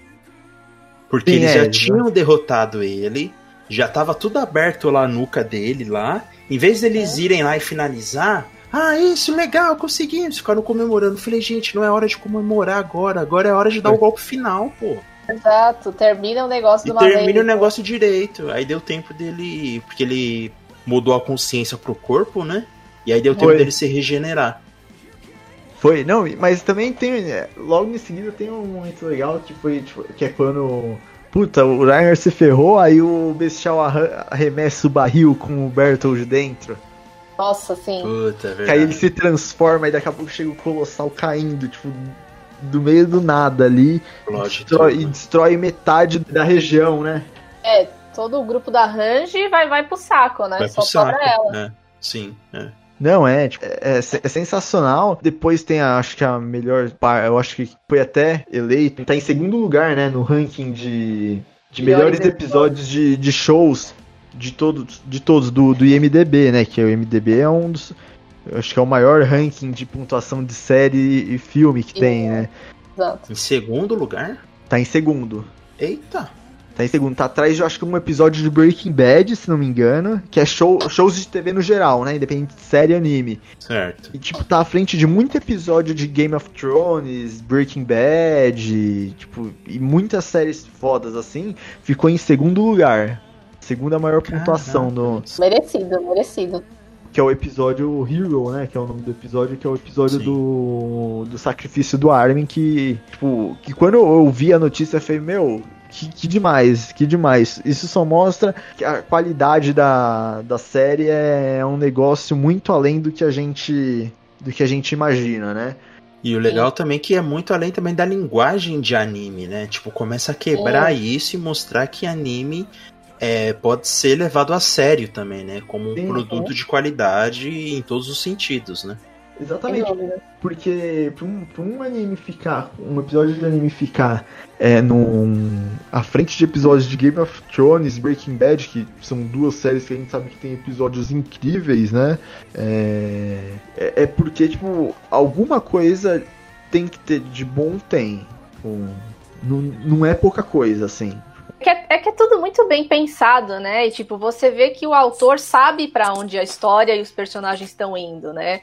Porque Sim, eles é, já tinham derrotado ele, já tava tudo aberto lá a nuca dele lá. Em vez deles irem lá e finalizar, ah, isso, legal, conseguimos. Ficaram comemorando. Falei, gente, não é hora de comemorar agora. Agora é hora de dar o golpe final, pô. Exato. Termina o negócio E de uma vez. termina o negócio direito. Aí deu tempo dele. Porque ele mudou a consciência pro corpo, né? E aí deu tempo Foi. dele se regenerar. Foi, não, mas também tem. é, Logo em seguida tem um momento legal que foi, tipo, que é quando. Puta, o Rainer se ferrou, aí o Bestial arremessa o barril com o Bertold dentro. Nossa, sim. Puta, é Que aí ele verdade. se transforma e daqui a pouco chega o Colossal caindo, tipo, do meio do nada ali. Explode destrói, tudo. e destrói metade da região, né? É, todo o grupo da Range vai, vai pro saco, né? Vai Só pro saco. ela. É, sim, é. Não, é, tipo, é, é é sensacional. Depois tem, a, acho que a melhor par, eu acho que foi até eleito, tá em segundo lugar, né, no ranking de, de melhores Melhores episódios de, de shows de todos, de todos do, do IMDB, né, que o IMDB é um dos, eu acho que é o maior ranking de pontuação de série e filme que tem, né. Exato. Em segundo lugar? Tá em segundo. Eita! Tá em segundo. Tá atrás de, eu acho que um episódio de Breaking Bad, se não me engano, que é show, shows de TV no geral, né, independente de série e anime. Certo. E, tipo, tá à frente de muito episódio de Game of Thrones, Breaking Bad, tipo, e muitas séries fodas assim, ficou em segundo lugar. Segunda maior pontuação no. Merecido, merecido. Que é o episódio Hero, né? Que é o nome do episódio, que é o episódio Sim. do. do sacrifício do Armin, que, tipo, que quando eu vi a notícia, eu falei, meu, que, que demais, que demais. Isso só mostra que a qualidade da, da série é um negócio muito além do que a gente do que a gente imagina, né? E o legal também é que é muito além também da linguagem de anime, né? Tipo, começa a quebrar isso e mostrar que anime é, pode ser levado a sério também, né? Como um Sim, produto de qualidade em todos os sentidos, né? Exatamente. Sem dúvida. Porque pra um, pra um anime ficar, um episódio de anime ficar é, num, à frente de episódios de Game of Thrones, Breaking Bad, que são duas séries que a gente sabe que tem episódios incríveis, né? É, é, é porque, tipo, alguma coisa tem que ter de bom tem. Tipo, não, não é pouca coisa, assim. É que é, é que é tudo muito bem pensado, né? E, tipo, você vê que o autor sabe pra onde a história e os personagens estão indo, né?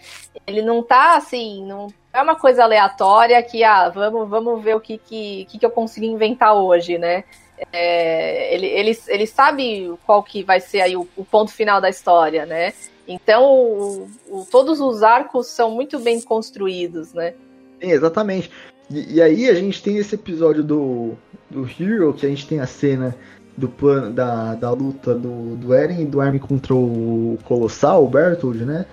Ele não tá assim, não é uma coisa aleatória que, ah, vamos, vamos ver o que, que, que, que eu consigo inventar hoje, né? É, ele, ele, ele sabe qual que vai ser aí o, o ponto final da história, né? Então, o- o- todos os arcos são muito bem construídos, né? Sim, exatamente. E, e aí a gente tem esse episódio do, do Hero, que a gente tem a cena do plano da, da luta do, do Eren e do Armin contra o Colossal, o Bertold, né?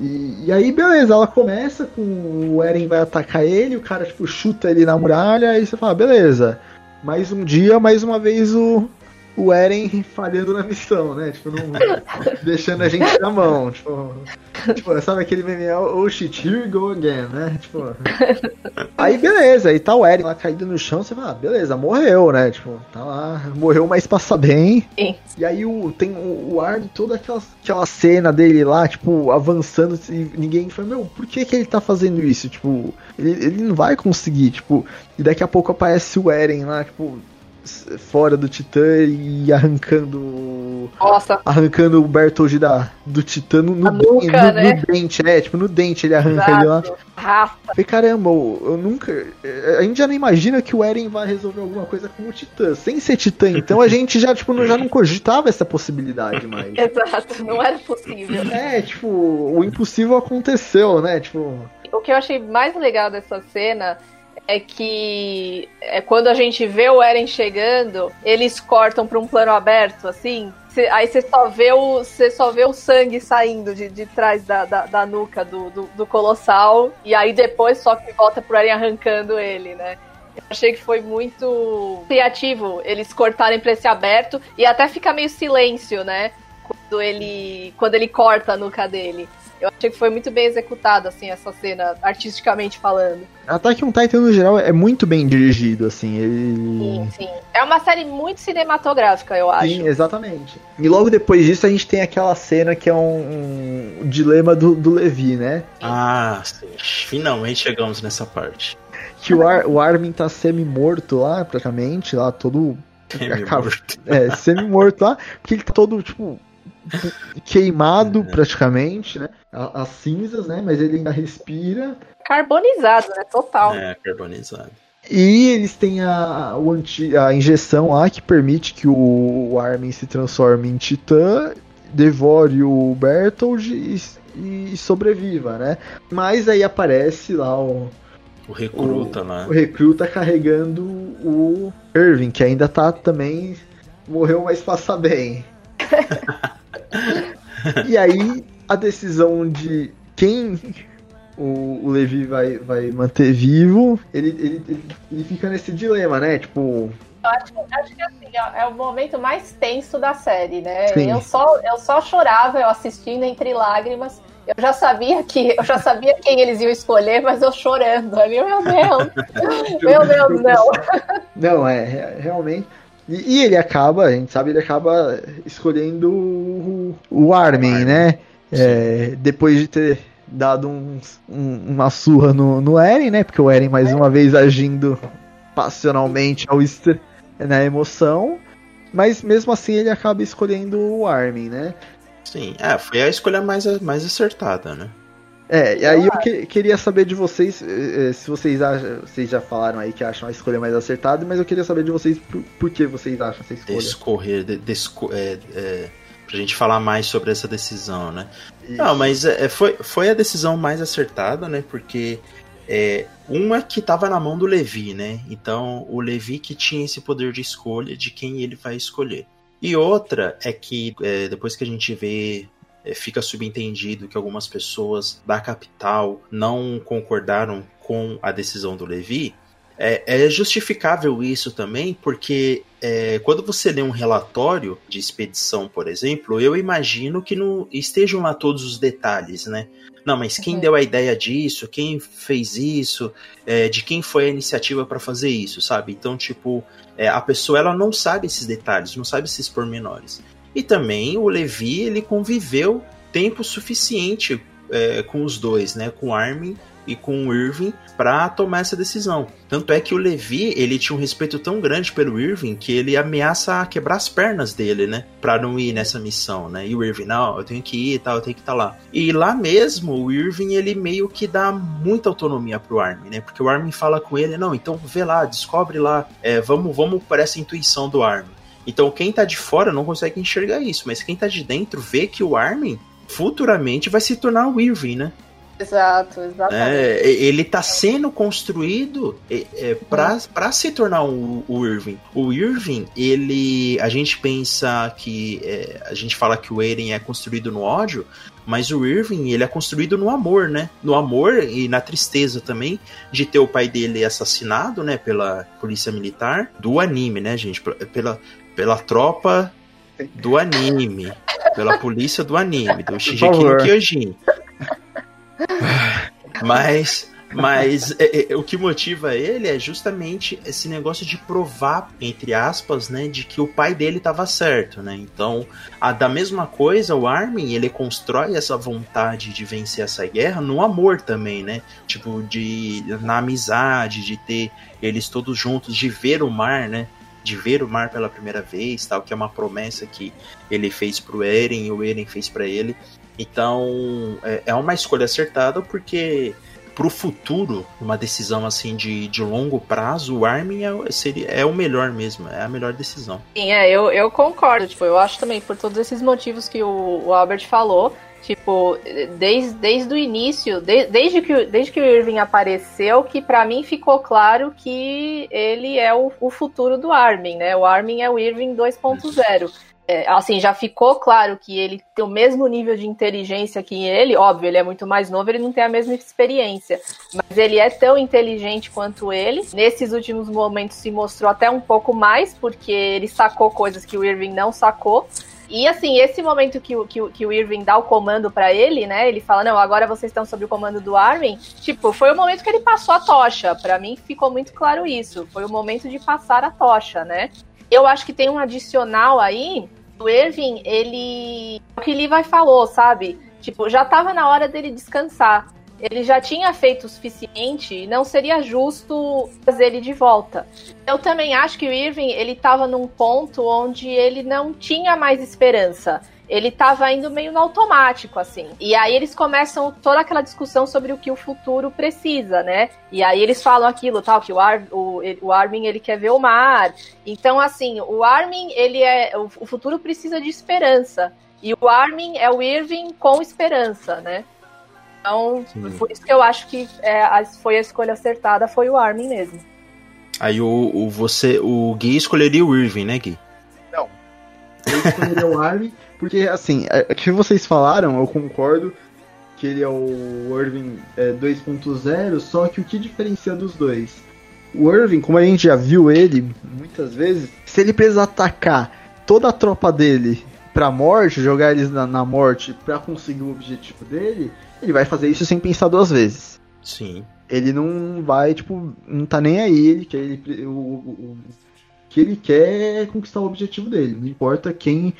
E, e aí, beleza, ela começa com o Eren vai atacar ele, o cara tipo, chuta ele na muralha, aí você fala, beleza. Mais um dia, mais uma vez o, o Eren falhando na missão, né? Tipo, não, deixando a gente na mão. Tipo, tipo, sabe aquele meme, oh shit, here we go again, né? Tipo, Aí beleza, aí tá o Eren lá caído no chão, você fala, ah, beleza, morreu, né? Tipo, tá lá, morreu, mas passa bem. Sim. E aí o, tem o, o Armin, toda aquela, aquela cena dele lá, tipo, avançando, e ninguém fala, meu, por que que ele tá fazendo isso? Tipo, ele, ele não vai conseguir, tipo, e daqui a pouco aparece o Eren lá, tipo, fora do Titã e arrancando Nossa, arrancando o Bertold da, do Titã no, no, nuca, no- no né? dente, é, tipo, no dente ele arranca ele lá. exato. Falei, caramba, eu, eu nunca. eh, A gente já não imagina que o Eren vai resolver alguma coisa com o Titã. Sem ser Titã, então a gente já, tipo, não, já não cogitava essa possibilidade mais. Exato, não era possível. É, tipo, o impossível aconteceu, né? Tipo. O que eu achei mais legal dessa cena é que é quando a gente vê o Eren chegando, eles cortam para um plano aberto, assim. cê- aí você só vê o só vê o sangue saindo de, de trás da, da, da nuca do, do, do colossal e aí depois só que volta pro Eren arrancando ele, né? Eu achei que foi muito criativo eles cortarem pra esse aberto e até fica meio silêncio, né? Quando ele quando ele corta a nuca dele. Eu achei que foi muito bem executado, assim, essa cena, artisticamente falando. Attack on Titan, no geral, é muito bem dirigido, assim. Ele. Sim, sim. É uma série muito cinematográfica, eu acho. Sim, exatamente. E logo depois disso a gente tem aquela cena que é um, um dilema do, do Levi, né? Ah, sim. Finalmente chegamos nessa parte. Que o, Ar, o Armin tá semi-morto lá, praticamente, lá todo. Semi-morto. É, semi-morto lá, porque ele tá todo, tipo, queimado praticamente, né? As cinzas, né? Mas ele ainda respira. Carbonizado, né? Total. É, carbonizado. E eles têm a, o anti- a injeção lá que permite que o, o Armin se transforme em titã, devore o Bertold e, e sobreviva, né? Mas aí aparece lá o, O recruta lá. o recruta carregando o Irving, que ainda tá também. Morreu, mas passa bem. e aí, a decisão de quem o, o Levi vai, vai manter vivo, ele, ele, ele, fica nesse dilema, né? Tipo, Acho, acho que assim, é é o momento mais tenso da série, né? Sim. Eu só, eu só chorava, eu assistindo entre lágrimas. Eu já sabia que eu já sabia quem eles iam escolher, mas eu chorando ali, meu Deus, meu Deus, não. Não, é, re- realmente. E, e ele acaba, a gente sabe, ele acaba escolhendo o, o Armin, né? É, depois de ter dado uns- um- uma surra no, no Eren, né? Porque o Eren, mais uma vez, agindo passionalmente ao extre- na emoção. Mas mesmo assim, ele acaba escolhendo o Armin, né? Sim, é, foi a escolha mais, mais acertada, né? É, e aí eu que- queria saber de vocês, eh, eh, se vocês acham, vocês já falaram aí que acham a escolha mais acertada, mas eu queria saber de vocês por, por que vocês acham essa escolha. Descorrer, de, desco, é, é, pra gente falar mais sobre essa decisão, né? Não, mas é, foi, foi a decisão mais acertada, né? Porque é, uma que tava na mão do Levi, né? Então, o Levi que tinha esse poder de escolha de quem ele vai escolher. E outra é que é, depois que a gente vê é, fica subentendido que algumas pessoas da capital não concordaram com a decisão do Levi, é, é justificável isso também, porque é, quando você lê um relatório de expedição, por exemplo, eu imagino que não estejam lá todos os detalhes, né? Não, mas quem uhum. deu a ideia disso? Quem fez isso? É, de quem foi a iniciativa para fazer isso, sabe? Então, tipo, é, a pessoa ela não sabe esses detalhes, não sabe esses pormenores. E também o Levi ele conviveu tempo suficiente é, com os dois, né? Com Armin e com o Irving para tomar essa decisão. Tanto é que o Levi, ele tinha um respeito tão grande pelo Irving que ele ameaça quebrar as pernas dele, né, para não ir nessa missão, né? E o Irving, não, eu tenho que ir tal, eu tenho que estar tá lá. E lá mesmo, o Irving, ele meio que dá muita autonomia pro Armin, né? Porque o Armin fala com ele, não, então vê lá, descobre lá, é, vamos, vamos por essa intuição do Armin. Então quem tá de fora não consegue enxergar isso, mas quem tá de dentro vê que o Armin futuramente vai se tornar o Irving, né? Exato, exatamente. É, ele está sendo construído é, é, para se tornar o, o, Irving. O Irving, ele. A gente pensa que. É, a gente fala que o Eren é construído no ódio, mas o Irving, ele é construído no amor, né? No amor e na tristeza também de ter o pai dele assassinado, né? Pela polícia militar do anime, né, gente? Pela, pela tropa do anime. Pela polícia do anime, do Shigeki no Kyojin. Mas, mas é, é, o que motiva ele é justamente esse negócio de provar, entre aspas, né, de que o pai dele estava certo, né? Então, a, da mesma coisa, o Armin, ele constrói essa vontade de vencer essa guerra no amor também, né? Tipo, de na amizade, de ter eles todos juntos, de ver o mar, né? De ver o mar pela primeira vez, tal, que é uma promessa que ele fez pro Eren e o Eren fez para ele. Então, é, é uma escolha acertada porque pro futuro, uma decisão assim de, de longo prazo, o Armin é, seria, é o melhor mesmo, é a melhor decisão. Sim, é, eu, eu concordo. Tipo, eu acho também, por todos esses motivos que o, o Albert falou, tipo, desde, desde o início, de, desde, que, desde que o Irving apareceu, que para mim ficou claro que ele é o, o futuro do Armin, né? O Armin é o Irving 2.0 é, assim, já ficou claro que ele tem o mesmo nível de inteligência que ele, óbvio, ele é muito mais novo, ele não tem a mesma experiência, mas ele é tão inteligente quanto ele. Nesses últimos momentos se mostrou até um pouco mais, porque ele sacou coisas que o Irving não sacou. E assim, esse momento que, o, que, que o Irving dá o comando para ele, né? Ele fala: Não, agora vocês estão sob o comando do Armin. Tipo, foi o momento que ele passou a tocha. Para mim ficou muito claro isso. Foi o momento de passar a tocha, né? Eu acho que tem um adicional aí. O Irving, ele. O que Levi falou, sabe? Tipo, já tava na hora dele descansar. Ele já tinha feito o suficiente e não seria justo trazer ele de volta. Eu também acho que o Irving, ele tava num ponto onde ele não tinha mais esperança ele tava indo meio no automático, assim. E aí eles começam toda aquela discussão sobre o que o futuro precisa, né? E aí eles falam aquilo, tal, que o, Ar, o, o Armin, ele quer ver o mar. Então, assim, o Armin, ele é... O, o futuro precisa de esperança. E o Armin é o Irving com esperança, né? Então, Sim. por isso que eu acho que é, foi a escolha acertada, foi o Armin mesmo. Aí o, o, você, o Gui escolheria o Irving, né, Gui? Não. Eu escolheria o Armin porque, assim, o é, que vocês falaram, eu concordo que ele é o Irving é, 2.0, só que o que diferencia dos dois? O Irving, como a gente já viu ele muitas vezes, se ele precisar atacar toda a tropa dele pra morte, jogar eles na, na morte pra conseguir o objetivo dele, ele vai fazer isso sem pensar duas vezes. Sim. Ele não vai, tipo, não tá nem aí, ele quer ele, o, o, o que ele quer é conquistar o objetivo dele. Não importa quem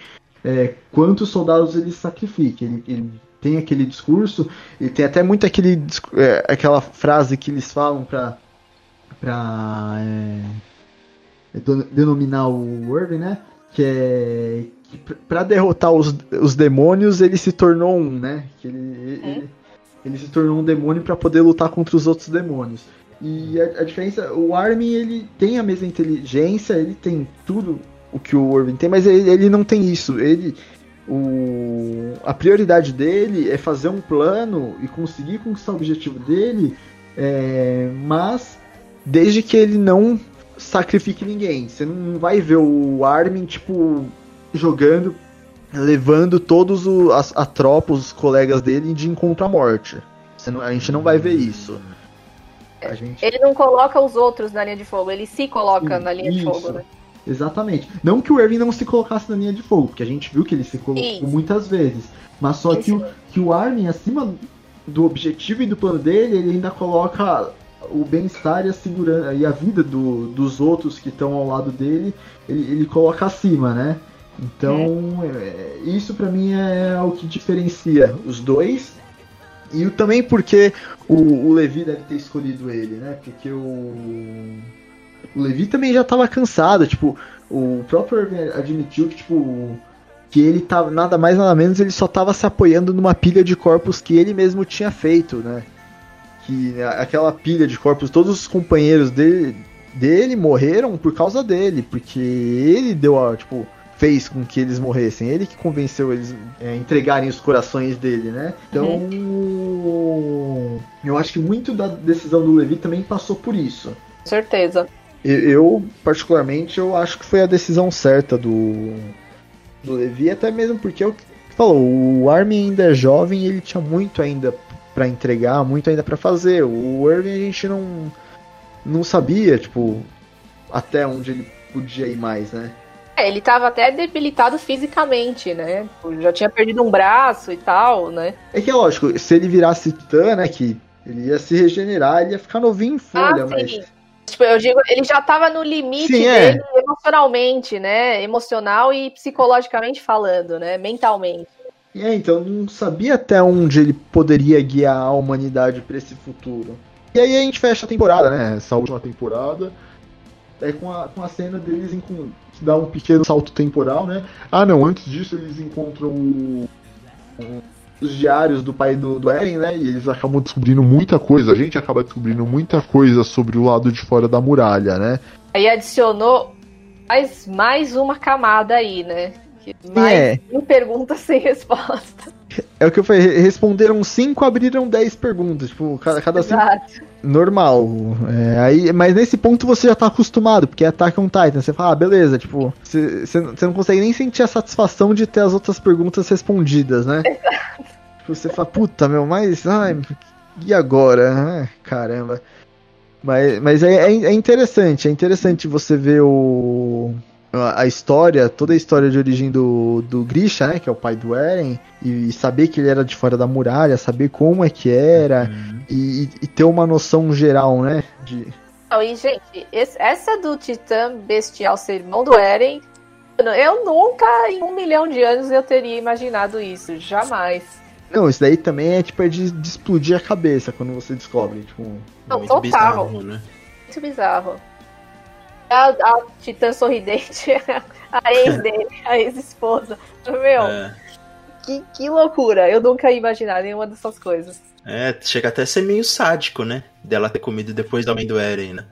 é, quantos soldados ele sacrifica. Ele, ele, tem aquele discurso, ele tem até muito aquele, é, aquela frase que eles falam para para é, denominar o Irving, né? Que é para derrotar os, os demônios ele se tornou um, né? Ele, é. ele, ele se tornou um demônio para poder lutar contra os outros demônios. E a, a, diferença, o Armin ele tem a mesma inteligência, ele tem tudo o que o Irving tem, mas ele, ele não tem isso. Ele, o, a prioridade dele é fazer um plano e conseguir conquistar o objetivo dele, é, mas desde que ele não sacrifique ninguém. Você não vai ver o Armin, tipo, jogando levando todos as, a tropa, os colegas dele, de encontro à morte. Não- a gente não vai ver isso. Gente... Ele não coloca os outros na linha de fogo, ele se coloca na linha de fogo, né? Exatamente. Não que o Irving não se colocasse na linha de fogo, porque a gente viu que ele se colocou Isso. muitas vezes. Mas só que o, que o Armin, acima do objetivo e do plano dele, ele ainda coloca o bem-estar e a segurança e a vida do- dos outros que estão ao lado dele, ele, ele coloca acima, né? Então, é, isso pra mim é o que diferencia os dois. E também porque o, o Levi deve ter escolhido ele, né? Porque o, o Levi também já tava cansado, tipo, o próprio admitiu que, tipo, que ele tava, nada mais nada menos, ele só tava se apoiando numa pilha de corpos que ele mesmo tinha feito, né? Que aquela pilha de corpos, todos os companheiros dele, dele morreram por causa dele, porque ele deu a, tipo, fez com que eles morressem, ele que convenceu eles a entregarem os corações dele, né? Então, eu acho que muito da decisão do Levi também passou por isso. Com certeza. Eu, eu, particularmente, eu acho que foi a decisão certa do, do Levi, até mesmo porque é o que falou, o Armin ainda é jovem e ele tinha muito ainda pra entregar, muito ainda pra fazer. O Irving a gente não, não sabia, tipo, até onde ele podia ir mais, né? É, ele tava até debilitado fisicamente, né? Já tinha perdido um braço e tal, né? É que é lógico, se ele virasse Titã, né, que ele ia se regenerar, ele ia ficar novinho em folha, Ah, mas... Tipo, eu digo, ele já tava no limite Sim, é. dele emocionalmente, né? Emocional e psicologicamente falando, né? Mentalmente. É, então não sabia até onde ele poderia guiar a humanidade pra esse futuro. E aí a gente fecha a temporada, né? Essa última temporada. É com a, com a cena deles que dá um pequeno salto temporal, né? Ah não, antes disso eles encontram o- o- os diários do pai do, do Eren, né? E eles acabam descobrindo muita coisa. A gente acaba descobrindo muita coisa sobre o lado de fora da muralha, né? Aí adicionou mais, mais uma camada aí, né? Que Mais É. uma pergunta sem resposta. É o que eu falei, responderam cinco, abriram 10 perguntas. Tipo, cada, cada cinco Exato. normal. É, aí, mas nesse ponto você já tá acostumado, porque é Attack on Titan. Você fala, ah, beleza, tipo, você não consegue nem sentir a satisfação de ter as outras perguntas respondidas, né? Tipo, você fala, puta, meu, mas. Ai, e agora? Ai, caramba. Mas, mas é, é, é interessante, é interessante você ver o. A história, toda a história de origem do, do Grisha, né? Que é o pai do Eren, e saber que ele era de fora da muralha, saber como é que era, e, e ter uma noção geral, né? De, Não, e, gente, esse- essa do Titã Bestial ser irmão do Eren, eu nunca, em um milhão de anos, eu teria imaginado isso. Jamais. Não, isso daí também é tipo é de, de explodir a cabeça quando você descobre. Tipo, Não, Muito total. bizarro, né? Muito bizarro. A, a Titã sorridente, a ex dele, a ex-esposa. Meu, É, que, que loucura. Eu nunca ia imaginar nenhuma dessas coisas. é, chega até a ser meio sádico, né? Dela ter comido depois da mãe do Eren, né?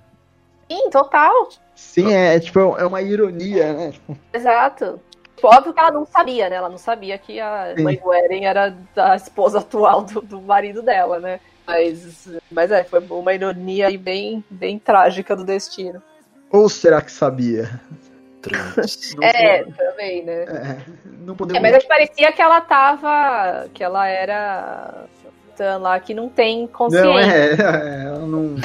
Sim, total. sim, é, é, tipo, é uma ironia, né? Exato. Tipo, Óbvio que ela não sabia, né? Ela não sabia que a Sim. mãe do Eren era a esposa atual do, do marido dela, né? Mas, mas é, foi uma ironia aí bem, bem trágica do destino. Ou será que sabia? Trans. É, também, né? É, não É, podemos. mas é que parecia que ela tava. que ela era. lá que não tem consciência. não, é, é, ela não.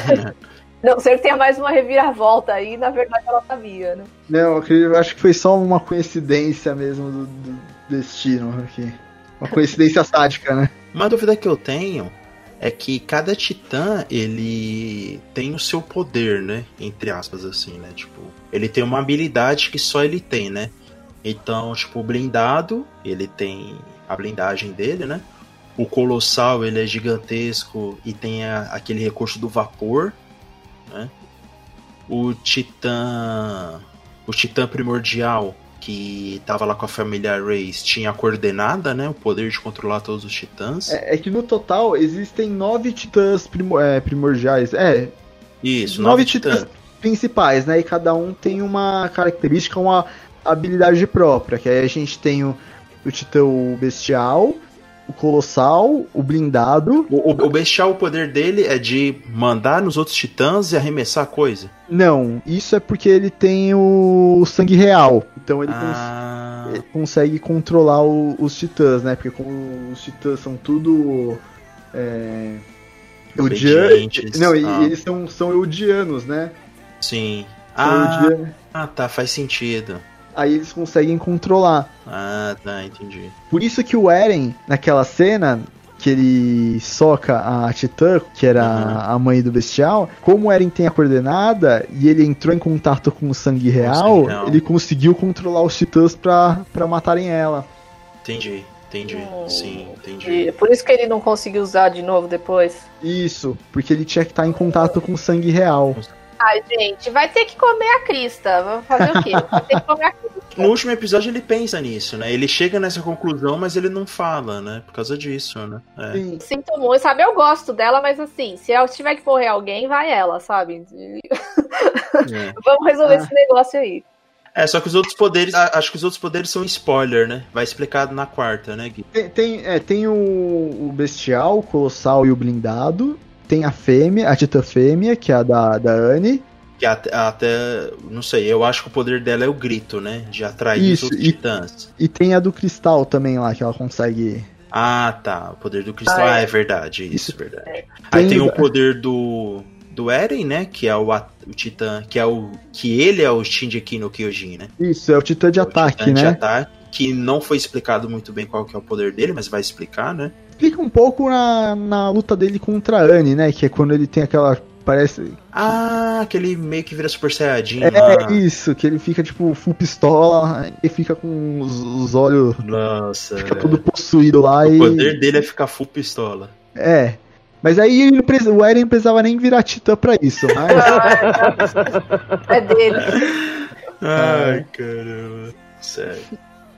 Não sei que tenha mais uma reviravolta aí, na verdade ela sabia, né? Não, eu acredito- eu acho que foi só uma coincidência mesmo do, do destino aqui. Uma coincidência sádica, né? Uma dúvida que eu tenho é que cada titã, ele tem o seu poder, né? Entre aspas, assim, né? Tipo, ele tem uma habilidade que só ele tem, né? Então, tipo, o blindado, ele tem a blindagem dele, né? O colossal, ele é gigantesco e tem a- aquele recurso do vapor, né? O titã... O titã primordial, que tava lá com a família Reis, tinha a coordenada, né? O poder de controlar todos os titãs. É, é que no total existem nove titãs primo- é, primordiais. É, Isso, nove nove titãs titãs. principais, né? E cada um tem uma característica, uma habilidade própria. Que aí a gente tem o, o titã bestial, o colossal, o blindado. O, o- o bestial, o poder dele é de mandar nos outros titãs e arremessar coisa. Não, isso é porque ele tem o sangue real. Então ele, cons- Ah, ele consegue controlar o- os titãs, né? Porque como os titãs são tudo. É, eudian- Obedientes. Não, e Ah. eles são, são eudianos, né? sim. São Ah, eudianos. ah, tá, faz sentido. Aí eles conseguem controlar. Ah, tá, entendi. Por isso que o Eren, naquela cena que ele soca a Titã, que era Uhum. a mãe do bestial, como o Eren tem a coordenada e ele entrou em contato com o sangue real, sangue ele conseguiu controlar os titãs pra, pra matarem ela. Entendi, entendi. Oh. Sim, E entendi. por isso que ele não conseguiu usar de novo depois. Isso, porque ele tinha que estar em contato com o sangue real. Ai, gente, vai ter que comer a crista. Vamos fazer o quê? Vai ter que comer a crista. No último episódio ele pensa nisso, né? Ele chega nessa conclusão, mas ele não fala, né? Por causa disso, né? É. Sim. Sinto muito, sabe? Eu gosto dela, mas assim, se eu tiver que morrer alguém, vai ela, sabe? É. Vamos resolver Ah. esse negócio aí. É, só que os outros poderes, acho que os outros poderes são spoiler, né? Vai explicado na quarta, né, Gui? Tem, tem, é, tem o, o bestial, o colossal e o blindado. Tem a fêmea, a titã fêmea, que é a da, da Anne. Que até, até, não sei, eu acho que o poder dela é o grito, né? De atrair Isso, os e- titãs. E tem a do cristal também lá, que ela consegue. Ah, tá. O poder do cristal. Ah, Ah, é. é verdade, isso, verdade. Aí Tem- tem o poder do. Do Eren, né? Que é o, o Titã. Que é o. Que ele é o Shinji no Kyojin, né? Isso, é o titã de O ataque, Titã de né? ataque. Que não foi explicado muito bem qual que é o poder dele, mas vai explicar, né? Fica um pouco na, na luta dele contra a Anne, né? Que é quando ele tem aquela. Parece. Ah, que ele meio que vira Super Saiyajin É lá. isso, que ele fica tipo full pistola e fica com os, os olhos. Nossa. Fica velho. todo possuído lá O e. poder dele é ficar full pistola. É. Mas aí ele não precisa- o Eren não precisava nem virar titã pra isso, mas. É dele. Ai, caramba. Sério.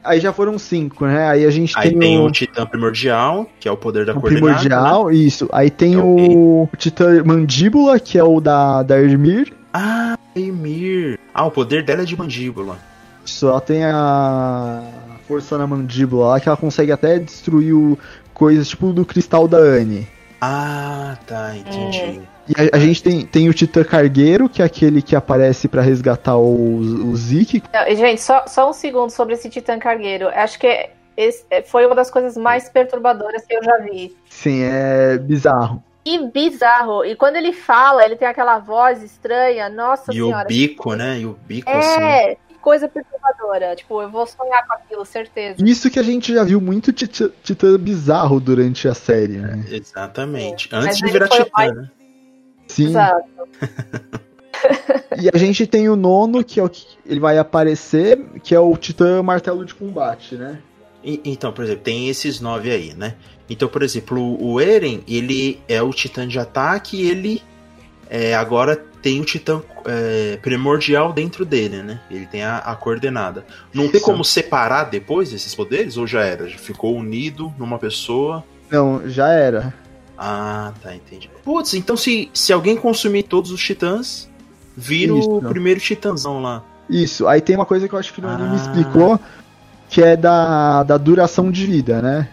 Aí já foram cinco, né? Aí a gente Aí tem, tem o, o Titã Primordial, que é o poder da o coordenada. né? primordial, isso. Aí tem É o o, titã mandíbula, que é o da, da Ermir. Ah, Emir. Ah, o poder dela é de mandíbula. Isso, ela tem a força na mandíbula lá, que ela consegue até destruir o, coisas tipo do cristal da Anne. Ah, tá, entendi. E a, a gente tem, tem o Titã Cargueiro, que é aquele que aparece pra resgatar o, o Zeke. Não, gente, só, só um segundo sobre esse Titã Cargueiro. Acho que esse foi uma das coisas mais perturbadoras que eu já vi. Sim, é bizarro. Que bizarro. E quando ele fala, ele tem aquela voz estranha. Nossa E senhora. o bico, né? E o bico, assim. É, que coisa perturbadora. Tipo, eu vou sonhar com aquilo, certeza. Isso que a gente já viu muito titã, titã bizarro durante a série, né? Exatamente. Mas Antes de ele virar Titã, mais- né? Sim. Exato. E a gente tem o nono, que é o que ele vai aparecer, que é o Titã Martelo de Combate, né? E- Então, por exemplo, tem esses nove aí, né? Então, por exemplo, o Eren, ele é o titã de ataque e ele é, agora tem o titã é, primordial dentro dele, né? Ele tem a, a coordenada. Não tem Isso. como separar depois esses poderes? Ou já era? Já ficou unido numa pessoa? Não, já era. Ah, tá, entendi. Putz, então se, se alguém consumir todos os titãs, vira o Isso. primeiro titãzão lá. Isso. Aí tem uma coisa que eu acho que o Ah. explicou, que é da, da duração de vida, né?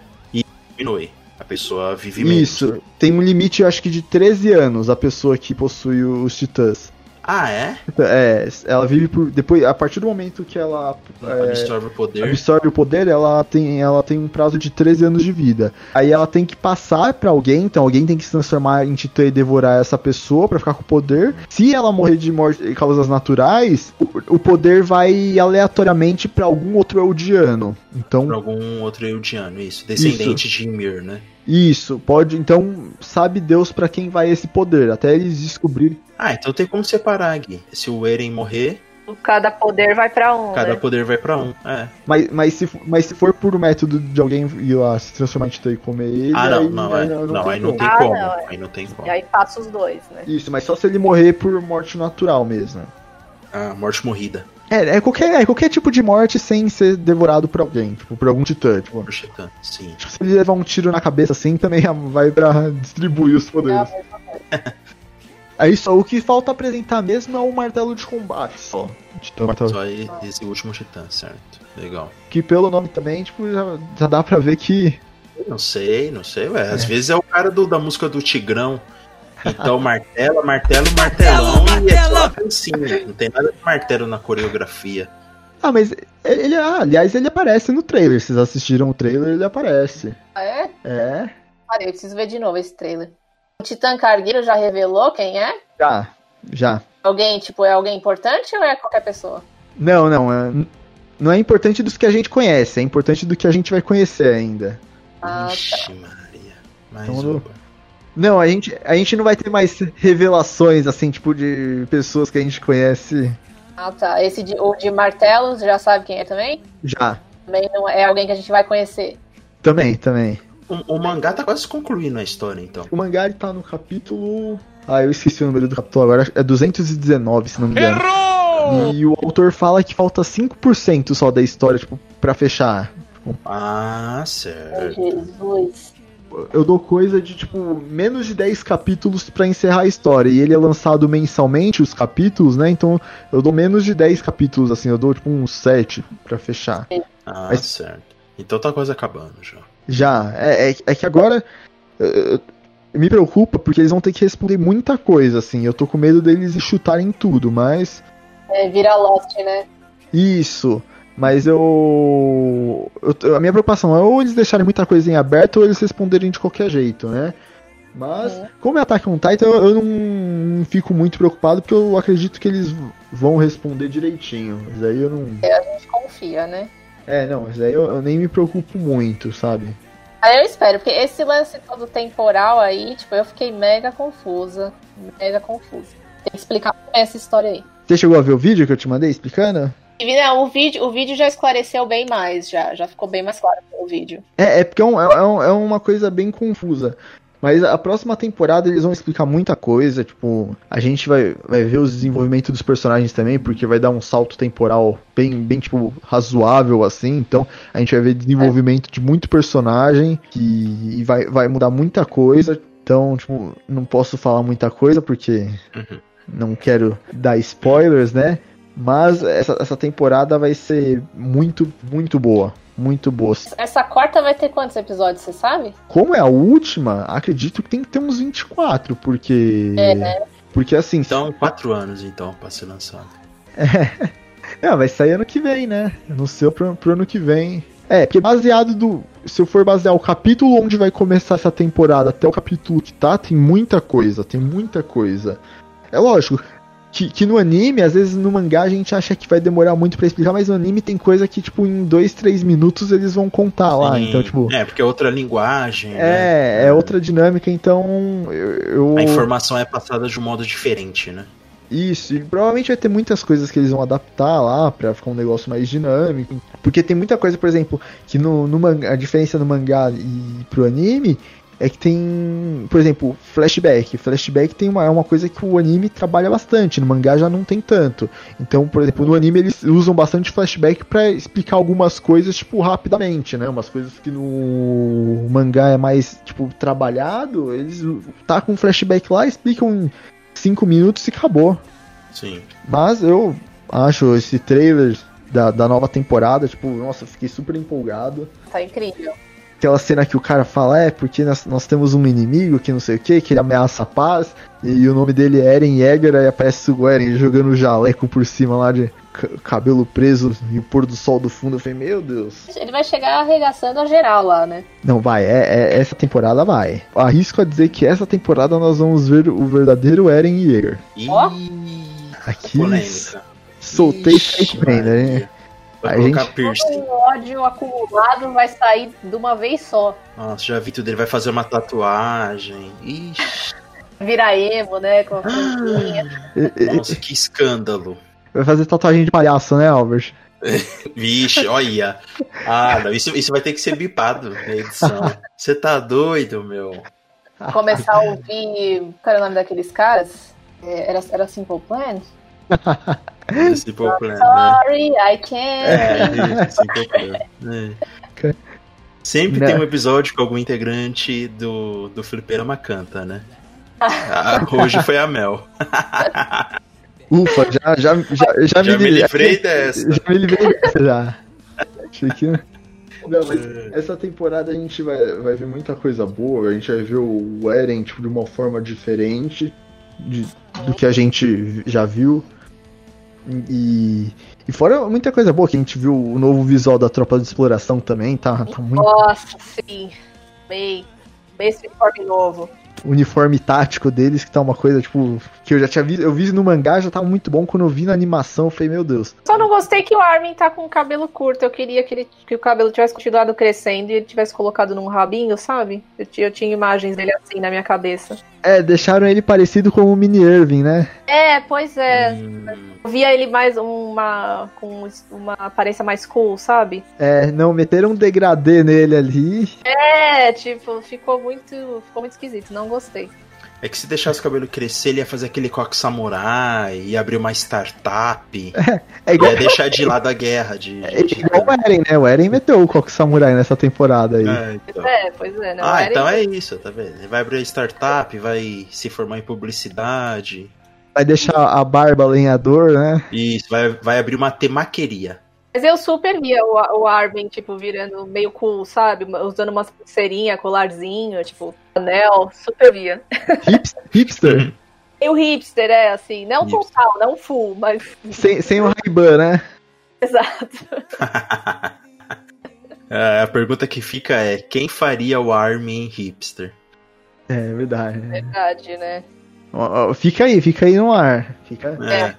Diminui. A pessoa vive menos. Isso. Tem um limite, eu acho que de 13 anos, a pessoa que possui os titãs. Ah, é? É, ela vive por. Depois, a partir do momento que ela é, Absorve o poder. absorve o poder, ela tem, ela tem um prazo de 13 anos de vida. Aí ela tem que passar pra alguém, então alguém tem que se transformar em titã e devorar essa pessoa pra ficar com o poder. Se ela morrer de morte causas naturais, o, o poder vai aleatoriamente pra algum outro Eldiano. Então, Por algum outro Eldiano, isso. Descendente de Ymir, né? Isso, pode. Então, sabe Deus pra quem vai esse poder, até eles descobrirem. Ah, então tem como separar, Gui. Se o Eren morrer, Cada poder vai pra um. cada né? poder vai pra um. É. Mas, mas, se, mas se for por método de alguém ir lá se transformar em titã e comer ele. Ah, não, aí, não, é. Não, aí não como. tem Ah, como. não, é. Aí não tem como. E aí passa os dois, né? Isso, mas só se ele morrer por morte natural mesmo. Ah, morte morrida. É, é qualquer, é qualquer tipo de morte sem ser devorado por alguém, tipo, por algum titã. Tipo, Por Titã, sim. Tipo, se ele levar um tiro na cabeça assim, também vai pra distribuir os poderes. Aí só, o que falta apresentar mesmo é o martelo de combate só. Titã martelo. Só esse último Titã, certo. Legal. Que pelo nome também, tipo, já, já dá pra ver que. Não sei, não sei, ué. Às vezes é o cara do- da música do Tigrão. Então, martelo, martelo, martelão e é só a dancinha. Não tem nada de martelo na coreografia. Ah, mas ele, ah, aliás, ele aparece no trailer. Vocês assistiram o trailer, ele aparece. Ah, é? É, Parei, eu preciso ver de novo esse trailer. O Titã Cargueiro já revelou quem é? já, já. Alguém, tipo, é alguém importante ou é qualquer pessoa? Não, não, é, não é importante dos que a gente conhece, é importante do que a gente vai conhecer ainda. Ah, tá. Ixi, Maria. Mais Então, uma. Não, a gente, a gente não vai ter mais revelações, assim, tipo, de pessoas que a gente conhece Ah, tá. Esse de, o de martelos, já sabe quem é também? já. Também não é alguém que a gente vai conhecer. Também, também. O, o mangá tá quase concluindo a história, então. O mangá ele tá no capítulo. Ah, eu esqueci o número do capítulo agora. É 219, se não me engano. E o autor fala que falta 5% só da história, tipo, pra fechar. Ah, certo. Jesus. Eu dou coisa de, tipo, menos de 10 capítulos pra encerrar a história. E ele é lançado mensalmente, os capítulos, né? Então eu dou menos de 10 capítulos, assim. Eu dou, tipo, uns 7 pra fechar. Ah, Mas- certo. Então tá quase acabando já. Já. É, é, é que agora. me preocupa porque eles vão ter que responder muita coisa, assim. Eu tô com medo deles chutarem tudo, mas. É, vira Lost, né? Isso. Mas eu, eu- A minha preocupação é ou eles deixarem muita coisa em aberto ou eles responderem de qualquer jeito, né? Mas, É. como é Attack on Titan, eu, eu não fico muito preocupado porque eu acredito que eles vão responder direitinho. Mas aí eu não. A gente confia, né? É, não, mas aí eu, eu nem me preocupo muito, sabe? Aí eu espero, porque esse lance todo temporal aí, tipo, eu fiquei mega confusa. Mega confusa. Tem que explicar é essa história aí. Você chegou a ver o vídeo que eu te mandei explicando? Não, o vídeo, o vídeo já esclareceu bem mais, já, já ficou bem mais claro o vídeo. É, é porque é, um- é um- é uma coisa bem confusa. Mas a próxima temporada eles vão explicar muita coisa. Tipo, a gente vai, vai ver os desenvolvimentos dos personagens também, porque vai dar um salto temporal bem, bem tipo, razoável assim. Então a gente vai ver desenvolvimento de muito personagem que, e vai, vai mudar muita coisa. Então, tipo, não posso falar muita coisa porque Uhum. não quero dar spoilers, né? Mas essa, essa temporada vai ser muito, muito boa. Muito boa. Essa quarta vai ter quantos episódios, você sabe? Como é a última, acredito que tem que ter uns 24, porque. É, né? Porque assim. Então, quatro anos então pra ser lançado. É, vai sair ano que vem, né? No seu pro, pro ano que vem. É, porque baseado do. Se eu for basear o capítulo onde vai começar essa temporada até o capítulo que tá, tem muita coisa, tem muita coisa. É lógico. Que, que no anime, às vezes no mangá a gente acha que vai demorar muito pra explicar, mas no anime tem coisa que, tipo, em dois, três minutos eles vão contar lá. Sim. Então, tipo. É, porque é outra linguagem. né? É, é outra dinâmica, então. Eu, eu- A informação é passada de um modo diferente, né? Isso, e provavelmente vai ter muitas coisas que eles vão adaptar lá pra ficar um negócio mais dinâmico. Porque tem muita coisa, por exemplo, que no, no mangá, a diferença do mangá e pro anime é que tem, por exemplo, flashback. Flashback tem uma, é uma coisa que o anime trabalha bastante, no mangá já não tem tanto. Então, por exemplo, no anime eles usam bastante flashback pra explicar algumas coisas, tipo, rapidamente, né? Umas coisas que no mangá é mais, tipo, trabalhado, eles tá com flashback lá, explicam em 5 minutos e acabou. Sim. Mas eu acho esse trailer da, da nova temporada, tipo, nossa, fiquei super empolgado. Tá incrível. Aquela cena que o cara fala, é, porque nós, nós temos um inimigo que não sei o que, que ele ameaça a paz, e o nome dele é Eren Yeager, aí aparece o Eren jogando o jaleco por cima lá de ca- cabelo preso e o pôr do sol do fundo. Eu falei, meu Deus. Ele vai chegar arregaçando a geral lá, né? Não, vai, é, é- essa temporada vai. Arrisco a dizer que essa temporada nós vamos ver o verdadeiro Eren Yeager. Ó. Aqui Polêmica. soltei Ixi, Sidebrander, hein? Vai A colocar gente- Todo piercing. o ódio acumulado vai sair de uma vez só. Nossa, já vi tudo. Ele vai fazer uma tatuagem. Ixi, Virar emo, né? Com a e- nossa, que escândalo. Vai fazer tatuagem de palhaço, né, Albert? Vixe, olha. Ah, não, isso, isso vai ter que ser bipado na edição. Você tá doido, meu? Começar a ouvir. Qual era o nome daqueles caras? É, Era, era Simple Plan? Esse problema, né? Sorry, I can't. É, esse problema. É. Sempre Né? tem um episódio com algum integrante do, do Fliperama canta, né? Ah, hoje foi a Mel. Ufa, já, já, já, já, Já me li- livrei dessa. Já me livrei dessa, já. Achei que... Não, mas essa temporada a gente vai, vai ver muita coisa boa, a gente vai ver o Eren tipo, de uma forma diferente de- do que a gente já viu. E, e fora muita coisa boa que a gente viu o novo visual da tropa de exploração também, tá, tá muito Nossa, sim. Bem, bem esse uniforme novo. uniforme tático deles, que tá uma coisa, tipo, que eu já tinha visto, eu vi no mangá, já tava muito bom, quando eu vi na animação, eu falei, meu Deus. Só não gostei que o Armin tá com o cabelo curto. Eu queria que, ele, que o cabelo tivesse continuado crescendo e ele tivesse colocado num rabinho, sabe? Eu, eu tinha imagens dele assim na minha cabeça. É, deixaram ele parecido com o Mini Irving, né? É, pois é. Hum, Eu via ele mais uma. com uma aparência mais cool, sabe? É, não, meteram um degradê nele ali. É, tipo, ficou muito. Ficou muito esquisito, não gostei. É que se deixasse o cabelo crescer, ele ia fazer aquele coque samurai, ia abrir uma startup, É igual, ia deixar de lado a guerra de. é de- igual o Eren, né? O Eren meteu o Coque Samurai nessa temporada aí. É, Pois então. é, pois é. Não Ah, era então é isso, tá vendo? Ele vai abrir a startup, vai se formar em publicidade. Vai deixar a barba lenhador, né? Isso, vai, vai abrir uma temaqueria. Mas eu super via o, o Armin, tipo, virando meio cool, sabe? Usando umas pulseirinhas, colarzinho, tipo, anel, super via. Hips- hipster. E o hipster, é assim, não Hipster. total, não full, mas sem, sem o Ray-Ban, né? exato. É, a pergunta que fica é: quem faria o Armin hipster? É verdade. Verdade, né? Ó, ó, Fica aí, fica aí no ar. Fica... É.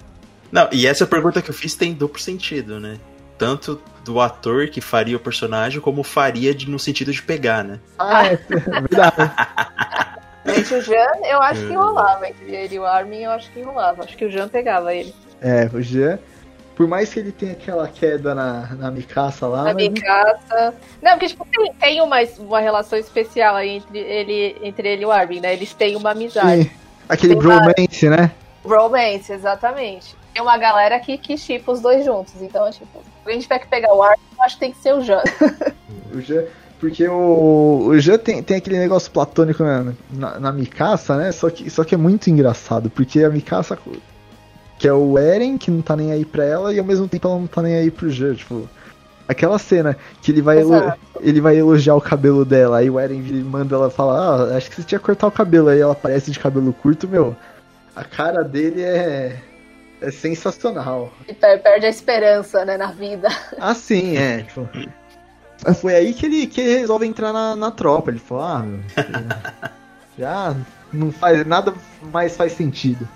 Não, e essa pergunta que eu fiz tem duplo sentido, né? Tanto do ator que faria o personagem, como faria de- no sentido de pegar, né? Ah, é verdade. Entre o Jean, eu acho que É. enrolava. Entre ele e o Armin, eu acho que enrolava. Acho que o Jean pegava ele. É, o Jean, por mais que ele tenha aquela queda na, na Micaça lá, Na mas Mikasa. Não, porque tipo, tem, tem uma, uma relação especial aí entre ele, entre ele e o Armin, né? Eles têm uma amizade. Sim, aquele Tem bromance, né? Romance, exatamente. Tem uma galera que, que chipa os dois juntos. Então, tipo, se a gente tiver que pegar o Armin, eu acho que tem que ser o Jean. O Jean, porque o, o Jean tem, tem aquele negócio platônico na, na, na Mikasa, né? Só que, só que é muito engraçado, porque a Mikasa, que é o Eren, que não tá nem aí pra ela, e ao mesmo tempo ela não tá nem aí pro Jean, tipo... Aquela cena que ele vai, ele vai elogiar o cabelo dela, aí o Eren manda ela falar, ah, acho que você tinha que cortar o cabelo, aí ela aparece de cabelo curto, meu... A cara dele é... É sensacional. E per- perde a esperança, né, na vida. Ah, sim, é. Tipo, foi aí que ele, que ele resolve entrar na, na tropa. Ele falou, ah, meu, já não faz nada mais faz sentido.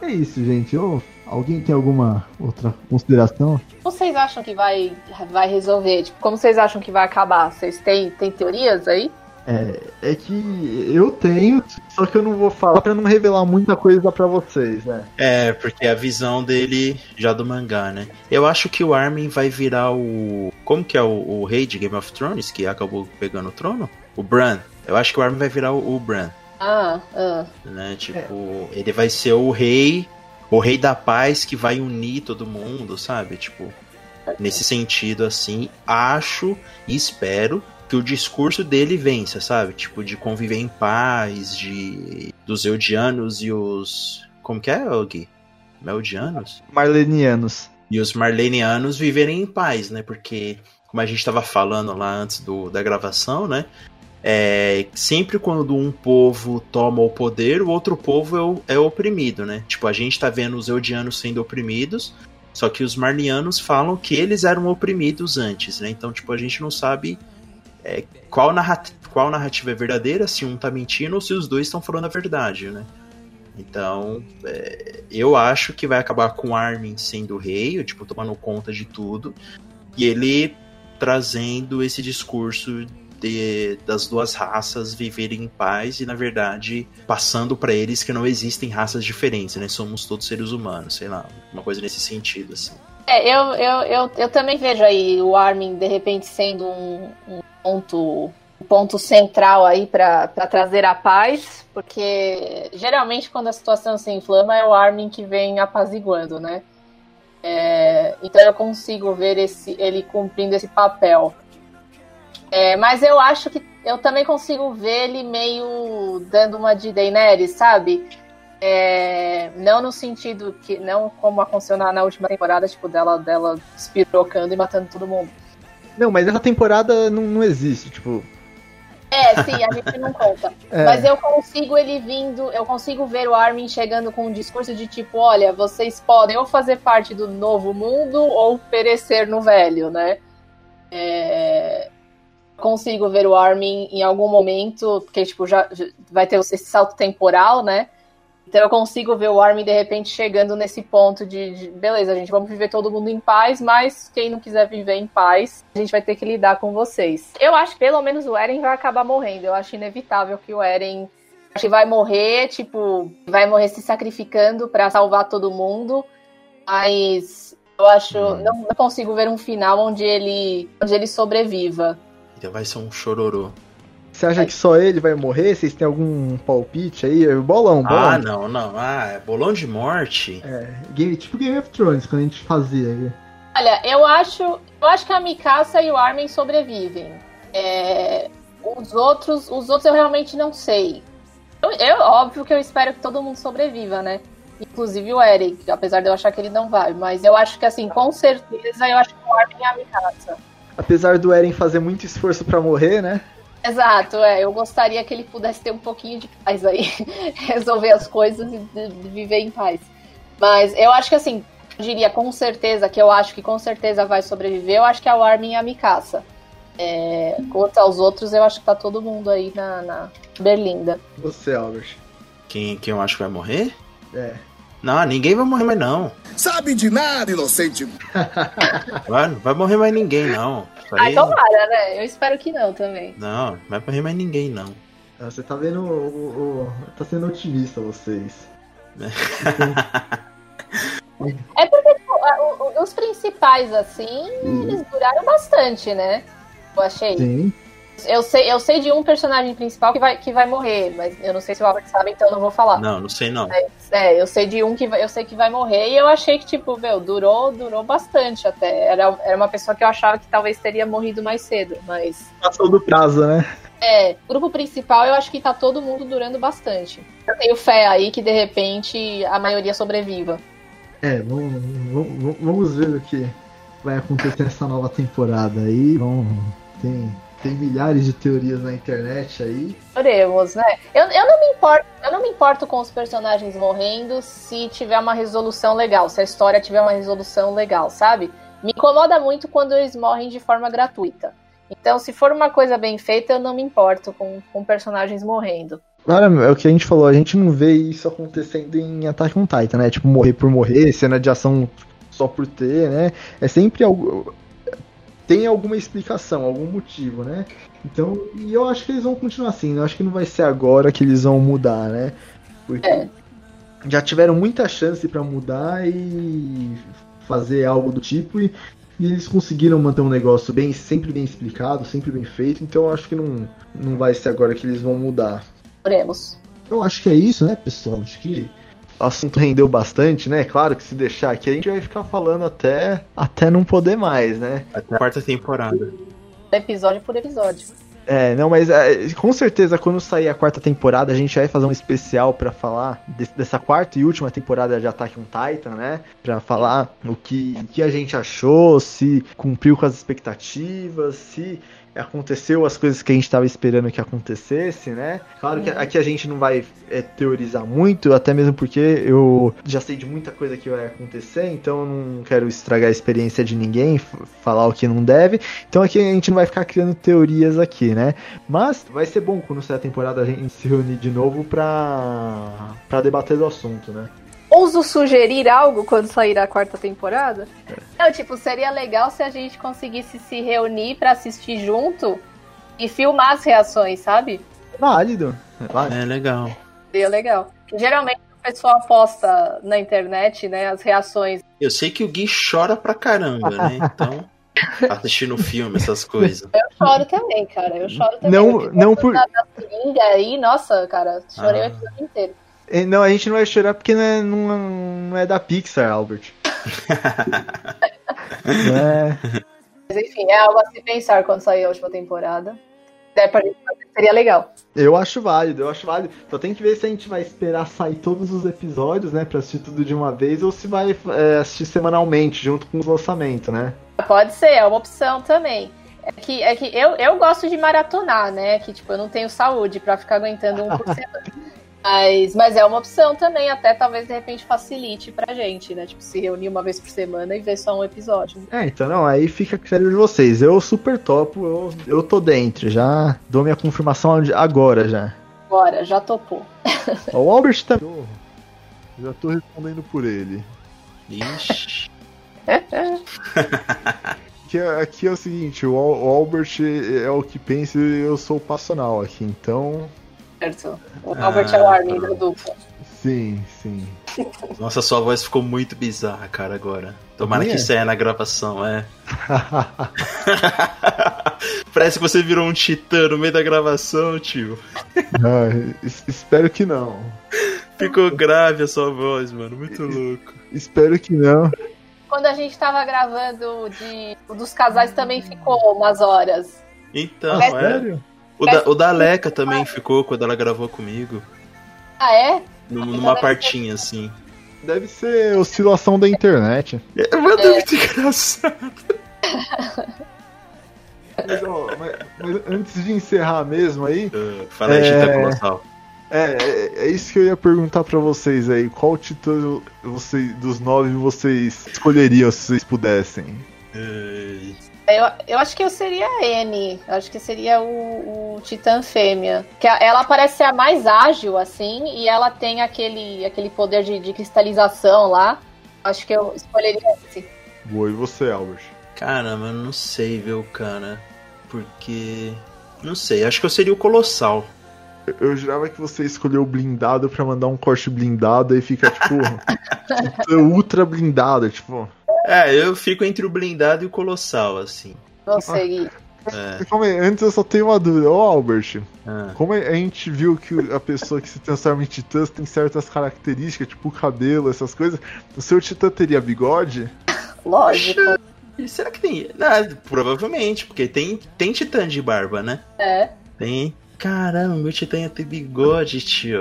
É isso, gente. Ô, alguém tem alguma outra consideração? Vocês acham que vai, vai resolver? Tipo, como vocês acham que vai acabar? Vocês têm, têm teorias aí? É, é que eu tenho, só que eu não vou falar pra não revelar muita coisa pra vocês, né? É, porque é a visão dele já do mangá, né? Eu acho que o Armin vai virar o. Como que é o, o rei de Game of Thrones, que acabou pegando o trono? O Bran. Eu acho que o Armin vai virar o, o Bran. Ah, ah. né? Tipo, ele vai ser o rei, o rei da paz que vai unir todo mundo, sabe? Tipo, nesse sentido assim, acho e espero que o discurso dele vença, sabe? Tipo, de conviver em paz, de dos Eudianos e os como que é, Gui? Meldianos? Marlenianos. e os marlenianos viverem em paz, né? Porque, como a gente estava falando lá antes do, da gravação, né? É, sempre quando um povo toma o poder, o outro povo é, é oprimido, né? Tipo, a gente tá vendo os eudianos sendo oprimidos, só que os marlianos falam que eles eram oprimidos antes, né? Então, tipo, a gente não sabe é, qual, narrat qual narrativa é verdadeira, se um tá mentindo ou se os dois estão falando a verdade, né? Então, é, eu acho que vai acabar com Armin sendo rei, tipo, tomando conta de tudo, e ele trazendo esse discurso de, das duas raças viverem em paz e, na verdade, passando pra eles que não existem raças diferentes, né? Somos todos seres humanos, sei lá, uma coisa nesse sentido, assim. É, eu, eu, eu, eu também vejo aí o Armin, de repente, sendo um, um ponto ponto central aí para trazer a paz, porque geralmente quando a situação se inflama é o Armin que vem apaziguando, né? É, então eu consigo ver esse, ele cumprindo esse papel. É, mas eu acho que eu também consigo ver ele meio dando uma de Daenerys, sabe? É, não no sentido que. Não como aconteceu na, na última temporada, tipo, dela, dela espirocando e matando todo mundo. Não, mas essa temporada não, não existe, tipo. É, sim, a gente não conta. É. Mas eu consigo ele vindo, eu consigo ver o Armin chegando com um discurso de tipo, olha, vocês podem ou fazer parte do novo mundo ou perecer no velho, né? É, Consigo ver o Armin em algum momento, porque tipo, já já vai ter esse salto temporal, né? Então eu consigo ver o Armin de repente chegando nesse ponto de, de, beleza, gente, vamos viver todo mundo em paz, mas quem não quiser viver em paz, a gente vai ter que lidar com vocês. Eu acho que pelo menos o Eren vai acabar morrendo. Eu acho inevitável que o Eren acho que vai morrer, tipo, vai morrer se sacrificando pra salvar todo mundo, mas eu acho, Hum. não, não consigo ver um final onde ele, onde ele sobreviva. Vai ser um chororô. Você acha que só ele vai morrer? Vocês têm algum palpite aí? Bolão, bolão. Ah, não, não. Ah, é bolão de morte. É, game, tipo Game of Thrones, quando a gente fazia. Olha, eu acho, eu acho que a Mikasa e o Armin sobrevivem. É, os outros, os outros eu realmente não sei. Eu, eu- óbvio que eu espero que todo mundo sobreviva, né? Inclusive o Eric, apesar de eu achar que ele não vai. Mas eu acho que, assim, com certeza, eu acho que o Armin e a Mikasa. Apesar do Eren fazer muito esforço pra morrer, né? Exato, é. Eu gostaria que ele pudesse ter um pouquinho de paz aí, resolver as coisas e de- de viver em paz. Mas eu acho que assim, eu diria com certeza, que eu acho que com certeza vai sobreviver, eu acho que é o Armin e a Mikasa. É, quanto aos outros, eu acho que tá todo mundo aí na, na Berlinda. Você, Albert. Quem, quem eu acho que vai morrer? É. Não, ninguém vai morrer mais não. Sabe de nada, inocente. Vai, não vai morrer mais ninguém, não. Aí- tomara, né? Eu espero que não também. Não, não vai morrer mais ninguém, não. Ah, Você tá vendo o, o- o- Tá sendo otimista vocês. É porque tipo, a- o- o- os principais, assim, eles duraram bastante, né? Eu achei. Sim. Eu sei, eu sei de um personagem principal que vai, que vai morrer, mas eu não sei se o Albert sabe, então eu não vou falar. Não, não sei não. É, eu sei de um que vai, eu sei que vai morrer e eu achei que, tipo, meu, durou, durou bastante até. Era, era uma pessoa que eu achava que talvez teria morrido mais cedo, mas. Passou do prazo, né? É, grupo principal eu acho que tá todo mundo durando bastante. Eu tenho fé aí que de repente a maioria sobreviva. É, vamos, vamos, vamos ver o que vai acontecer nessa nova temporada aí. Vamos, tem, tem milhares de teorias na internet aí. Oremos, né? Eu, eu não me importo, eu não me importo com os personagens morrendo se tiver uma resolução legal, se a história tiver uma resolução legal, sabe? Me incomoda muito quando eles morrem de forma gratuita. Então, se for uma coisa bem feita, eu não me importo com, com personagens morrendo. Cara, é o que a gente falou, a gente não vê isso acontecendo em Attack on Titan, né? Tipo, morrer por morrer, cena de ação só por ter, né? É sempre algo. Tem alguma explicação, algum motivo, né? Então, e eu acho que eles vão continuar assim, né? eu acho que não vai ser agora que eles vão mudar, né? Porque É. já tiveram muita chance pra mudar e fazer algo do tipo e, e eles conseguiram manter um negócio bem, sempre bem explicado, sempre bem feito, então eu acho que não, não vai ser agora que eles vão mudar. Oremos. Eu acho que é isso, né, pessoal? Acho que assunto rendeu bastante, né? Claro que se deixar aqui a gente vai ficar falando até, até não poder mais, né? Até a quarta temporada. Episódio por episódio. É, não, mas é, com certeza quando sair a quarta temporada a gente vai fazer um especial pra falar desse- dessa quarta e última temporada de Attack on Titan, né? Pra falar o que, o que a gente achou, se cumpriu com as expectativas, se aconteceu as coisas que a gente tava esperando que acontecesse, né? Claro que aqui a gente não vai é, teorizar muito, até mesmo porque eu já sei de muita coisa que vai acontecer, então eu não quero estragar a experiência de ninguém, falar o que não deve. Então aqui a gente não vai ficar criando teorias aqui, né? Mas vai ser bom quando sair a temporada a gente se reunir de novo pra, pra debater do assunto, né? Ouso sugerir algo quando sair a quarta temporada? Não, tipo, seria legal se a gente conseguisse se reunir pra assistir junto e filmar as reações, sabe? Válido. é válido. É legal. Seria legal. Geralmente o pessoal posta na internet, né, as reações. Eu sei que o Gui chora pra caramba, né? Então, assistindo filme, essas coisas. Eu choro também, cara. Eu choro também. Não- Eu não por- Da, da seringa aí, nossa, cara, chorei Ah. o episódio inteiro. É, Não, a gente não vai chorar porque não é, não, não é da Pixar, Albert. é, Mas enfim, é algo a se pensar quando sair a última temporada. Pra gente seria legal. eu acho válido, eu acho válido. Só tem que ver se a gente vai esperar sair todos os episódios, né, pra assistir tudo de uma vez, ou se vai é, assistir semanalmente, junto com os lançamentos, né? Pode ser, é uma opção também. É que, é que eu, eu gosto de maratonar, né? Que tipo, eu não tenho saúde pra ficar aguentando um por semana. Mas, mas é uma opção também, até talvez de repente facilite pra gente, né? Tipo, se reunir uma vez por semana e ver só um episódio. É, então não, aí fica a critério de vocês. Eu super topo, eu, eu tô dentro, já dou minha confirmação de- agora já. Agora, já topou. O Albert tá. Eu já tô respondendo por ele. Ixi. Aqui é, aqui é o seguinte, o, Al- o Albert é o que pensa e eu sou o passional aqui, então. Certo. O Albert é o Armin da dupla. Sim, sim. Nossa, sua voz ficou muito bizarra, cara, agora. Tomara Minha? que saia na gravação, é. Parece que você virou um titã no meio da gravação, tio. Ah, es- espero que não. Ficou grave a sua voz, mano. Muito louco. Espero que não. Quando a gente tava gravando de, o dos casais também ficou umas horas. Então, É é. Sério? O da, o da Leca também ficou quando ela gravou comigo. Ah, é? num- Numa partinha, assim. Deve ser oscilação da internet. É, Mano, é muito engraçado. Mas, ó, mas- mas antes de encerrar mesmo aí, Ah, Fala aí, É. Colossal. é, é, é isso que eu ia perguntar pra vocês aí. Qual título vocês, dos nove vocês escolheriam se vocês pudessem? Ai. Eu, eu acho que eu seria a N. Eu acho que seria o, o Titã Fêmea. Que ela parece ser a mais ágil, assim, e ela tem aquele, aquele poder de, de cristalização lá. Acho que eu escolheria esse. Boa, e você, Albert? Caramba, eu não sei, viu, cara. Porque. Não sei, acho que eu seria o Colossal. Eu, eu jurava que você escolheu o blindado pra mandar um corte blindado e fica, tipo, ultra blindado, tipo. É, eu fico entre o blindado e o Colossal, assim. Não sei. É. Calma aí, antes eu só tenho uma dúvida. Ô, Albert, Ah. como a gente viu que a pessoa que se transforma em titãs tem certas características, tipo o cabelo, essas coisas, o seu titã teria bigode? Lógico. E será que tem? Ah, provavelmente, porque tem, tem titã de barba, né? É. Tem. Caramba, meu titã ia ter bigode, tio.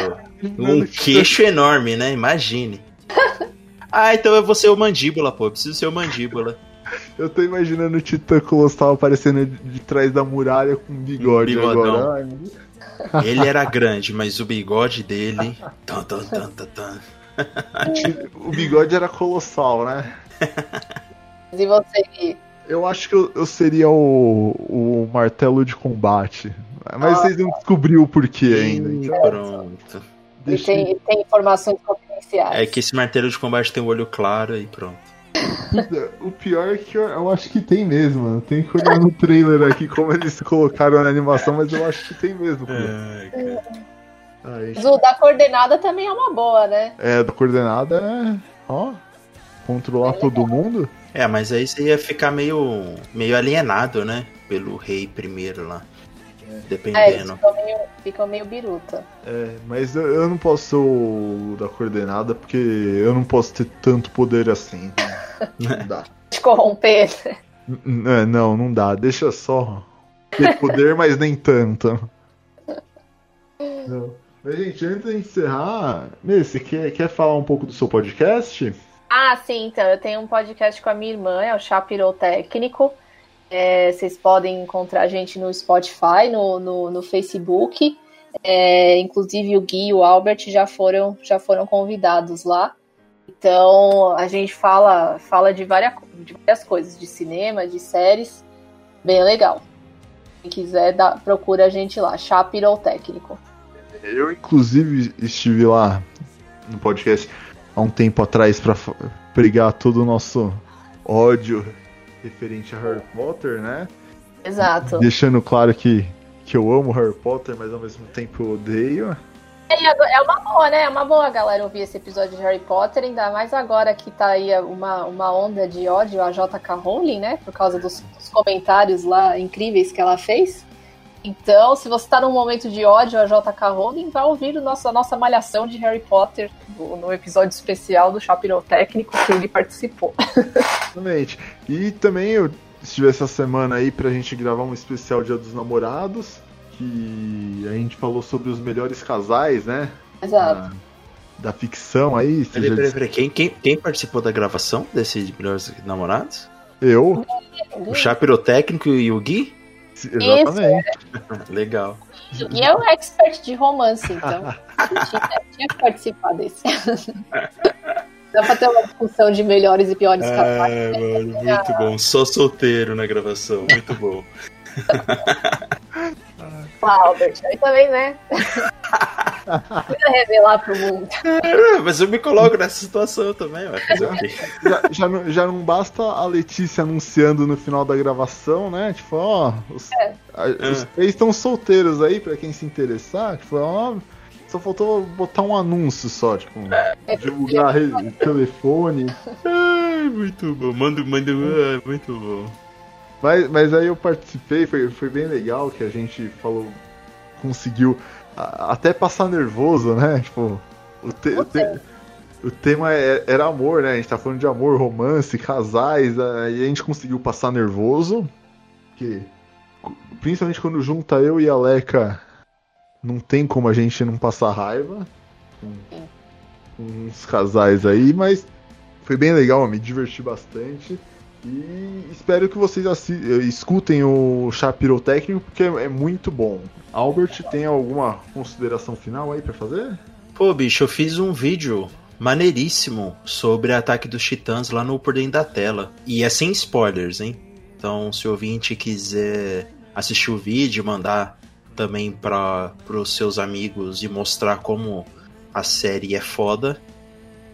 Um queixo enorme, né? Imagine. Ah, então eu vou ser o mandíbula, pô. Eu preciso ser o mandíbula. Eu tô imaginando o titã colossal aparecendo de, trás da muralha com um bigode bigodão. agora. Ai. Ele era grande, mas o bigode dele. Tan, tan, tan, tan, tan. O bigode era colossal, né? E você? Eu acho que eu, eu seria o, o martelo de combate. Mas Ah. vocês não descobriram o porquê ainda. Então, Pronto. E deixa tem, tem informações confidenciais. É que esse martelo de combate tem o olho claro e pronto. O pior é que eu, eu acho que tem mesmo, mano. Tem que olhar no trailer aqui como eles colocaram na animação, mas eu acho que tem mesmo. Ai, cara. Ai, Mas o da coordenada também é uma boa, né? É, da coordenada é. Ó. Controlar todo mundo? É, mas aí você ia ficar meio, meio alienado, né? Pelo rei primeiro lá. É, Dependendo. ficam meio, ficam meio biruta. É, mas eu, eu não posso ser o da coordenada porque eu não posso ter tanto poder assim. Não dá. De corromper. N- é, não, não dá. Deixa só ter poder, mas nem tanto. Não. Mas, gente, antes de encerrar, Mê, você quer, quer falar um pouco do seu podcast? Ah, sim, então. Eu tenho um podcast com a minha irmã, é o Chá Pirotécnico. É, vocês podem encontrar a gente no Spotify, no, no, no Facebook. É, inclusive o Gui e o Albert já foram, já foram convidados lá. Então a gente fala, fala de, várias, de várias coisas, de cinema, de séries. Bem legal. Quem quiser, dá, procura a gente lá, Chá Pirotécnico. Eu, inclusive, estive lá no podcast há um tempo atrás pra fa- pregar todo o nosso ódio referente a Harry Potter, né? Exato. Deixando claro que, que eu amo Harry Potter, mas ao mesmo tempo eu odeio. É, é uma boa, né? É uma boa, galera, ouvir esse episódio de Harry Potter, ainda mais agora que tá aí uma, uma onda de ódio a J.K. Rowling, né? Por causa dos, dos comentários lá incríveis que ela fez. Então, se você tá num momento de ódio a J.K. Rowling, vai ouvir o nosso, a nossa malhação de Harry Potter no, no episódio especial do Chapirão Técnico que ele participou. Exatamente. E também eu estive essa semana aí pra gente gravar um especial Dia dos Namorados, que a gente falou sobre os melhores casais, né? Exato. Da, da ficção aí. Peraí, peraí, peraí. Quem, quem, quem participou da gravação desse Melhores Namorados? Eu, O chá pirotécnico e o Gui? Exatamente. Legal. E é um expert de romance, então tinha, tinha que participar desse. Dá pra ter uma discussão de melhores e piores. É, mano, muito bom. Só solteiro na gravação, muito bom. Albert, aí também, né? Precisa revelar pro mundo. É, mas eu me coloco nessa situação também, vai fazer? Já, já, não, já não basta a Letícia anunciando no final da gravação, né? Tipo, ó, os, É. a- os três estão solteiros aí, pra quem se interessar. Tipo, ó, só faltou botar um anúncio só, tipo, divulgar re- telefone. Ai, muito bom. Manda, manda, ah, muito bom. Mas, mas aí eu participei, foi, foi bem legal que a gente falou, conseguiu a- até passar nervoso, né? Tipo, o, te- o te- o tema é- era amor, né? A gente tá falando de amor, romance, casais, aí a gente conseguiu passar nervoso, que principalmente quando junta eu e a Leca, não tem como a gente não passar raiva com, com uns casais aí, mas foi bem legal, me diverti bastante. E espero que vocês escutem o chá pirotécnico, porque é é muito bom. Albert, tem alguma consideração final aí pra fazer? Pô, bicho, eu fiz um vídeo maneiríssimo sobre ataque dos titãs lá no Por Dentro da Tela. E é sem spoilers, hein? Então, se o ouvinte quiser assistir o vídeo, mandar também para os seus amigos e mostrar como a série é foda,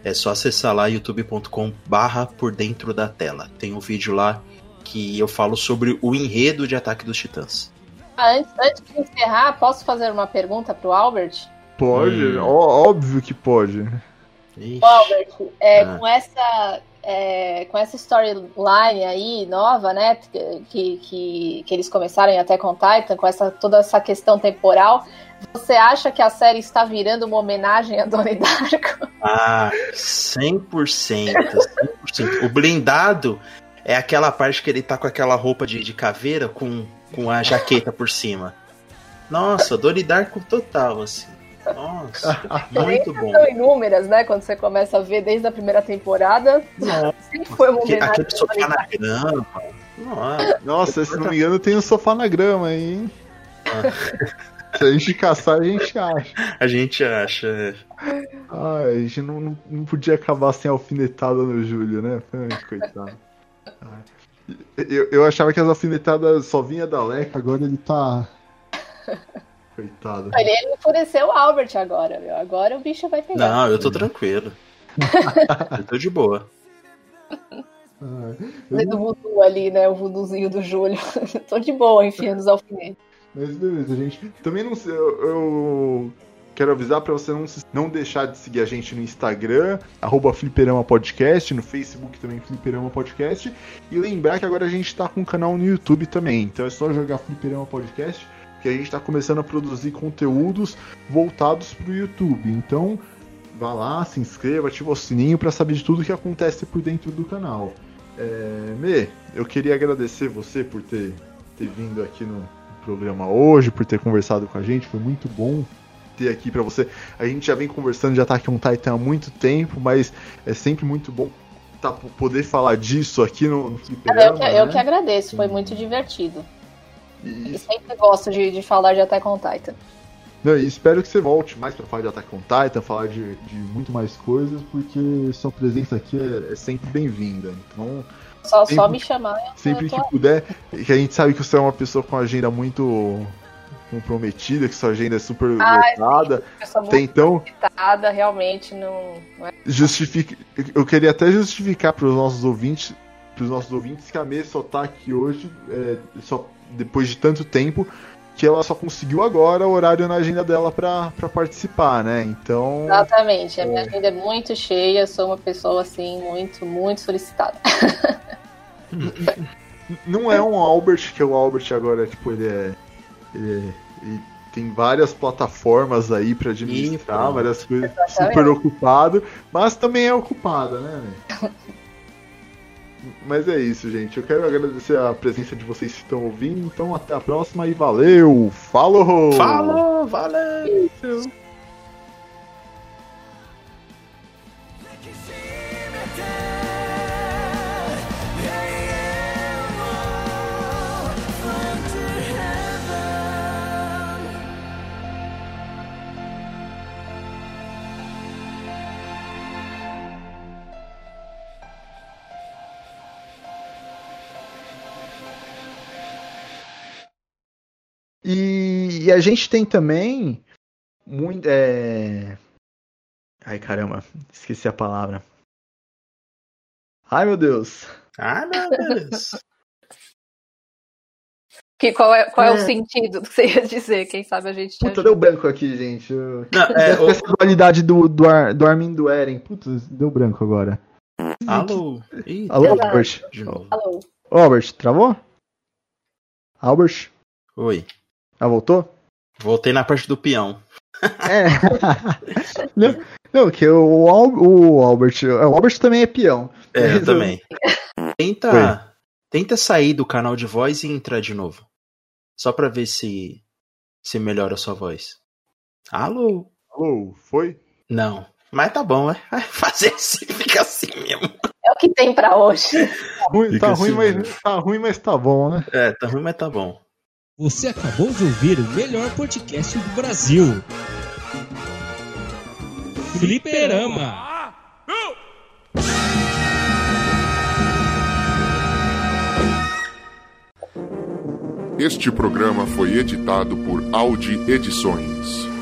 é só acessar lá youtube.com barra por dentro da tela. Tem um vídeo lá que eu falo sobre o enredo de Ataque dos Titãs. Ah, antes, antes de encerrar, posso fazer uma pergunta pro Albert? Pode, Hum. ó- óbvio que pode. Ixi. Ô, Albert, é, Ah. com essa é, com essa storyline aí nova, né, que, que, que eles começaram em Attack on Titan, com essa, toda essa questão temporal, você acha que a série está virando uma homenagem a Donnie Darko? Ah, 100%, 100%. O blindado é aquela parte que ele tá com aquela roupa de, de caveira com, com a jaqueta por cima. Nossa, Donnie Darko total, assim. Nossa, muito bom. São inúmeras, né, quando você começa a ver desde a primeira temporada. Nossa, Sempre foi uma homenagem aquele sofá na grama. Nossa, Nossa, se não me engano, tem um sofá na grama aí, hein? Se a gente caçar, a gente acha. a gente acha. é. Ai, a gente não, não, não podia acabar sem alfinetada no Júlio, né? Ai, coitado. Ai. Eu, eu achava que as alfinetadas só vinha da Leca, agora ele tá. Coitado. Ele, ele enfureceu o Albert agora, meu. Agora o bicho vai pegar. Não, eu tô tranquilo. eu tô de boa. Ai. Do voodoo ali, né? O voodoozinho do Júlio. Tô de boa enfiando os alfinetes. Mas beleza, gente. Também não sei, eu, eu quero avisar pra você não, se- não deixar de seguir a gente no Instagram, arroba Fliperama Podcast, no Facebook também Fliperama Podcast. E lembrar que agora a gente tá com um canal no YouTube também. Então é só jogar Fliperama Podcast, que a gente tá começando a produzir conteúdos voltados pro YouTube. Então vá lá, se inscreva, ativa o sininho pra saber de tudo que acontece por dentro do canal. É, Mê, eu queria agradecer você por ter, ter vindo aqui no programa hoje, por ter conversado com a gente, foi muito bom ter aqui pra você. A gente já vem conversando de Attack on Titan há muito tempo, mas é sempre muito bom tá, poder falar disso aqui no, no Eu que, eu né? que agradeço, foi muito divertido. E- sempre gosto de, de falar de Attack on Titan. Não, e espero que você volte mais pra falar de Attack on Titan, falar de, de muito mais coisas, porque sua presença aqui é, é sempre bem-vinda. Então, Só, Sempre- só me chamar. sempre que puder, que a gente sabe que você é uma pessoa com agenda muito comprometida, que sua agenda é super Ai, lotada. Então, realmente não, não é justifique. Eu queria até justificar para os nossos ouvintes, para os nossos ouvintes que a Mê só tá aqui hoje, é, só depois de tanto tempo, que ela só conseguiu agora o horário na agenda dela para participar, né? Então, Exatamente, a minha agenda é muito cheia, eu sou uma pessoa assim, muito, muito solicitada. não é um Albert que o Albert agora, tipo, ele é, ele é- ele tem várias plataformas aí para administrar, pronto. várias coisas, Exatamente. super ocupado, mas também é ocupada, né? Mas é isso, gente. Eu quero agradecer a presença de vocês que estão ouvindo. Então, até a próxima e valeu! Falou! Falou, valeu! E, a gente tem também muito. É... Ai caramba, esqueci a palavra. Ai meu Deus. Ah, meu Deus. Que, qual é, qual é. o É. sentido do que você ia dizer? Quem sabe a gente te Puta, ajuda. deu branco aqui, gente. Eu- Não, é, o- Essa dualidade do, do, Ar, do Armin do Eren. Putz, deu branco agora. Alô? Ih, Alô, Verdade. Albert? de novo. Alô? Albert, travou? Albert? Oi. Ah, voltou? Voltei na parte do peão. É. não, não, que o, Al- o Albert. O Albert também é peão. É, eu também. Tenta, tenta sair do canal de voz e entrar de novo. Só pra ver se se melhora a sua voz. Alô? Alô, foi? Não. Mas tá bom, é. Fazer assim, fica assim mesmo. É o que tem pra hoje. Tá ruim, tá, assim, ruim, né? mas, tá ruim, mas tá bom, né? É, tá ruim, mas tá bom. Você acabou de ouvir o melhor podcast do Brasil. Fliperama. Este programa foi editado por Audi Edições.